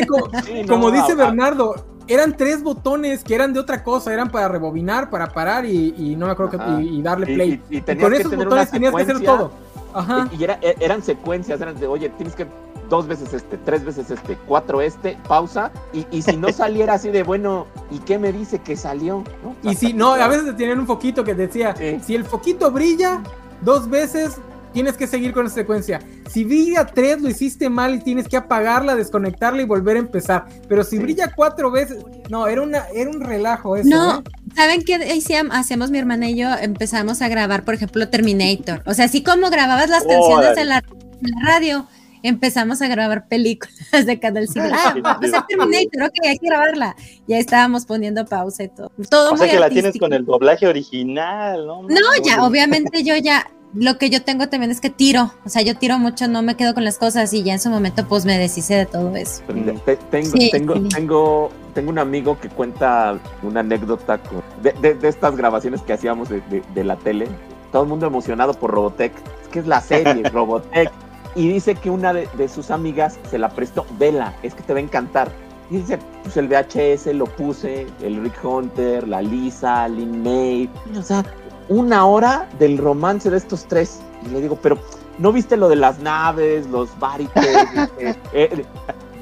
como, Sí, no, como dice ah, Bernardo, eran tres botones que eran de otra cosa, eran para rebobinar, para parar y, y no me acuerdo que, y, y darle play. y- y Y tenías con esos botones tenías que hacer todo. Ajá. Y era- e- eran secuencias, eran de, oye, tienes que dos veces este, tres veces este, cuatro este, pausa. Y, y si no saliera así de, bueno, ¿y qué me dice que salió? ¿No? Y si no, a veces te tenían un foquito que decía, Sí. si el foquito brilla dos veces, tienes que seguir con esa secuencia. Si brilla tres, lo hiciste mal y tienes que apagarla, desconectarla y volver a empezar. Pero si brilla cuatro veces, no, era una, era un relajo eso. No, ¿eh? ¿saben qué hacíamos, mi hermana y yo? Empezamos a grabar, por ejemplo, Terminator. O sea, así como grababas las canciones Órale. en la, en la radio, empezamos a grabar películas de Canal 5. Ah, va a Terminator, ok, hay que grabarla. Ya estábamos poniendo pausa y todo. Todo O sea muy que la tienes con el doblaje original, ¿no? No, ya, obviamente yo ya, lo que yo tengo también es que tiro, o sea, yo tiro mucho, no me quedo con las cosas y ya en su momento pues me deshice de todo eso. Te- te- tengo, Sí, tengo, sí. tengo, tengo un amigo que cuenta una anécdota de, de- de estas grabaciones que hacíamos de, de- la tele. Todo el mundo emocionado por Robotech. Es que es la serie, Robotech. Y dice que una de, de sus amigas se la prestó. Vela, es que te va a encantar. Y dice, pues el VHS lo puse, el Rick Hunter, la Lisa, Lin May. O sea, una hora del romance de estos tres. Y le digo, pero ¿no viste lo de las naves, los varites? Eh, eh,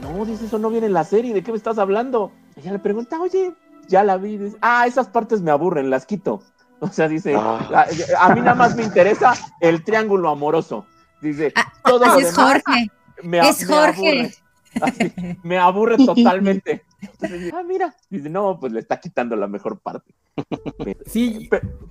no, dice, eso no viene en la serie, ¿de qué me estás hablando? Ella le pregunta, oye, ya la vi, dice, ah, esas partes me aburren, las quito. O sea, dice, Ah. a, a mí nada más me interesa el triángulo amoroso. Dice, Ah, todo lo es demás Jorge. me, Es me Jorge. aburre. Así, me aburre totalmente. Entonces, dice, ah, mira. Dice, no, pues le está quitando la mejor parte. Sí,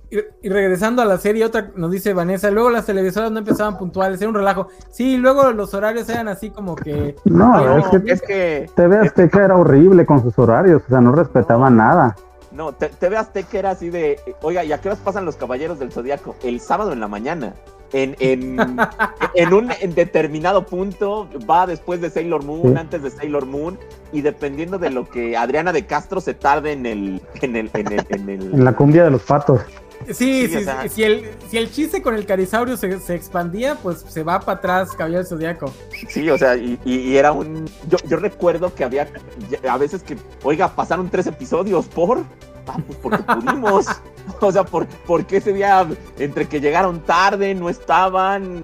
y, regresando a la serie, otra nos dice Vanessa, luego las televisoras no empezaban puntuales, era un relajo. Sí, luego los horarios eran así como que... No, No, es que es que TV Azteca era horrible con sus horarios, o sea, no respetaba nada. No, te, TV Azteca era así de, oiga, ¿y a qué horas pasan los Caballeros del Zodíaco? El sábado en la mañana. En, en, en un en determinado punto va después de Sailor Moon, antes de Sailor Moon, y dependiendo de lo que Adriana de Castro se tarde en el, en el, en el, en el- En la cumbia de los patos. Sí, Sí, sí, o sea- sí, si, el, si el chiste con el carisaurio se, se expandía, pues se va para atrás Caballero del Zodíaco. Sí, o sea, y, y- y era un. Yo, yo recuerdo que había a veces que, oiga, pasaron tres episodios por. Ah, pues porque pudimos. O sea, por, porque ese día, entre que llegaron tarde, no estaban.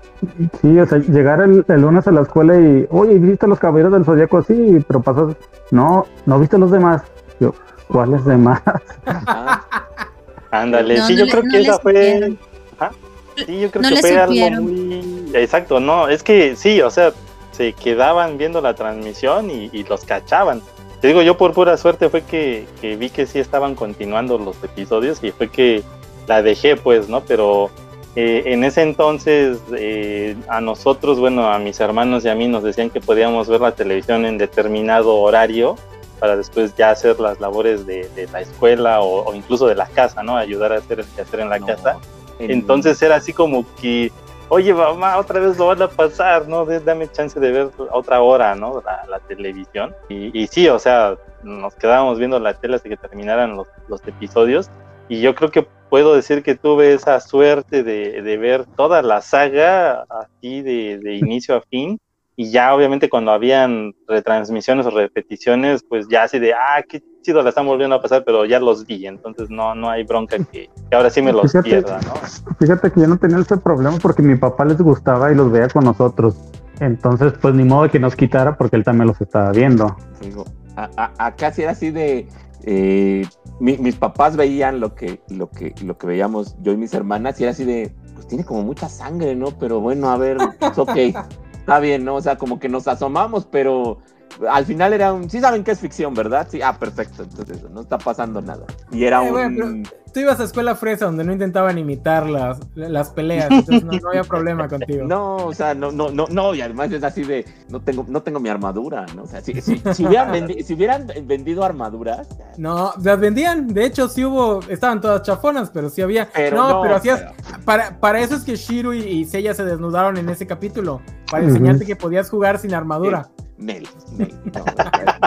Sí, o sea, llegar el, el lunes a la escuela y, oye, ¿viste los caballeros del zodiaco? Sí, pero pasas, no, no viste los demás. Yo, ¿cuáles demás? Ándale, No, sí, yo creo no que esa fue. Ajá. Sí, yo creo que fue algo muy. Exacto, no, es que sí, o sea, se quedaban viendo la transmisión y, y los cachaban. Te digo, yo por pura suerte fue que, que vi que sí estaban continuando los episodios y fue que la dejé, pues, ¿no? Pero eh, en ese entonces eh, a nosotros, bueno, a mis hermanos y a mí nos decían que podíamos ver la televisión en determinado horario para después ya hacer las labores de, de la escuela o, o incluso de la casa, ¿no? Ayudar a hacer el quehacer en la no. casa. En- Entonces era así como que, oye, mamá, otra vez lo van a pasar, ¿no? Dame chance de ver otra hora, ¿no? La, la televisión. Y, y sí, o sea, nos quedábamos viendo la tele hasta que terminaran los, los episodios. Y yo creo que puedo decir que tuve esa suerte de, de ver toda la saga así de, de inicio a fin. Y ya obviamente cuando habían retransmisiones o repeticiones, pues ya así de, ah, qué chido la están volviendo a pasar, pero ya los vi, entonces no, no hay bronca que, que ahora sí me los Fíjate. pierda, ¿no? Fíjate que yo no tenía ese problema porque mi papá les gustaba y los veía con nosotros. Entonces, pues ni modo de que nos quitara porque él también los estaba viendo. Digo, a- a- acá sí era así de. eh, mi- mis papás veían lo que, lo, que, lo que veíamos yo y mis hermanas, y era así de. Pues tiene como mucha sangre, ¿no? Pero bueno, a ver, es ok. Está bien, ¿no? O sea, como que nos asomamos, pero al final era un. Sí saben que es ficción, ¿verdad? Sí, ah, perfecto. Entonces, no está pasando nada. Y era Eh, bueno, un. Tú ibas a escuela fresa donde no intentaban imitar las, las peleas, entonces no, no había problema contigo. No, o sea, no, no, no, no, y además es así de, no tengo, no tengo mi armadura, ¿no? O sea, si, si, si hubieran, vendi- si hubieran vendido armaduras, No, las vendían. De hecho, sí hubo. Estaban todas chafonas, pero sí había. pero no, no, pero hacías. pero- Para, para eso es que Shiru y, y Seiya se desnudaron en ese capítulo. Para enseñarte que podías jugar sin armadura. Nel, Nel, no,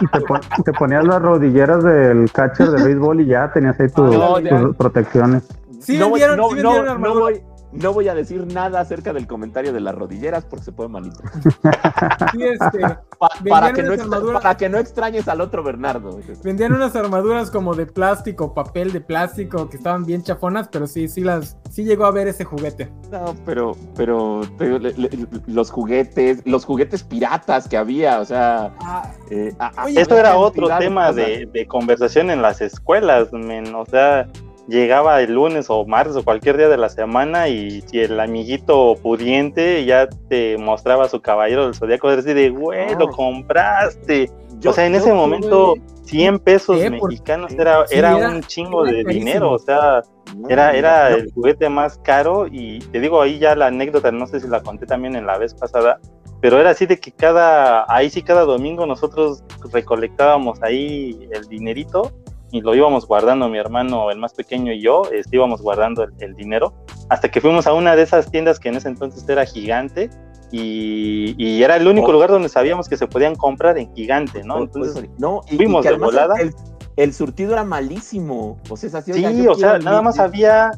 Y te, pon- te ponías las rodilleras del catcher de béisbol y ya tenías ahí tus, No, ya. tus protecciones. Sí no, vendieron, no, sí no, vendieron no armadura. voy, no voy a decir nada acerca del comentario de las rodilleras porque se puede malinterpretar. Sí, este, Pa- para, que no unas extra- armaduras. para que no extrañes al otro Bernardo. vendían unas armaduras como de plástico, papel de plástico, que estaban bien chafonas, pero sí, sí las, sí llegó a ver ese juguete. No, pero, pero te digo, le- le- los juguetes, los juguetes piratas que había, o sea, eh, a- a- Oye, Esto era otro tema de conversación en las escuelas, men. O sea, llegaba el lunes o martes o cualquier día de la semana y si el amiguito pudiente ya te mostraba su caballero del zodiaco, así de, güey, lo compraste. Yo- o sea, en ese momento, 100 pesos mexicanos era, sí, era un chingo era de carísimo. dinero. O sea, era, era el juguete más caro y te digo ahí ya la anécdota, no sé si la conté también en la vez pasada, pero era así de que cada, ahí sí cada domingo nosotros recolectábamos ahí el dinerito y lo íbamos guardando mi hermano, el más pequeño y yo, este, íbamos guardando el, el dinero hasta que fuimos a una de esas tiendas que en ese entonces era gigante y, y era el único Oh. lugar donde sabíamos que se podían comprar en gigante, ¿no? Pues, Entonces, no, y, fuimos y de volada. El, el surtido era malísimo. O sea, Sí, o sea, nada más había,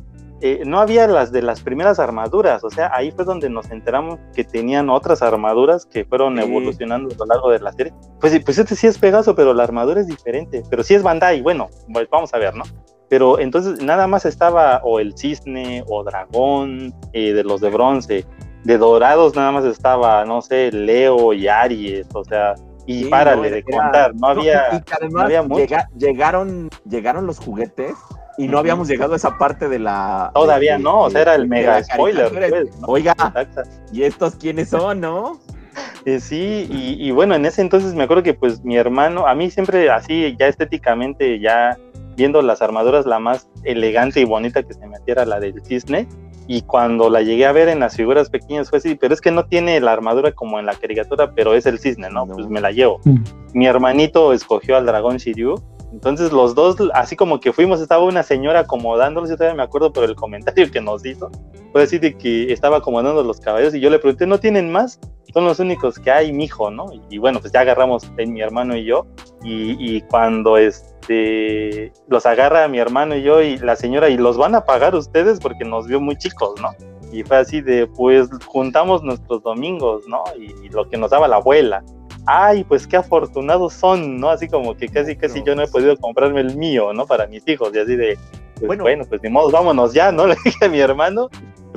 eh, no había las de las primeras armaduras, o sea, ahí fue donde nos enteramos que tenían otras armaduras que fueron Sí. evolucionando a lo largo de la serie. Pues, sí, pues este sí es Pegaso, pero la armadura es diferente, pero sí es Bandai, bueno, pues vamos a ver, ¿no? Pero entonces nada más estaba o el cisne o dragón eh, de los de bronce. de dorados nada más estaba, no sé, Leo y Aries, o sea, y Sí, párale no, de era- contar, no No, había, y que además no había mucho. llega- llegaron, llegaron los juguetes y no habíamos llegado a esa parte de la. Todavía de- no, o sea, era el mega spoiler, pues, ¿no? Oiga, Exacto. ¿y estos quiénes son, no? Eh, sí, y, y bueno, en ese entonces me acuerdo que pues mi hermano, a mí siempre así, ya estéticamente, ya viendo las armaduras, la más elegante y bonita que se me hacía era la del cisne, y cuando la llegué a ver en las figuras pequeñas fue así, pero es que no tiene la armadura como en la caricatura, pero es el cisne, ¿no? No. Pues me la llevo. Mm. Mi hermanito escogió al dragón Shiryu, entonces los dos, así como que fuimos, estaba una señora acomodándolos, yo todavía me acuerdo por el comentario que nos hizo, fue así de que estaba acomodando los caballos y yo le pregunté, ¿no tienen más? Son los únicos que hay, mijo, ¿no? Y, y bueno, pues ya agarramos en mi hermano y yo, y, y cuando este los agarra mi hermano y yo y la señora, ¿y los van a pagar ustedes? Porque nos vio muy chicos, ¿no? Y fue así de, pues juntamos nuestros domingos, ¿no? Y, y lo que nos daba la abuela. Ay, pues qué afortunados son, ¿no? Así como que casi, casi yo no he podido comprarme el mío, ¿no? Para mis hijos, y así de, pues Bueno. bueno, pues ni modo, vámonos ya, ¿no? Le dije a mi hermano,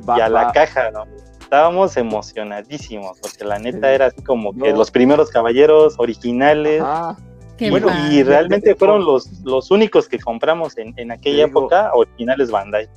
Va- y a la va- caja, ¿no? Estábamos emocionadísimos, porque la neta Sí. era así como que No. los primeros caballeros originales. Ajá. Qué Bueno, y realmente fueron los, los únicos que compramos en, en aquella digo- época, originales Bandai.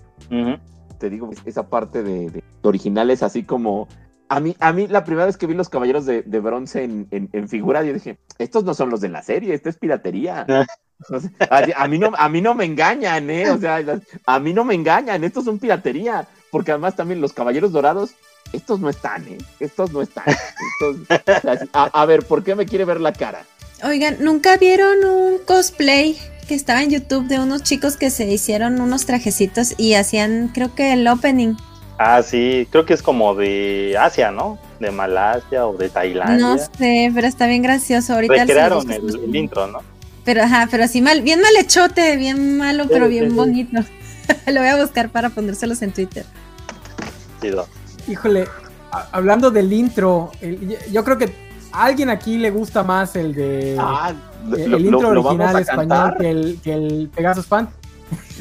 Te digo, esa parte de, de originales, así como. A mí, a mí, la primera vez que vi los caballeros de, de bronce en, en, en figura, yo dije, estos no son los de la serie, esto es piratería. O sea, a, a mí no, a mí no me engañan, ¿eh? O sea, a mí no me engañan, estos son piratería. Porque además también los caballeros dorados, estos no están, ¿eh? Estos no están. Estos- o a, a ver, ¿por qué me quiere ver la cara? Oigan, ¿nunca vieron un cosplay que estaba en YouTube de unos chicos que se hicieron unos trajecitos y hacían, creo que el opening? Ah, sí, creo que es como de Asia, ¿no? De Malasia o de Tailandia. No sé, pero está bien gracioso. Ahorita Recrearon el, el intro, ¿no? Pero ajá, pero así mal, bien malhechote, bien malo, pero bien sí, sí. bonito. Lo voy a buscar para ponérselos en Twitter. Chido. Híjole, a- hablando del intro, el- yo- creo que a alguien aquí le gusta más el de Ah, el, lo- el intro lo original español que el, que el Pegasus Fan.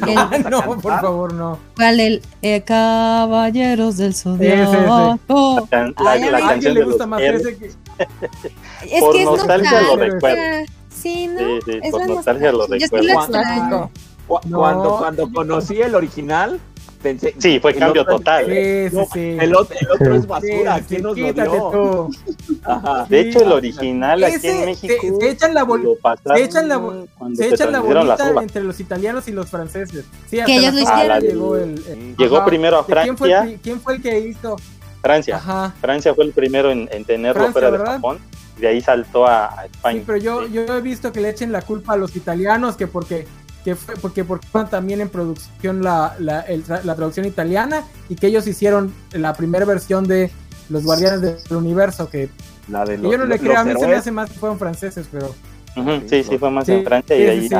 El- no, por favor, no. ¿Cuál? El eh, Caballeros del. Zodiaco. Can- La, Ay, a la mí- A alguien canción le gusta más ese que. Es Por que es nostalgia lo nostalgia. recuerdo. Sí, ¿no? Sí, sí, es por la nostalgia lo nostalgia. Yo sí recuerdo. lo extraño. Cu- No. Cuando, cuando conocí el original, pensé. Sí, fue el cambio otro- total. Sí, sí, sí. El otro, el otro es basura, sí, ¿quién nos lo dio? Ajá. De hecho, el original aquí Ese, en México. se- echan la bol- lo pasaron se echan la bol- Se se echan la bolita entre los italianos y los franceses. Sí, hasta Que ellos lo hicieron. llegó el, el- Llegó primero a ¿De ¿Quién fue, el, Francia. quién fue el que hizo? Francia. Ajá. Francia fue el primero en, en tenerlo Francia, fuera de ¿verdad? Japón. Y de ahí saltó a, a España. Sí, pero yo, Sí. yo he visto que le echen la culpa a los italianos que porque que fue porque también en producción la, la, el la traducción italiana y que ellos hicieron la primera versión de los Guardianes del Universo que, La de que los, yo no le creo a mí se me hace más que fueron franceses pero Ujú, sí, sí, fue más Sí, en Francia y de ahí sí.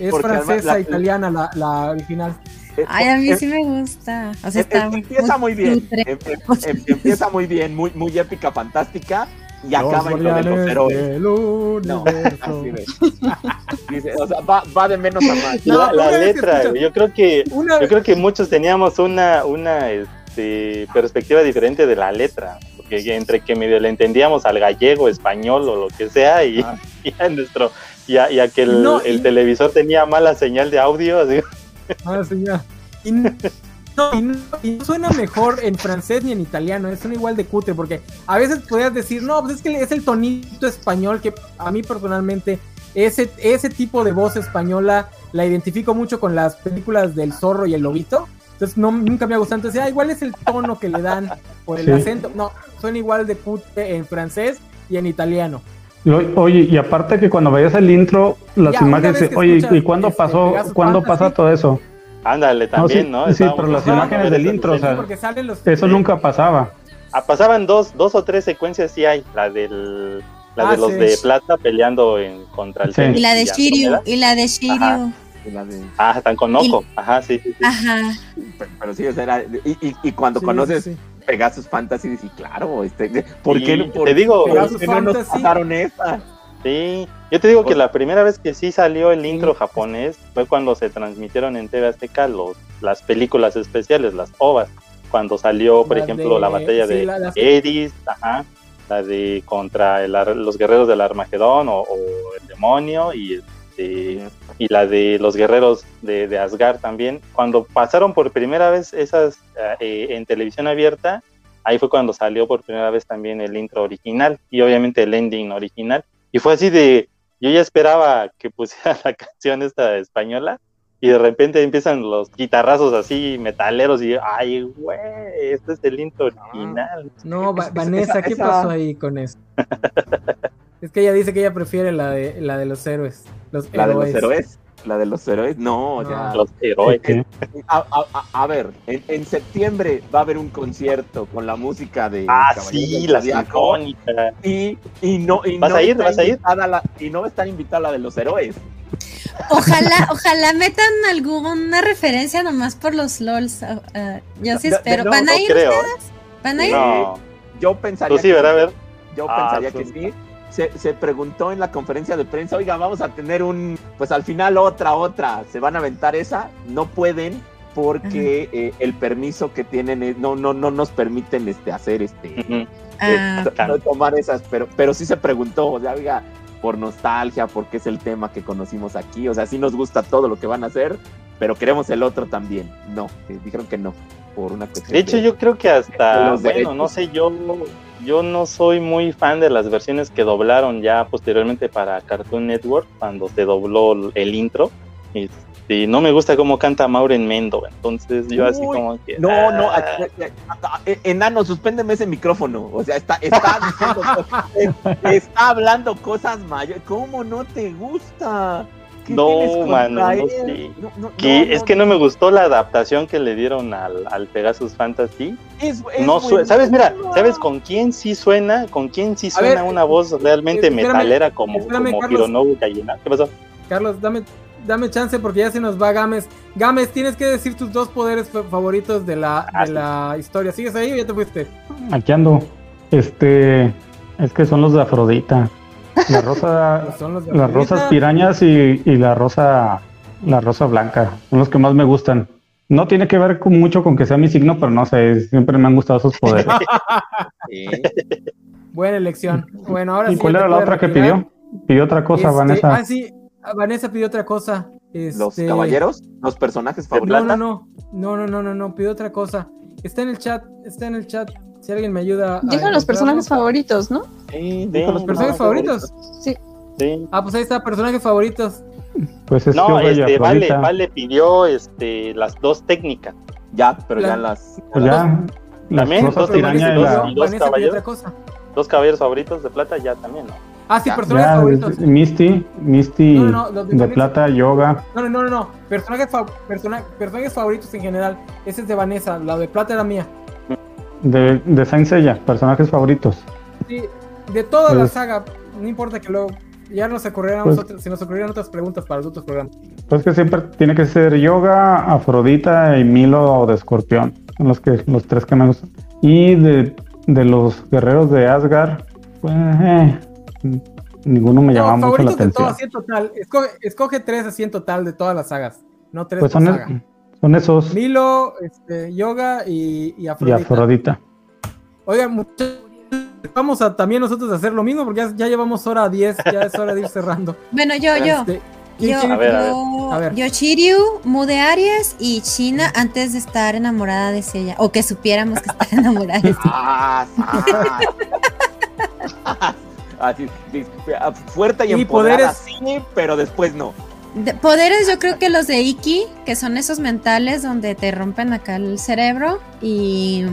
es francesa la- italiana la, la original Ay, a mí sí me gusta. O sea, está empieza muy bien. em- em- em- empieza muy bien, muy, muy épica, fantástica. Y los Guardianes héroes. del No, Universo. así de. Dice, o sea, va, va de menos a más. No, la, letra, yo creo que Una yo creo que muchos teníamos una una este, perspectiva diferente de la letra, porque entre que medio le entendíamos al gallego, español o lo que sea y, Ah. y a nuestro y a, y a que el, No, el y- televisor tenía mala señal de audio, así. Sí, ya. Y no, y no- y no suena mejor en francés ni en italiano, es suena igual de cutre, porque a veces podrías decir, no, pues es que es el tonito español que a mí personalmente, ese, ese tipo de voz española la identifico mucho con las películas del zorro y el lobito. Entonces no, nunca me ha gustado. Entonces, ah, igual es el tono que le dan por el Sí. acento. No, suena igual de cutre en francés y en italiano. Oye, y aparte que cuando veías el intro, las Ya, imágenes, oye, ¿y cuándo este, pasó, cuándo pasa todo eso? Ándale, también, sí, ¿no? sí, pero las imágenes del intro, o sea, escenas. Porque salen los... Eso nunca pasaba. Ah, pasaban dos, dos o tres secuencias sí hay, la del la Ah, de los sí. de plata peleando en contra el Sí. Y la de. Shiryu, y la de Shiryu. Ajá. Y la de- Ah, están con Ojo. Ajá, sí, sí, sí. Ajá. Pero, pero sí, o sea, era- y, y, y cuando Sí, conoces sí. Pegasus Fantasy, dices, claro, este, ¿por Y qué, te por- digo, por qué no nos pasaron esa? Sí, yo te digo que Oye. la primera vez que sí salió el Sí. intro japonés fue cuando se transmitieron en TV Azteca los, las películas especiales, las OVAs. cuando salió, por La ejemplo, de- la batalla sí, de la- la- ajá, la de contra el los guerreros del Armagedón o, o el demonio y, este, y la de los guerreros de, de Asgard también. Cuando pasaron por primera vez esas eh, en televisión abierta, ahí fue cuando salió por primera vez también el intro original y obviamente el ending original. Y fue así de, yo ya esperaba que pusiera la canción esta española y de repente empiezan los guitarrazos así metaleros y ay, güey, este es el intro original. No, Vanessa, ¿qué pasó ahí con eso? es que ella dice que ella prefiere la de la de los héroes. Los La de los héroes. La de los héroes. No, No. ya. Los héroes. A, a- a- a ver, en, en septiembre va a haber un concierto con la música de Ah, sí, la sinfónica. y, y no y ¿Vas no a ir? está ¿Vas a ir? invitada la- y no va a estar invitada la de los héroes. Ojalá, ojalá metan alguna referencia nomás por los LOLs. ah, ah, yo sí No, espero. no, ¿Van No a ir creo. ustedes? ¿Van a ir? No, Yo pensaría tú sí, que. A ver. Yo Ah, pensaría pues- que sí. Se, se preguntó en la conferencia de prensa, oiga, vamos a tener un, pues al final otra, otra, ¿se van a aventar esa? No pueden porque eh, el permiso que tienen es- no, no, no nos permiten este, hacer este, Ujú. Ah, eh, no tomar esas, pero, pero sí se preguntó, o sea, oiga, por nostalgia, porque es el tema que conocimos aquí, o sea, sí nos gusta todo lo que van a hacer, pero queremos el otro también. No, eh, dijeron que no, por una cuestión. De hecho, de- yo creo que hasta, bueno, derechos. no sé, yo, yo no soy muy fan de las versiones que doblaron ya posteriormente para Cartoon Network, cuando se dobló el intro. Y no me gusta cómo canta Maureen Mendo, entonces yo así Uy, como que... No, no, ah, eh, eh, enano, suspéndeme ese micrófono. O sea, está, está, diciendo está hablando cosas mayores. ¿Cómo no te gusta? ¿Qué No, mano, no sé. No, no, que no, es que no me gustó la adaptación que le dieron al, al Pegasus Fantasy. es- es No sue- ¿Sabes? Mira. ¿sabes con quién sí suena? ¿Con quién sí suena ver, una voz realmente espérame, metalera como, espérame, como. Hironobu Kayena? ¿Qué pasó? Carlos, dame, dame chance porque ya se nos va Games. Games, tienes que decir tus dos poderes fa- favoritos de la, Ah, de sí. la historia. ¿Sigues ahí o ya te fuiste? Aquí ando. Este, es que son los de Afrodita. La rosa, Pues las rosas pirañas y, y la rosa, la rosa blanca. Son los que más me gustan. No tiene que ver con, mucho con que sea mi signo, pero no sé, siempre me han gustado esos poderes. Sí. Buena elección. Bueno, ahora ¿Y sí. cuál era la otra que pidió? Pidió otra cosa, Este, Vanessa. Ah, sí. ah, Vanessa pidió otra cosa. Los Este, caballeros, los personajes No, favoritos. no, no. No, no, no, no, no. Pidió otra cosa. Está en el chat. Está en el chat. Si alguien me ayuda. a Dijo los personajes favoritos, ¿no? Sí, Sí, Los personajes favoritos. Sí. Sí. Ah, pues ahí está, personajes favoritos. Pues es No, y este, vale, vale pidió este, las dos técnicas. Ya, pero La- ya las. Pues ya, las También, dos- dos pidió caballeros. otra cosa. Dos caballeros favoritos de plata ya también, ¿no? Ah, sí, personajes Ya, favoritos. Misty, Misty No, no, no, los de de plata, yoga. No, no, no, no, no. Personajes, fa- persona- personajes favoritos en general. Ese es de Vanessa. La de plata era mía. De, de Saint Seiya, personajes favoritos. Sí, de toda la Pues- saga. No importa que luego. Ya nos ocurrieran Pues- otras- si nos ocurrieran otras preguntas para los otros programas. Pues que siempre tiene que ser yoga, Afrodita y Milo de Escorpión. Son los que los tres que me gustan. Y de, de los guerreros de Asgard, pues eh, ninguno me llamaba No, mucho la favoritos de atención. todas, así en total. Escoge, escoge tres así en total de todas las sagas. No tres Pues por son, saga. Son esos Milo, este, Yoga y, y y Afrodita. Afrodita. Oigan, muchachos, vamos a también nosotros a hacer lo mismo porque ya, ya llevamos hora 10, ya es hora de ir cerrando. Bueno, yo, yo. Este, ¿quién Yo, A ver, a ver. yo, A ver. yo Chiryu, Mu de Aries y China antes de estar enamorada de ella. O que supiéramos que estaba enamorada de ella. Ah, ah. Así, sí, fuerte y, Y empoderada, poderes- sí, pero después no. De- poderes, yo creo que los de Iki, que son esos mentales donde te rompen acá el cerebro. Y,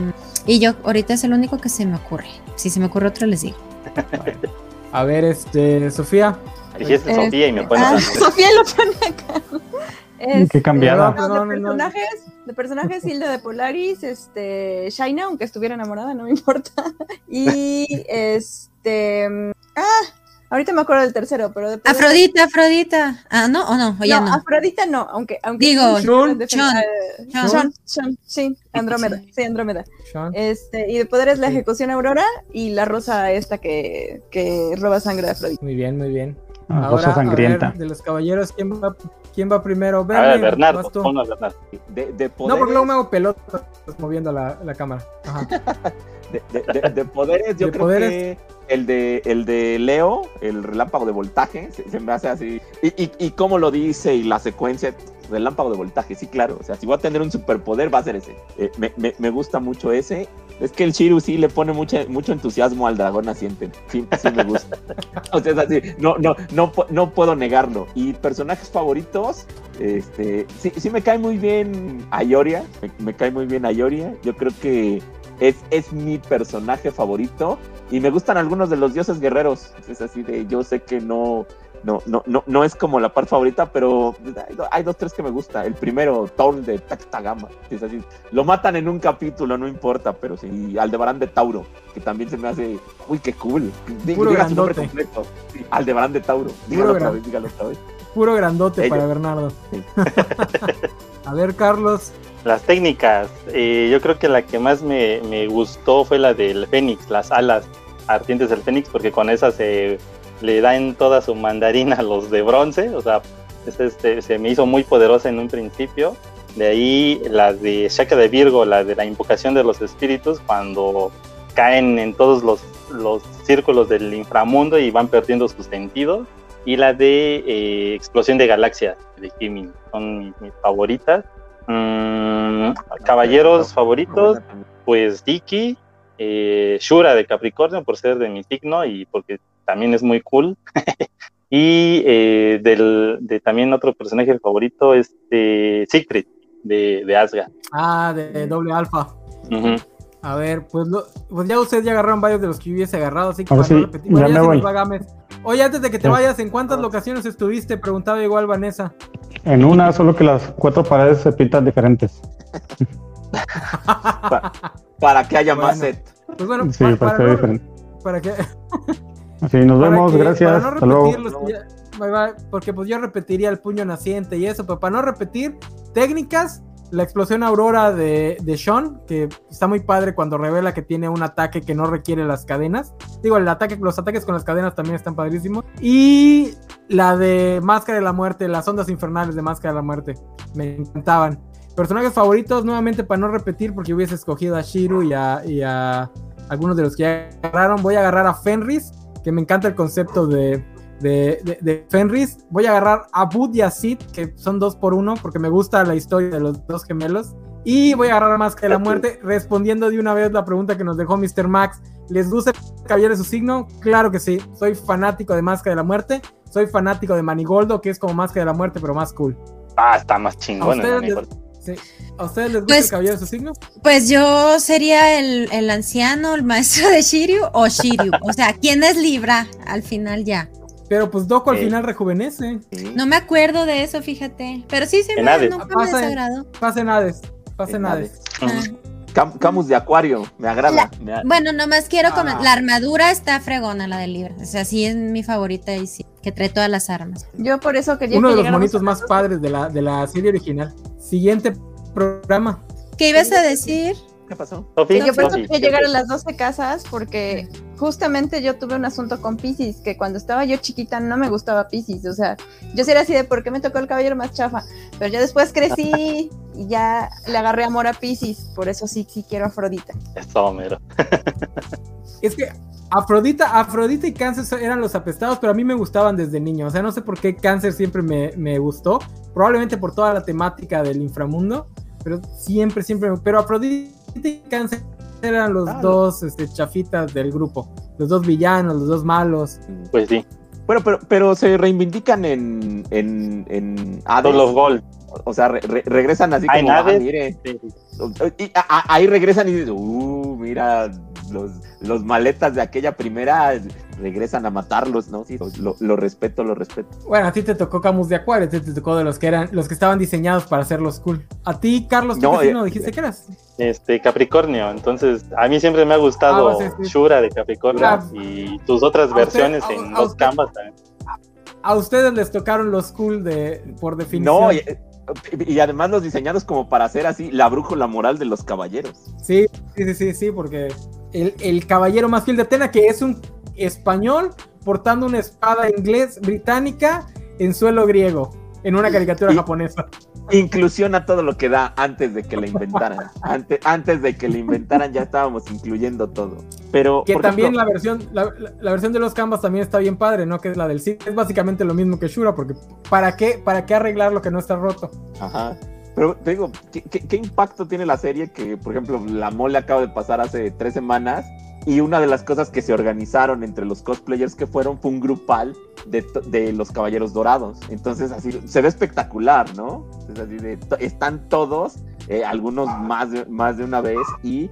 y yo, ahorita es el único que se me ocurre. Si se me ocurre otro, les digo. A ver, este, Sofía. Dijiste Este, Sofía y me pones Ah, Sofía lo pone acá. Es- Qué cambiada. No, No, no, de no. personajes, de personajes Hilda de Polaris, este, Shaina, aunque estuviera enamorada, no me importa. Y este, ah, ahorita me acuerdo del tercero, pero de Afrodita, Afrodita. Ah, ¿no? ¿O no? O ya no, no. Afrodita no, aunque, aunque Digo, eh, Shun. Shun, Shun, sí, Andrómeda, sí, Andrómeda. Sean. Este, y de poderes la Sí. ejecución Aurora y la rosa esta que, que roba sangre de Afrodita. Muy bien, muy bien. Ah, Ahora, Rosa a sangrienta. ver, de los caballeros, ¿quién va, quién va primero? A ver, Bernardo, vas tú. ponlo a Bernardo. De, de No, porque luego me hago pelotas moviendo la, la cámara. Ajá. de, de- de- de poderes, yo De creo poderes. que el de, el de Leo, el relámpago de voltaje, se, se me hace así. Y, y, y cómo lo dice y la secuencia, relámpago de voltaje, sí, claro. O sea, si voy a tener un superpoder, va a ser ese. Eh, me, me- me gusta mucho ese. Es que el Shiru sí le pone mucho, mucho entusiasmo al dragón naciente. Sí, sí me gusta. o sea, es así, no, no, no, no puedo negarlo. Y personajes favoritos, este, sí, sí me cae muy bien Ayoria. Me, me cae muy bien Ayoria. Yo creo que es, es mi personaje favorito. Y me gustan algunos de los dioses guerreros. Es así de, yo sé que no, no, no, no, no es como la parte favorita, pero hay, do- hay dos, tres que me gusta. El primero, Thor de Tactagama. Es así, lo matan en un capítulo, no importa, pero sí. Y Aldebarán de Tauro, que también se me hace, uy, qué cool. Puro Diga su nombre grandote. completo. Sí, Aldebarán de Tauro. Dígalo otra gran- vez, dígalo otra vez. Puro grandote para Bernardo. Sí. a ver, Carlos. Las técnicas, eh, yo creo que la que más me, me gustó fue la del Fénix, las alas ardientes del Fénix, porque con esas se le dan toda su mandarina a los de bronce, o sea, es este, se me hizo muy poderosa en un principio. De ahí la de Shaka de Virgo, la de la invocación de los espíritus, cuando caen en todos los, los círculos del inframundo y van perdiendo sus sentidos. Y la de eh, Explosión de Galaxias de Kimi, son mis, mis favoritas. Mm, caballeros favoritos, pues Dicky, eh, Shura de Capricornio por ser de mi signo y porque también es muy cool. y eh, del, de también otro personaje favorito, este Siegfried de, de Asgard. Ah, de doble alfa. A ver, pues, lo- pues ya ustedes ya agarraron varios de los que yo hubiese agarrado, así que A ver para no si- repetir. ya Bueno, me ya voy. Oye, antes de que te Ya. vayas, ¿en cuántas locaciones estuviste? Preguntaba igual Vanessa. En una, solo que las cuatro paredes se pintan diferentes. Para que haya más set. Pues bueno, Sí, pa- para, para, ser no, diferente. para que, Sí, nos para vemos, que- gracias. Para no Hasta luego. repetir los que ya- bye, bye, porque pues yo repetiría el puño naciente y eso, pero para no repetir técnicas, la explosión aurora de, de Sean, que está muy padre cuando revela que tiene un ataque que no requiere las cadenas. Digo, el ataque, los ataques con las cadenas también están padrísimos. Y la de Máscara de la Muerte, las ondas infernales de Máscara de la Muerte, me encantaban. Personajes favoritos, nuevamente para no repetir, porque hubiese escogido a Shiru y a, y a algunos de los que ya agarraron, voy a agarrar a Fenris, que me encanta el concepto de, de, de- de Fenris. Voy a agarrar a Bud y a Sid, que son dos por uno, porque me gusta la historia de los dos gemelos. Y voy a agarrar a Máscara de la Muerte, respondiendo de una vez la pregunta que nos dejó Mr. Max. ¿Les gusta el caballero de su signo? Claro que sí. Soy fanático de Máscara de la Muerte. Soy fanático de Manigoldo, que es como Máscara de la Muerte, pero más cool. Ah, está más ¿A chingón. ustedes, amigo. les, sí. ¿A ustedes les gusta Pues- el caballero de su signo? Pues yo sería el, el anciano, el maestro de Shiryu o Shiryu. O sea, ¿quién es Libra al final ya? Pero pues Doku al Eh. final rejuvenece. Sí. No me acuerdo de eso, fíjate. Pero sí se En me, Hades. nunca me Pasa en- Hades. Pasen En Hades. Ujú. Ah. Cam- Camus de Acuario, me agrada. me Bueno, nomás quiero Ah. comentar. La armadura está fregona, la de Libra. O sea, sí es mi favorita y sí, que trae todas las armas. Yo por eso quería Uno que de los monitos más padres de la, de la serie original. Siguiente programa. ¿Qué ibas a decir? ¿Qué pasó? Yo Sofi, quería llegar a las 12 casas porque justamente yo tuve un asunto con Pisces, que cuando estaba yo chiquita no me gustaba Pisces, o sea, yo sí era así de por qué me tocó el caballero más chafa, pero ya después crecí y ya le agarré amor a Pisces, por eso sí, sí quiero a Afrodita. Eso, mero. Es que Afrodita, Afrodita y Cáncer eran los apestados, pero a mí me gustaban desde niño. O sea, no sé por qué Cáncer siempre me, me gustó. Probablemente por toda la temática del inframundo. Pero siempre, siempre. me- Pero Afrodita y Cáncer eran los Ah, dos este, chafitas del grupo. Los dos villanos, los dos malos. Pues sí. Bueno, pero, pero se reivindican en, en, en. Todos los Gold. O sea, re- re- regresan así Ah, como, ah, mire. Sí. Y a- a- ahí regresan y dices, uh, mira, los, los maletas de aquella primera regresan a matarlos, ¿no? Sí, lo, lo respeto, lo respeto. Bueno, a ti te tocó Camus de Acuario, a ti te tocó de los que eran, los que estaban diseñados para hacerlos cool. A ti, Carlos, ¿tú No, qué eh, signo dijiste que eras? Este, Capricornio. Entonces, a mí siempre me ha gustado Ah, sí, sí. Shura de Capricornio Ah. y tus otras A versiones usted- a- en a dos usted- canvas también. A ustedes les tocaron los cool de, por definición. No, y, y además los diseñados como para hacer así la brújula moral de los caballeros. Sí, sí, sí, sí, sí, porque el, el caballero más fiel de Atena, que es un español portando una espada inglés británica en suelo griego, en una caricatura Y- japonesa. Inclusión a todo lo que da antes de que la inventaran. Antes, antes de que la inventaran ya estábamos incluyendo todo. Pero Que también ejemplo, la versión, la, la- la versión de los canvas también está bien padre, ¿no? Que es la del Cid. Es básicamente lo mismo que Shura, porque ¿para qué, para qué arreglar lo que no está roto? Ajá. Pero te digo, ¿qué, qué, qué impacto tiene la serie? Que, por ejemplo, la mole acaba de pasar hace tres semanas y una de las cosas que se organizaron entre los cosplayers que fueron fue un grupal de, de los Caballeros Dorados. Entonces, así se ve espectacular, ¿no? Es así de, están todos, eh, algunos más de, más de una vez y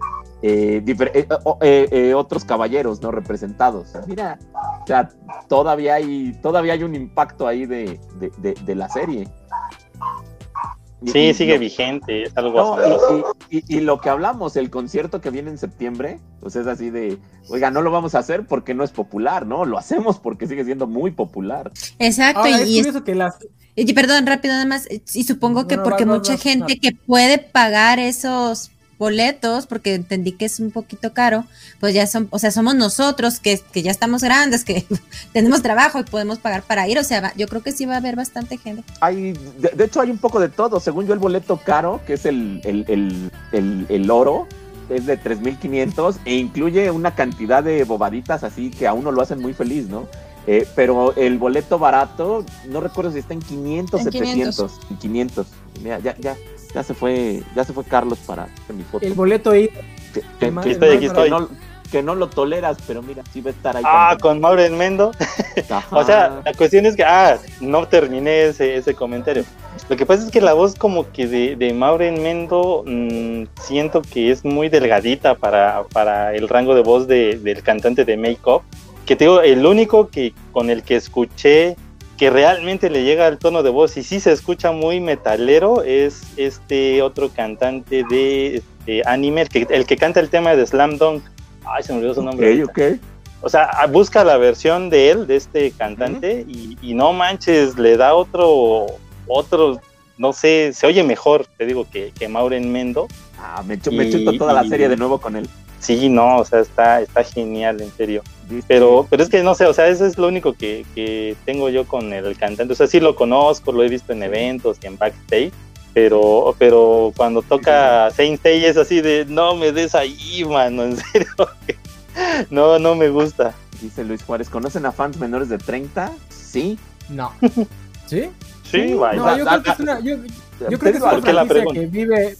eh, eh, eh, eh, otros caballeros, ¿no? Representados. Mira, o sea, todavía hay, todavía hay un impacto ahí de, de, de- de la serie. Sí, y sigue vigente, es algo no, y, y- y lo que hablamos, el concierto que viene en septiembre, pues es así de, oiga, no lo vamos a hacer porque no es popular, ¿no? Lo hacemos porque sigue siendo muy popular. Exacto, Ahora, y, es y es- curioso que las, y perdón, rápido nada más, y supongo que No, porque mucha gente que puede pagar esos boletos, porque entendí que es un poquito caro, pues ya son, o sea, somos nosotros que, que ya estamos grandes, que tenemos trabajo y podemos pagar para ir, o sea, va- yo creo que sí va a haber bastante gente. Hay, de, de hecho, hay un poco de todo. Según yo, el boleto caro, que es el, el, el, el, el oro, es de 3.500 e incluye una cantidad de bobaditas así que a uno lo hacen muy feliz, ¿no? Eh, pero el boleto barato, no recuerdo si está en 500, En 700. En 500. Mira, ya, ya, ya se fue, ya se fue Carlos para mi foto. el boleto ahí, que, que- que- estoy, aquí estoy. no, que no lo toleras, pero mira, sí va a estar ahí. Ah, con- con Maureen Mendo. O sea, la cuestión es que, ah, no terminé ese, ese comentario. Lo que pasa es que la voz como que de, de Maureen Mendo mm, siento que es muy delgadita para, para el rango de voz de- del cantante de Make Up. Que te digo, el único que con el que escuché que realmente le llega al tono de voz y sí se escucha muy metalero es este otro cantante de este, anime, el que, el que canta el tema de Slam Dunk. Ay, se me olvidó su nombre. Ok, ahorita. ok. O sea, ah, busca la versión de él, de este cantante, y, y no manches, le da otro, otro, no sé, se oye mejor, te digo, que, que Maureen Mendo. Ah, me, chu- me Y- chuto toda la y- serie de nuevo con él. Sí, no, o sea, está, está genial, en serio. Pero, pero es que no sé, o sea, eso es lo único que, que tengo yo con el cantante. O sea, sí lo conozco, lo he visto en eventos y en backstage, pero, pero cuando toca Saint Seiya es así de, no me des ahí, mano, en serio. No, no me gusta. Dice Luis Juárez, ¿conocen a fans menores de 30? Sí. no. ¿Sí? Sí, vaya. No, yo creo que es una, yo, yo creo que es ¿Por una la que vive,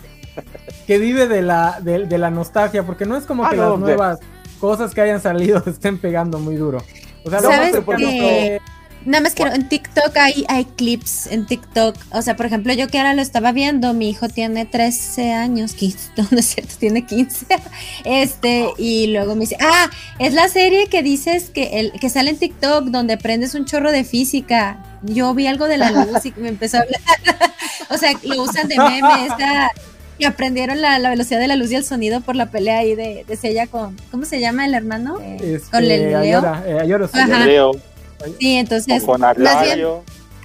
que vive de la, de, de la nostalgia, porque no es como Ah, que no, las de- nuevas cosas que hayan salido estén pegando muy duro. O sea, ¿Sabes qué? fue- Nada más quiero, en TikTok hay, hay clips en TikTok. O sea, por ejemplo, yo que ahora lo estaba viendo, mi hijo tiene 13 años, 15, no, no es cierto, tiene 15. Este, y luego me dice, ah, es la serie que dices que, el, que sale en TikTok donde aprendes un chorro de física. Yo vi algo de la luz y me empezó a hablar. o sea, lo usan de meme, esta, que aprendieron la, la velocidad de la luz y el sonido por la pelea ahí de, de Seiya con, ¿cómo se llama el hermano? Eh, este, con el Leo. Ayora, eh, sí. Ajá. Leo, Sí, entonces, con más bien,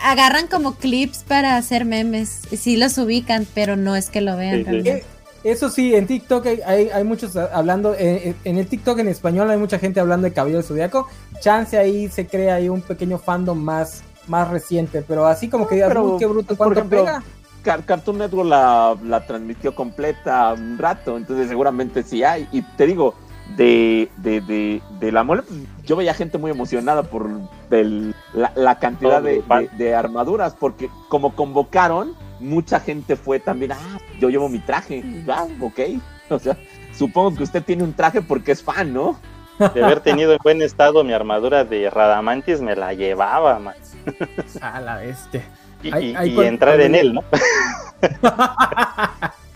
agarran como clips para hacer memes. Sí los ubican, pero no es que lo vean Sí, realmente. Eh, Eso sí, en TikTok hay, hay, hay muchos ah, hablando, eh, en el TikTok en español hay mucha gente hablando de Caballero del Zodiaco. Chance ahí se crea ahí un pequeño fandom más, más reciente, pero así como que digas, pero, "Uy, qué bruto, pues, cuánto ejemplo, pega. Car- Cartoon Network la, la transmitió completa un rato, entonces seguramente sí hay. Y te digo, de, de, de, de la mole, pues, yo veía gente muy emocionada por el- la, la cantidad Todo de, grupal. de- de armaduras, porque como convocaron, mucha gente fue también, ah, yo llevo mi traje, ah, ok. O sea, supongo que usted tiene un traje porque es fan, ¿no? De haber tenido en buen estado mi armadura de Radamantis, me la llevaba, man. A la bestia. Y, Ay, y- ay, y cuando- entrar en él, ¿no?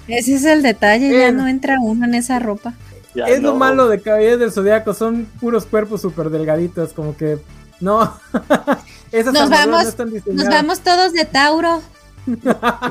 Ese es el detalle, ya no entra uno en esa ropa. Ya es lo no. malo de Caballeros del Zodiaco, son puros cuerpos súper delgaditos, como que no. Esas Nos vamos- no están Nos vamos todos de Tauro.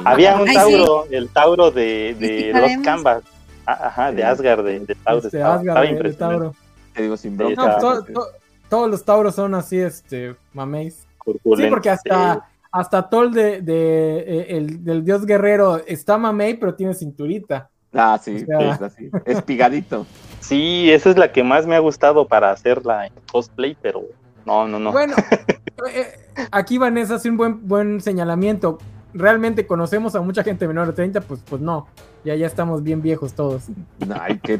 Había un Ay, Tauro, el Tauro de, Sí, de sí, los. Canvas. Ah, Ajá, de Asgard, de, de Tauro. Este, estaba, Asgard estaba de- de impresionante. Tauro. Te digo sin bronca. No, está- to- to- todos los Tauros son así, este, mameis. Sí, porque hasta, hasta Tol de, de, eh, el, del dios guerrero está mamey, pero tiene cinturita. Ah, sí, O sea- es así, espigadito. Sí, esa es la que más me ha gustado para hacerla en cosplay, pero No, no, no. Bueno, eh, aquí Vanessa hace un buen, buen señalamiento. ¿Realmente conocemos a mucha gente menor de 30? Pues, pues no. Ya, ya estamos bien viejos todos. Ay, que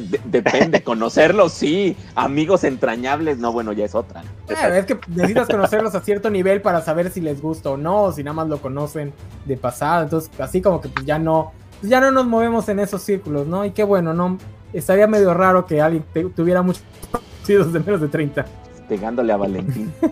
de- depende, conocerlos, sí. Amigos entrañables, no, bueno, ya es otra. Claro, es que necesitas conocerlos a cierto nivel para saber si les gusta o no, o si nada más lo conocen de pasada. Entonces, así como que pues ya no, pues ya no nos movemos en esos círculos, ¿no? Y qué bueno, ¿no? Estaría medio raro que alguien te- tuviera muchos conocidos de menos de 30. Pegándole a Valentín.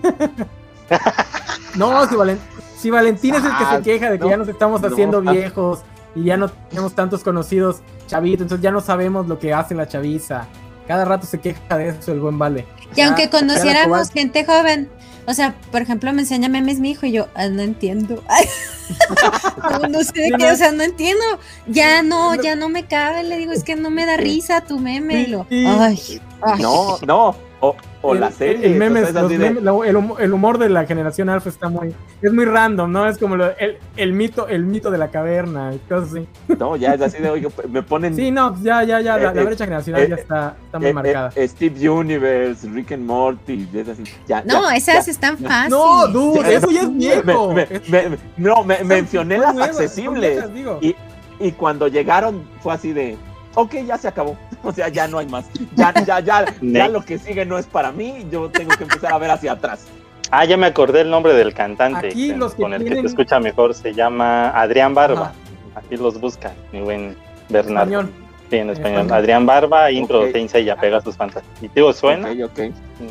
No, si, Valen- si Valentín es el que se queja de que no, ya nos estamos no. haciendo viejos y ya no tenemos tantos conocidos chavitos, entonces ya no sabemos lo que hace la chaviza. Cada rato se queja de eso el buen Vale. Y aunque conociéramos gente joven, o sea, por ejemplo, me enseña memes mi hijo y yo ah, no entiendo. No, no sé de qué, o sea, no entiendo. Ya no, ya no me cabe, le digo, es que no me da risa tu meme. y lo, ay, ay. No, no. O, o el, la el- serie. el meme, o sea, los de- memes, el, hum- el humor de la generación alfa está muy, es muy random, ¿no? Es como lo- el, el mito, el mito de la caverna y cosas así. No, ya es así de, oye, me ponen. Sí, no, ya, ya, ya, la, Eh, la eh, brecha generacional eh, ya está, está muy eh, marcada. eh, Steve Universe, Rick and Morty, es así. Ya, No, ya, esas ya. están fáciles. no, dude, ya, eso ya es viejo. me- me- me- no, mencioné las nuevas, accesibles. Y, y cuando llegaron fue así de, ok, ya se acabó. O sea, ya no hay más. Ya, ya, ya, ya lo que sigue no es para mí. Yo tengo que empezar a ver hacia atrás. Ah, ya me acordé el nombre del cantante Aquí con- los que con el que se escucha mejor. Se llama Adrián Barba. Ajá. Aquí los busca, mi buen Bernardo. Español. Sí, en español. español. Adrián Barba, intro Ok. de Teinsa y apega sus fantasías. ¿Y digo, suena? Ok, ok.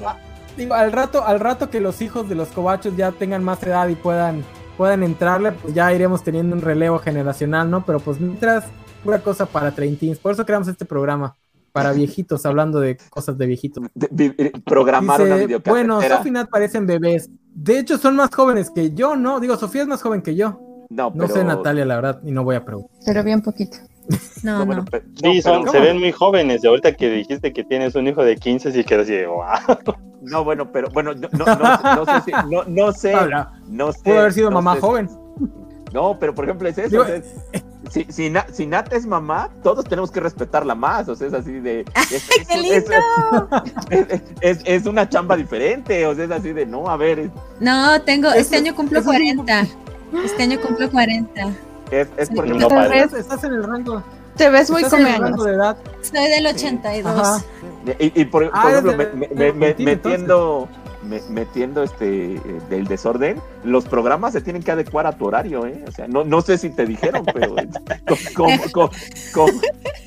No. Digo, al rato, al rato que los hijos de los cobachos ya tengan más edad y puedan, puedan entrarle, pues ya iremos teniendo un relevo generacional, ¿no? Pero pues mientras, pura cosa para treintins. Por eso creamos este programa. Para viejitos, hablando de cosas de viejitos. De- eh, programar una Dice, videocasetera. bueno, Sofi y Nat parecen bebés. De hecho, son más jóvenes que yo, ¿no? Digo, Sofía es más joven que yo. No, No pero- sé, Natalia, la verdad, y no voy a preguntar. Pero bien poquito. No, no, no. bueno, Sí, no, son, pero- se ven muy jóvenes. Y ahorita que dijiste que tienes un hijo de 15, sí quedas así de wow. No, bueno, pero bueno, no, no, no, no sé si, no, no sé, no sé. Pudo haber sido no mamá sé. joven. No, pero por ejemplo es eso. Digo, es- si, si, Na- si Nat es mamá, todos tenemos que respetarla más. O sea, es así de. Es, es- ¡Qué es- lindo! es- es- es una chamba diferente. O sea, es así de no, a ver, es, No, tengo, este Eso- año cumplo eso es un- 40. Este año cumplo 40. es, es Sí, porque no ves, Estás en el rango. te ves muy estás en come el rango años. de edad. Soy del 82. Ajá. Y, y por, por Ah, ejemplo, eres me- de- me- me- de- metiendo, me- metiendo este eh, del desorden, los programas se tienen que adecuar a tu horario, ¿eh? O sea, no, no sé si te dijeron, pero eh, como, como- como-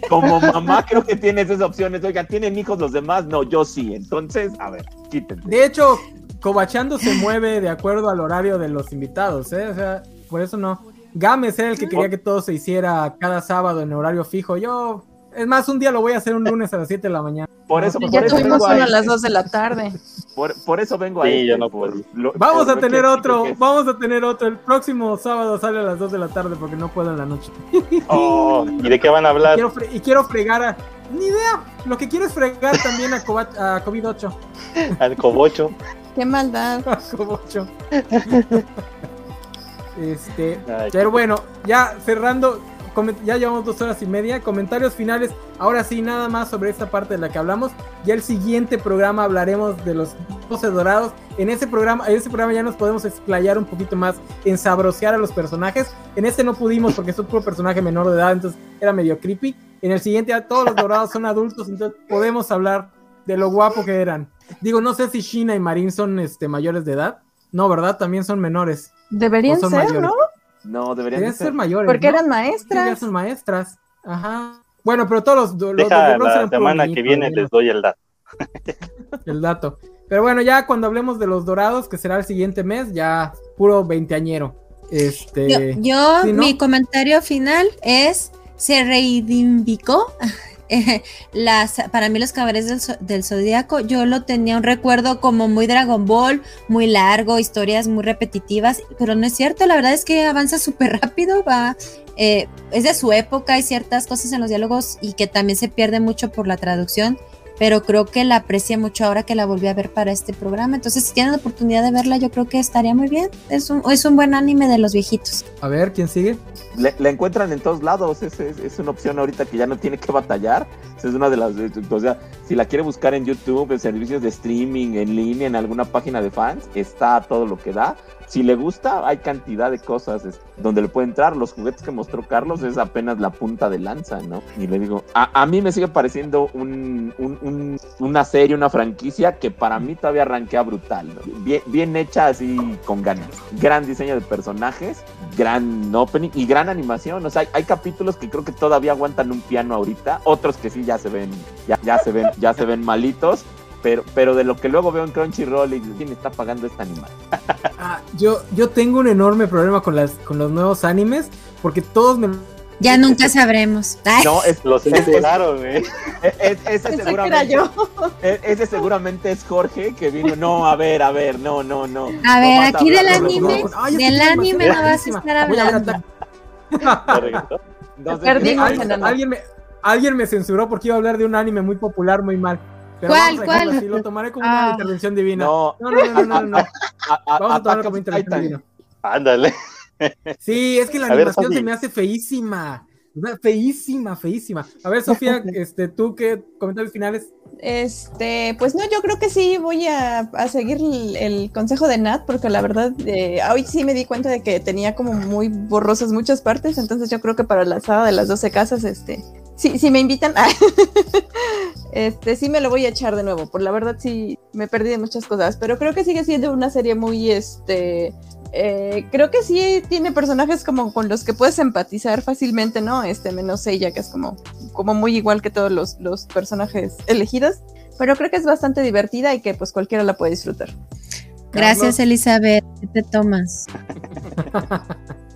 como mamá creo que tienes esas opciones. Oiga, ¿tienen hijos los demás? No, yo sí. Entonces, a ver, quítense. De hecho, Cobachando se mueve de acuerdo al horario de los invitados, ¿eh? O sea, por eso no. Gámez era el que quería que todo se hiciera cada sábado en horario fijo. Yo, es más, un día lo voy a hacer un lunes a las 7 de la mañana. Por eso, Ya por Ya eso tuvimos vengo uno a a las este. 2 de la tarde. Por, por eso vengo a Sí, este, yo no por- puedo. lo- Vamos por a tener que- otro, que- vamos a tener otro. El próximo sábado sale a las 2 de la tarde porque no puedo en la noche. Oh, ¿Y de qué van a hablar? Quiero fre- y quiero fregar a... Ni idea. Lo que quiero es fregar también a, a COVID-8. Al cobocho. Qué maldad. A COVID-8. Este, Ay, Pero bueno, ya cerrando, ya llevamos dos horas y media. Comentarios finales. Ahora sí, nada más sobre esta parte de la que hablamos. Ya el siguiente programa hablaremos de los 12 dorados. En ese programa, en ese programa ya nos podemos explayar un poquito más en sabrosear a los personajes. En este no pudimos porque es un personaje menor de edad, entonces era medio creepy. En el siguiente ya todos los dorados son adultos, entonces podemos hablar de lo guapo que eran. Digo, no sé si Shina y Marin son este, mayores de edad. No, ¿verdad? También son menores. Deberían son ser, mayores. ¿no? No, deberían Deberían de ser ser. mayores. Porque ¿no? eran Sí, ya maestras. son maestras. Ajá. Bueno, pero todos los, los Deja los la semana que viene les doy el dato. el dato. Pero bueno, ya cuando hablemos de los dorados, que será el siguiente mes, ya puro veinteañero. Este. Yo, yo, sí, ¿no? mi comentario final es, se reivindicó las, para mí los cabarets del, del Zodíaco, yo lo tenía un recuerdo como muy Dragon Ball, muy largo, historias muy repetitivas, pero no es cierto, la verdad es que avanza súper rápido, va, eh, es de su época, hay ciertas cosas en los diálogos y que también se pierde mucho por la traducción. Pero creo que la aprecia mucho ahora que la volví a ver para este programa. Entonces, si tienen la oportunidad de verla, yo creo que estaría muy bien. Es un, es un buen anime de los viejitos. A ver, ¿quién sigue? Le- la encuentran en todos lados, es, es- es una opción ahorita que ya no tiene que batallar. Es una de las, o sea, si la quiere buscar en YouTube, en servicios de streaming, en línea, en alguna página de fans, está todo lo que da. Si le gusta, hay cantidad de cosas donde le puede entrar. Los juguetes que mostró Carlos es apenas la punta de lanza, ¿no? Y le digo, a, mí me sigue pareciendo un, un- un- una serie, una franquicia que para mí todavía arranquea brutal, ¿no? Bien, bien hecha así con ganas. Gran diseño de personajes, gran opening y gran animación. O sea, hay, capítulos que creo que todavía aguantan un piano ahorita, otros que sí ya se ven, ya se ven, ya se ven malitos. Pero, pero de lo que luego veo en Crunchyroll y quién está pagando esta animación. Ah, yo, yo tengo un enorme problema con, las, con los nuevos animes porque todos me... Ya nunca sabremos. Ay, No, es, Los censuraron, es- ese Pensé que era seguramente, yo. e- ese seguramente es Jorge que vino. No, a ver, a ver, no, no, no. a ver, No vas a aquí del los anime. Ay, del anime no vas a estar hablando. Entonces, Perdimos, Alguien, alguien me, alguien me censuró porque iba a hablar de un anime muy popular, muy mal. Pero ¿Cuál, vamos a cuál? así, lo tomaré como Ah. una intervención divina. No, No, no, no, no, no, a- a- Vamos a tomarlo Attack como intervención Titan. divina. Ándale. Sí, es que la A ver, animación se me hace feísima. O sea, Feísima, feísima. A ver, Sofía, este, tú qué comentarios finales. Este, pues no, yo creo que sí voy a, a seguir el, el consejo de Nat, porque la verdad, eh, hoy sí me di cuenta de que tenía como muy borrosas muchas partes, entonces yo creo que para la saga de las 12 casas, este, sí, si me invitan, este, sí me lo voy a echar de nuevo, por la verdad sí me perdí de muchas cosas, pero creo que sigue siendo una serie muy, este, eh, creo que sí tiene personajes como con los que puedes empatizar fácilmente, ¿no? Este, menos ella, que es como, como muy igual que todos los, los personajes elegidos. Pero creo que es bastante divertida y que pues cualquiera la puede disfrutar. Gracias. Elizabeth. ¿Qué te tomas?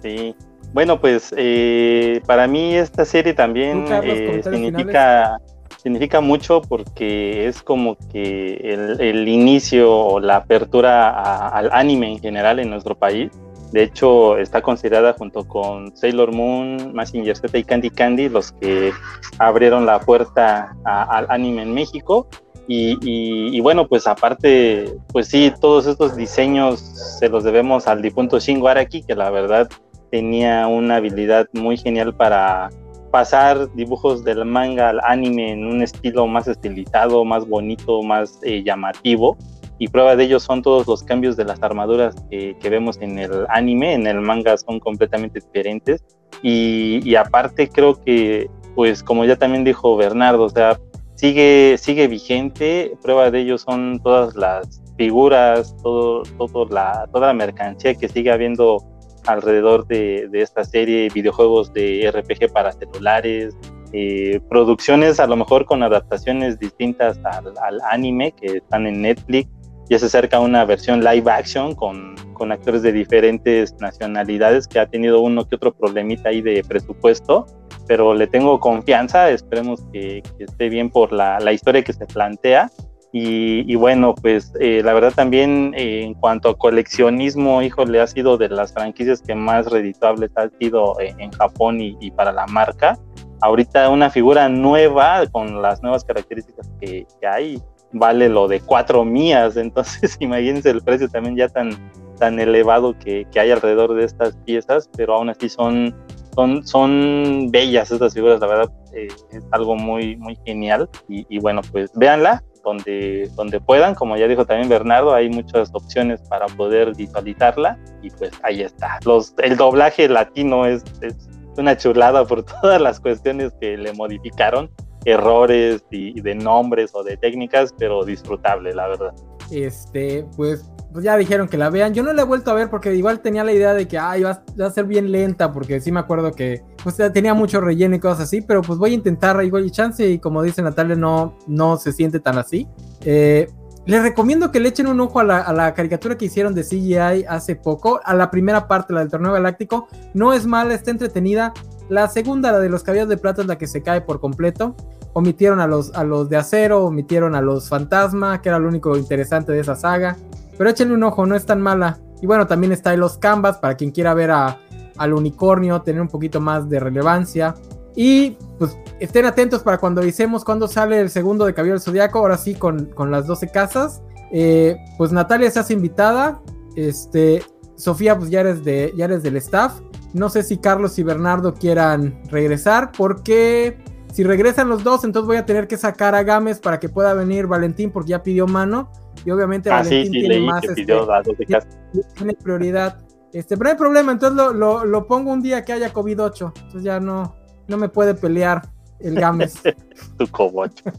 Sí. Bueno, pues eh, para mí esta serie también eh, significa, significa mucho porque es como que el, el inicio o la apertura a- al anime en general en nuestro país. De hecho, está considerada junto con Sailor Moon, Mazinger Z y Candy Candy los que abrieron la puerta a- al anime en México. Y, y- y bueno, pues aparte, pues sí, todos estos diseños se los debemos al difunto Shingo Araki, que la verdad tenía una habilidad muy genial para pasar dibujos del manga al anime en un estilo más estilizado, más bonito, más eh, llamativo. Y prueba de ello son todos los cambios de las armaduras que, vemos en el anime, en el manga son completamente diferentes. Y, y aparte creo que, pues como ya también dijo Bernardo, o sea, sigue, sigue vigente. Prueba de ello son todas las figuras, todo, todo la, toda la mercancía que sigue habiendo alrededor de, de esta serie, videojuegos de RPG para celulares, eh, producciones a lo mejor con adaptaciones distintas al, al anime que están en Netflix. Ya se acerca una versión live action con, con actores de diferentes nacionalidades que ha tenido uno que otro problemita ahí de presupuesto, pero le tengo confianza, esperemos que, que esté bien por la, la historia que se plantea. Y, bueno, pues eh, la verdad también eh, en cuanto a coleccionismo, híjole, ha sido de las franquicias que más redituables ha sido eh, en Japón y, y para la marca. Ahorita una figura nueva con las nuevas características que, hay vale lo de cuatro mías, entonces imagínense el precio también ya tan, tan elevado que, hay alrededor de estas piezas, pero aún así son, son, son bellas estas figuras, la verdad eh, es algo muy, muy genial. Y bueno, pues véanla donde, donde puedan, como ya dijo también Bernardo, hay muchas opciones para poder visualizarla y pues ahí está. Los, el doblaje latino es, es una chulada por todas las cuestiones que le modificaron, errores y, y de nombres o de técnicas, pero disfrutable, la verdad. Este, pues, pues ya dijeron que la vean. Yo no la he vuelto a ver porque igual tenía la idea de que ay, va, a- ser bien lenta, porque sí me acuerdo que pues, tenía mucho relleno y cosas así, pero pues voy a intentar igual y chance y como dice Natalia, no, no se siente tan así. Eh, les recomiendo que le echen un ojo a la, a la caricatura que hicieron de CGI hace poco, a la primera parte, la del torneo galáctico. No es mala, está entretenida. La segunda, la de los caballos de plata, es la que se cae por completo omitieron a los, a los de acero, omitieron a los fantasma, que era lo único interesante de esa saga. Pero échenle un ojo, no es tan mala. Y bueno, también está en los canvas para quien quiera ver a, al unicornio, tener un poquito más de relevancia. Y pues estén atentos para cuando avisemos cuando sale el segundo de Caballero del Zodiaco, ahora sí con, con las 12 casas. Eh, pues Natalia se hace invitada. Este, Sofía, pues ya eres, de, ya eres del staff. No sé si Carlos y Bernardo quieran regresar, porque si regresan los dos, entonces voy a tener que sacar a Gámez para que pueda venir Valentín, porque ya pidió mano. Y obviamente Ah, Valentín sí, tiene más este, tiene prioridad. Este, pero no hay problema, entonces lo, lo- lo pongo un día que haya COVID-8. Entonces ya no, no me puede pelear el Gámez. Tu cobocho.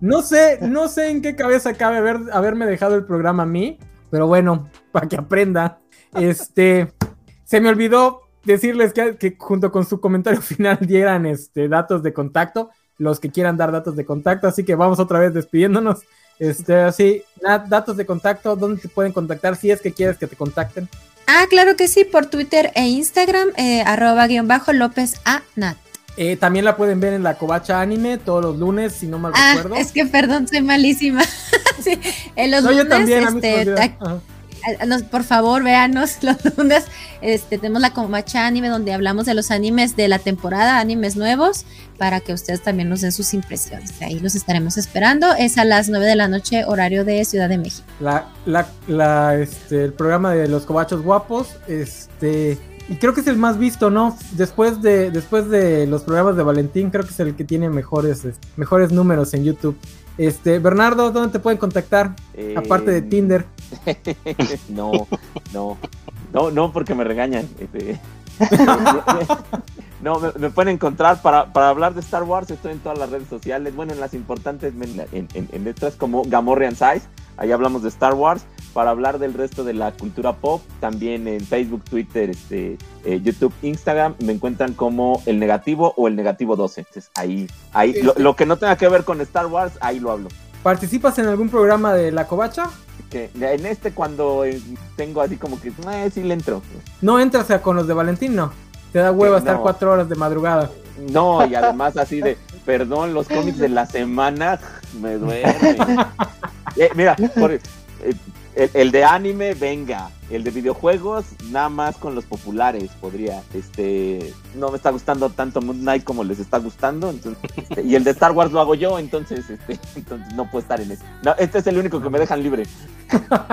No sé, no sé en qué cabeza cabe haber, haberme dejado el programa a mí, pero bueno, para que aprenda. Este, se me olvidó decirles que, que junto con su comentario final dieran este, datos de contacto, los que quieran dar datos de contacto, así que vamos otra vez despidiéndonos. Este, así, datos de contacto, ¿dónde te pueden contactar si es que quieres que te contacten? Ah, claro que sí, por Twitter e Instagram, eh, arroba guion bajo López A Nat. Eh, también la pueden ver en la Covacha Anime todos los lunes, si no mal Ah, recuerdo. es que perdón, soy malísima. sí, en los no, yo lunes, también, a mí nos- por favor, véanos los lunes. Este, tenemos la Comacha Anime donde hablamos de los animes de la temporada, animes nuevos, para que ustedes también nos den sus impresiones. Ahí los estaremos esperando. Es a las 9 de la noche, horario de Ciudad de México. La, la, la, este, el programa de los cobachos guapos, este, y creo que es el más visto, ¿no? Después de, después de los programas de Valentín, creo que es el que tiene mejores, mejores números en YouTube. Este, Bernardo, ¿dónde te pueden contactar? Eh, Aparte de Tinder. no, no, no, no, porque me regañan. este. No, me, me pueden encontrar para, para hablar de Star Wars. Estoy en todas las redes sociales. Bueno, en las importantes, en, en, en- como Gamorrean Size. Ahí hablamos de Star Wars. Para hablar del resto de la cultura pop, también en Facebook, Twitter, este, eh, YouTube, Instagram, me encuentran como el negativo o el negativo 12. Entonces, ahí, ahí, lo, lo que no tenga que ver con Star Wars, ahí lo hablo. ¿Participas en algún programa de la covacha? Que en este cuando eh, tengo así como que, eh, sí le entro. No entras a con los de Valentín, no. Te da hueva Eh, estar no. cuatro horas de madrugada. No, y además así de, perdón, los cómics de la semana me duermen. Eh, mira, por- eh, el, el de anime, venga. El de videojuegos, nada más con los populares podría. Este, no me está gustando tanto Moon Knight como les está gustando. Entonces, este, y el de Star Wars lo hago yo, entonces, este, entonces no puedo estar en ese. No, este es el único que me dejan libre.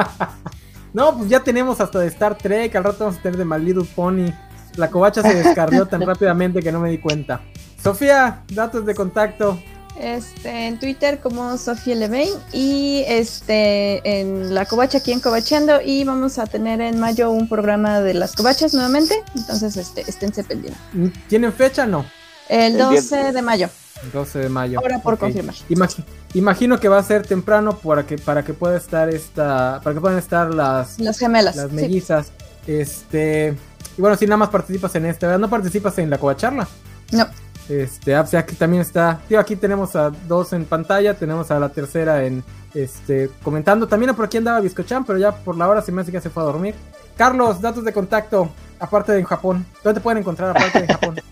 No, pues ya tenemos hasta de Star Trek, al rato vamos a tener de My Little Pony. La covacha se descarrió tan rápidamente que no me di cuenta. Sofía, datos de contacto. Este, en Twitter como Sofía Levain y este en la covacha aquí en Covachando y vamos a tener en mayo un programa de las covachas nuevamente, entonces este, esténse pendientes. ¿Tienen fecha? No. El El 12 10. de mayo, 12 de mayo. ahora por confirmar. Imagi- imagino que va a ser temprano para que, para que pueda estar esta. Para que puedan estar las, Las gemelas. las sí. mellizas. Este. Y bueno, si nada más participas en esta, ¿verdad? No participas en la covacharla. No. Este, ah, o sea que también está. Tío, aquí tenemos a dos en pantalla, tenemos a la tercera en este comentando. También por aquí andaba Biscochan, pero ya por la hora se me hace que ya se fue a dormir. Carlos, datos de contacto, aparte de en Japón. ¿Dónde te pueden encontrar aparte de en Japón?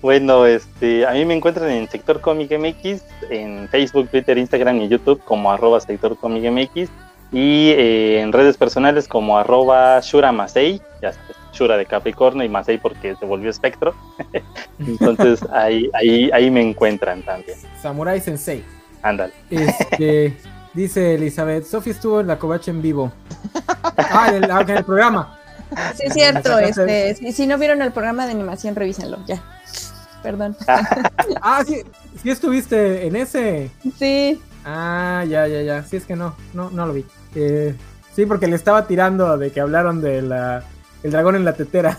Bueno, este, a mí me encuentran en Sector Comic MX, en Facebook, Twitter, Instagram y YouTube como arroba Sector Comic MX y eh, en redes personales como arroba Shura Masei, ya Shura de Capricornio y Masei porque se volvió espectro. Entonces ahí, ahí, ahí me encuentran también. Samurai Sensei. Ándale. Este, dice Elizabeth, Sofía estuvo en la covacha en vivo. Ah, en el, ah, en el programa. Sí, es cierto. Este, si, si no vieron el programa de animación, revísenlo. Ya. Perdón. Ah, sí, sí estuviste en ese. Sí. Ah, ya, ya, ya. Sí, es que no, no, no lo vi. Eh, sí, porque le estaba tirando de que hablaron de la el dragón en la tetera.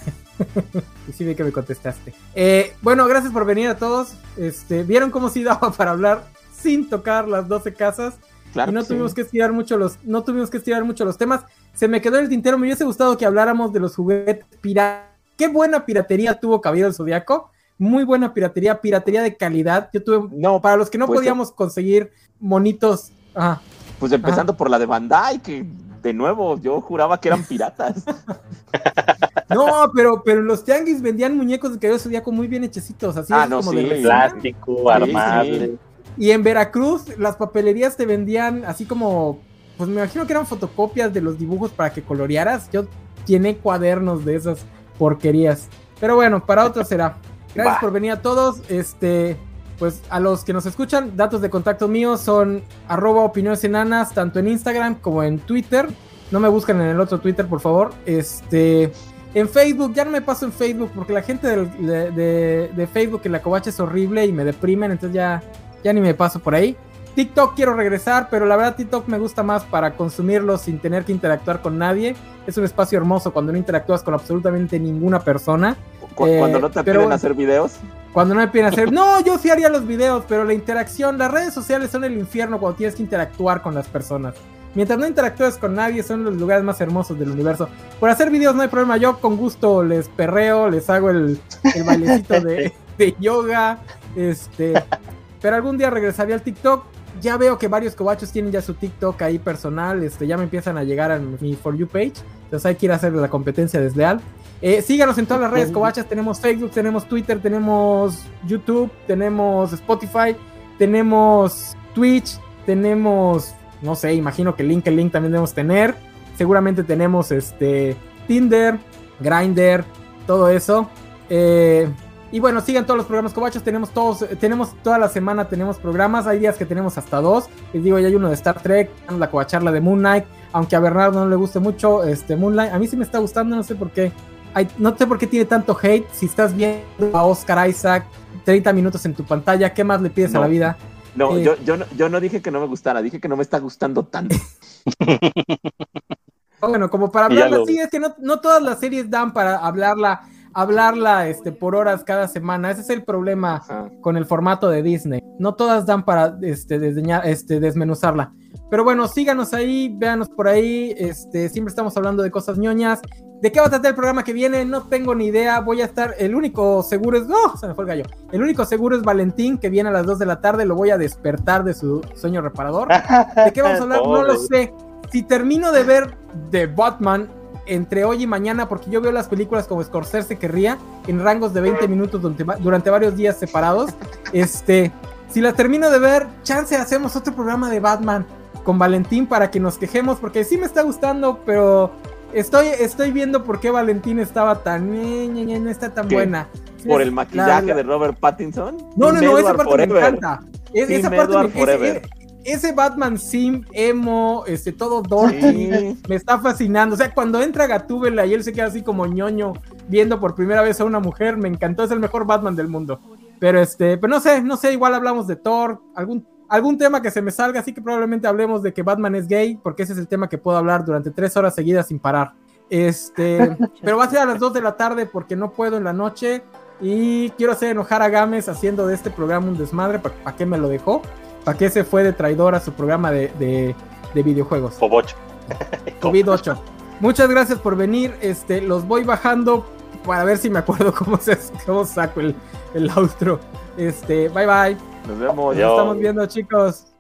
y sí vi que me contestaste. Eh, bueno, gracias por venir a todos. Este, ¿vieron cómo sí daba para hablar sin tocar las 12 casas? Claro y no que sí. tuvimos que estirar mucho los, no tuvimos que estirar mucho los temas. Se me quedó en el tintero, me hubiese gustado que habláramos de los juguetes piratas. Qué buena piratería tuvo Caballero del Zodiaco. Muy buena piratería, piratería de calidad. Yo tuve, No, para los que no pues, podíamos conseguir monitos. Ajá. Pues empezando por la de Bandai, que de nuevo yo juraba que eran piratas. No, pero, pero los tianguis vendían muñecos de Caballero del Zodiaco muy bien hechecitos, así Ah, no, como sí. de resina. Plástico, armable. Y en Veracruz, las papelerías te vendían así como, pues me imagino que eran fotocopias de los dibujos para que colorearas. Yo tiene cuadernos de esas porquerías. Pero bueno, para otro será. Gracias por venir a todos. Este, pues a los que nos escuchan, datos de contacto míos son arroba opiniones enanas, tanto en Instagram como en Twitter. No me buscan en el otro Twitter, por favor. Este, en Facebook, ya no me paso en Facebook porque la gente del- de, de- de Facebook en la covacha es horrible y me deprimen, entonces ya, ya ni me paso por ahí. TikTok quiero regresar, pero la verdad TikTok me gusta más para consumirlo sin tener que interactuar con nadie. Es un espacio hermoso cuando no interactúas con absolutamente ninguna persona. Cu- Eh, Cuando no te piden hacer videos. Cuando no me piden hacer, no, yo sí haría los videos, pero la interacción, las redes sociales son el infierno cuando tienes que interactuar con las personas. Mientras no interactúes con nadie, son los lugares más hermosos del universo. Por hacer videos no hay problema, yo con gusto les perreo, les hago el, el bailecito de, de yoga, este, pero algún día regresaría al TikTok. Ya veo que varios cobachos tienen ya su TikTok ahí personal, este, ya me empiezan a llegar a mi For You page, entonces hay que ir a hacer la competencia desleal. Eh, síganos en todas las redes cobachas. Tenemos Facebook, tenemos Twitter, tenemos YouTube, tenemos Spotify, tenemos Twitch, tenemos, no sé, imagino que Link, el Link también debemos tener. Seguramente tenemos este Tinder, Grinder, todo eso. Eh, y bueno, sigan todos los programas cobachos. Tenemos todos, eh, tenemos toda la semana tenemos programas. Hay días que tenemos hasta dos. Les digo, ya hay uno de Star Trek, la covacharla de Moon Knight. Aunque a Bernardo no le guste mucho este Moonlight, a mí sí me está gustando, no sé por qué. No sé por qué tiene tanto hate. Si estás viendo a Oscar Isaac 30 minutos en tu pantalla, ¿qué más le pides a la vida? No, Eh. yo, yo, no, yo no dije que no me gustara, dije que no me está gustando tanto. Bueno, como para hablarla, lo sí, vi. es que no, no todas las series dan para hablarla, hablarla este, por horas cada semana. Ese es el problema Ajá. con el formato de Disney. No todas dan para este, desdeñar- este, desmenuzarla. Pero bueno, síganos ahí, véanos por ahí. Este, siempre estamos hablando de cosas ñoñas. ¿De qué va a tratar el programa que viene? No tengo ni idea. Voy a estar. El único seguro es. ¡No! Se me fue el gallo. El único seguro es Valentín, que viene a las 2 de la tarde. Lo voy a despertar de su sueño reparador. ¿De qué vamos a hablar? No lo sé. Si termino de ver The Batman entre hoy y mañana, porque yo veo las películas como Scorsese querría, en rangos de 20 minutos durante, va- durante varios días separados. Este, si las termino de ver, chance hacemos otro programa de Batman con Valentín para que nos quejemos, porque sí me está gustando, pero estoy, estoy viendo por qué Valentín estaba tan, no está tan ¿Qué? buena. Por el La- maquillaje la- de Robert Pattinson. no, no, no, esa parte me encanta. Es- esa parte me- ese- forever. ese, ese Batman sim, emo, este, todo dorky, Sí. me está fascinando. O sea, cuando entra Gatúbela y él se queda así como ñoño viendo por primera vez a una mujer, me encantó, es el mejor Batman del mundo. Pero este, pero no sé, no sé, igual hablamos de Thor, algún, algún tema que se me salga, así que probablemente hablemos de que Batman es gay, porque ese es el tema que puedo hablar durante tres horas seguidas sin parar. Este, pero va a ser a las 2 de la tarde porque no puedo en la noche. Y quiero hacer enojar a Gámez haciendo de este programa un desmadre. ¿Para qué me lo dejó? ¿Para qué se fue de traidor a su programa de, de- de videojuegos? Pobocho. COVID-8. Muchas gracias por venir. Este, los voy bajando para ver si me acuerdo cómo, se, cómo saco el, el outro. Este, bye bye. Nos vemos. Nos estamos viendo, chicos.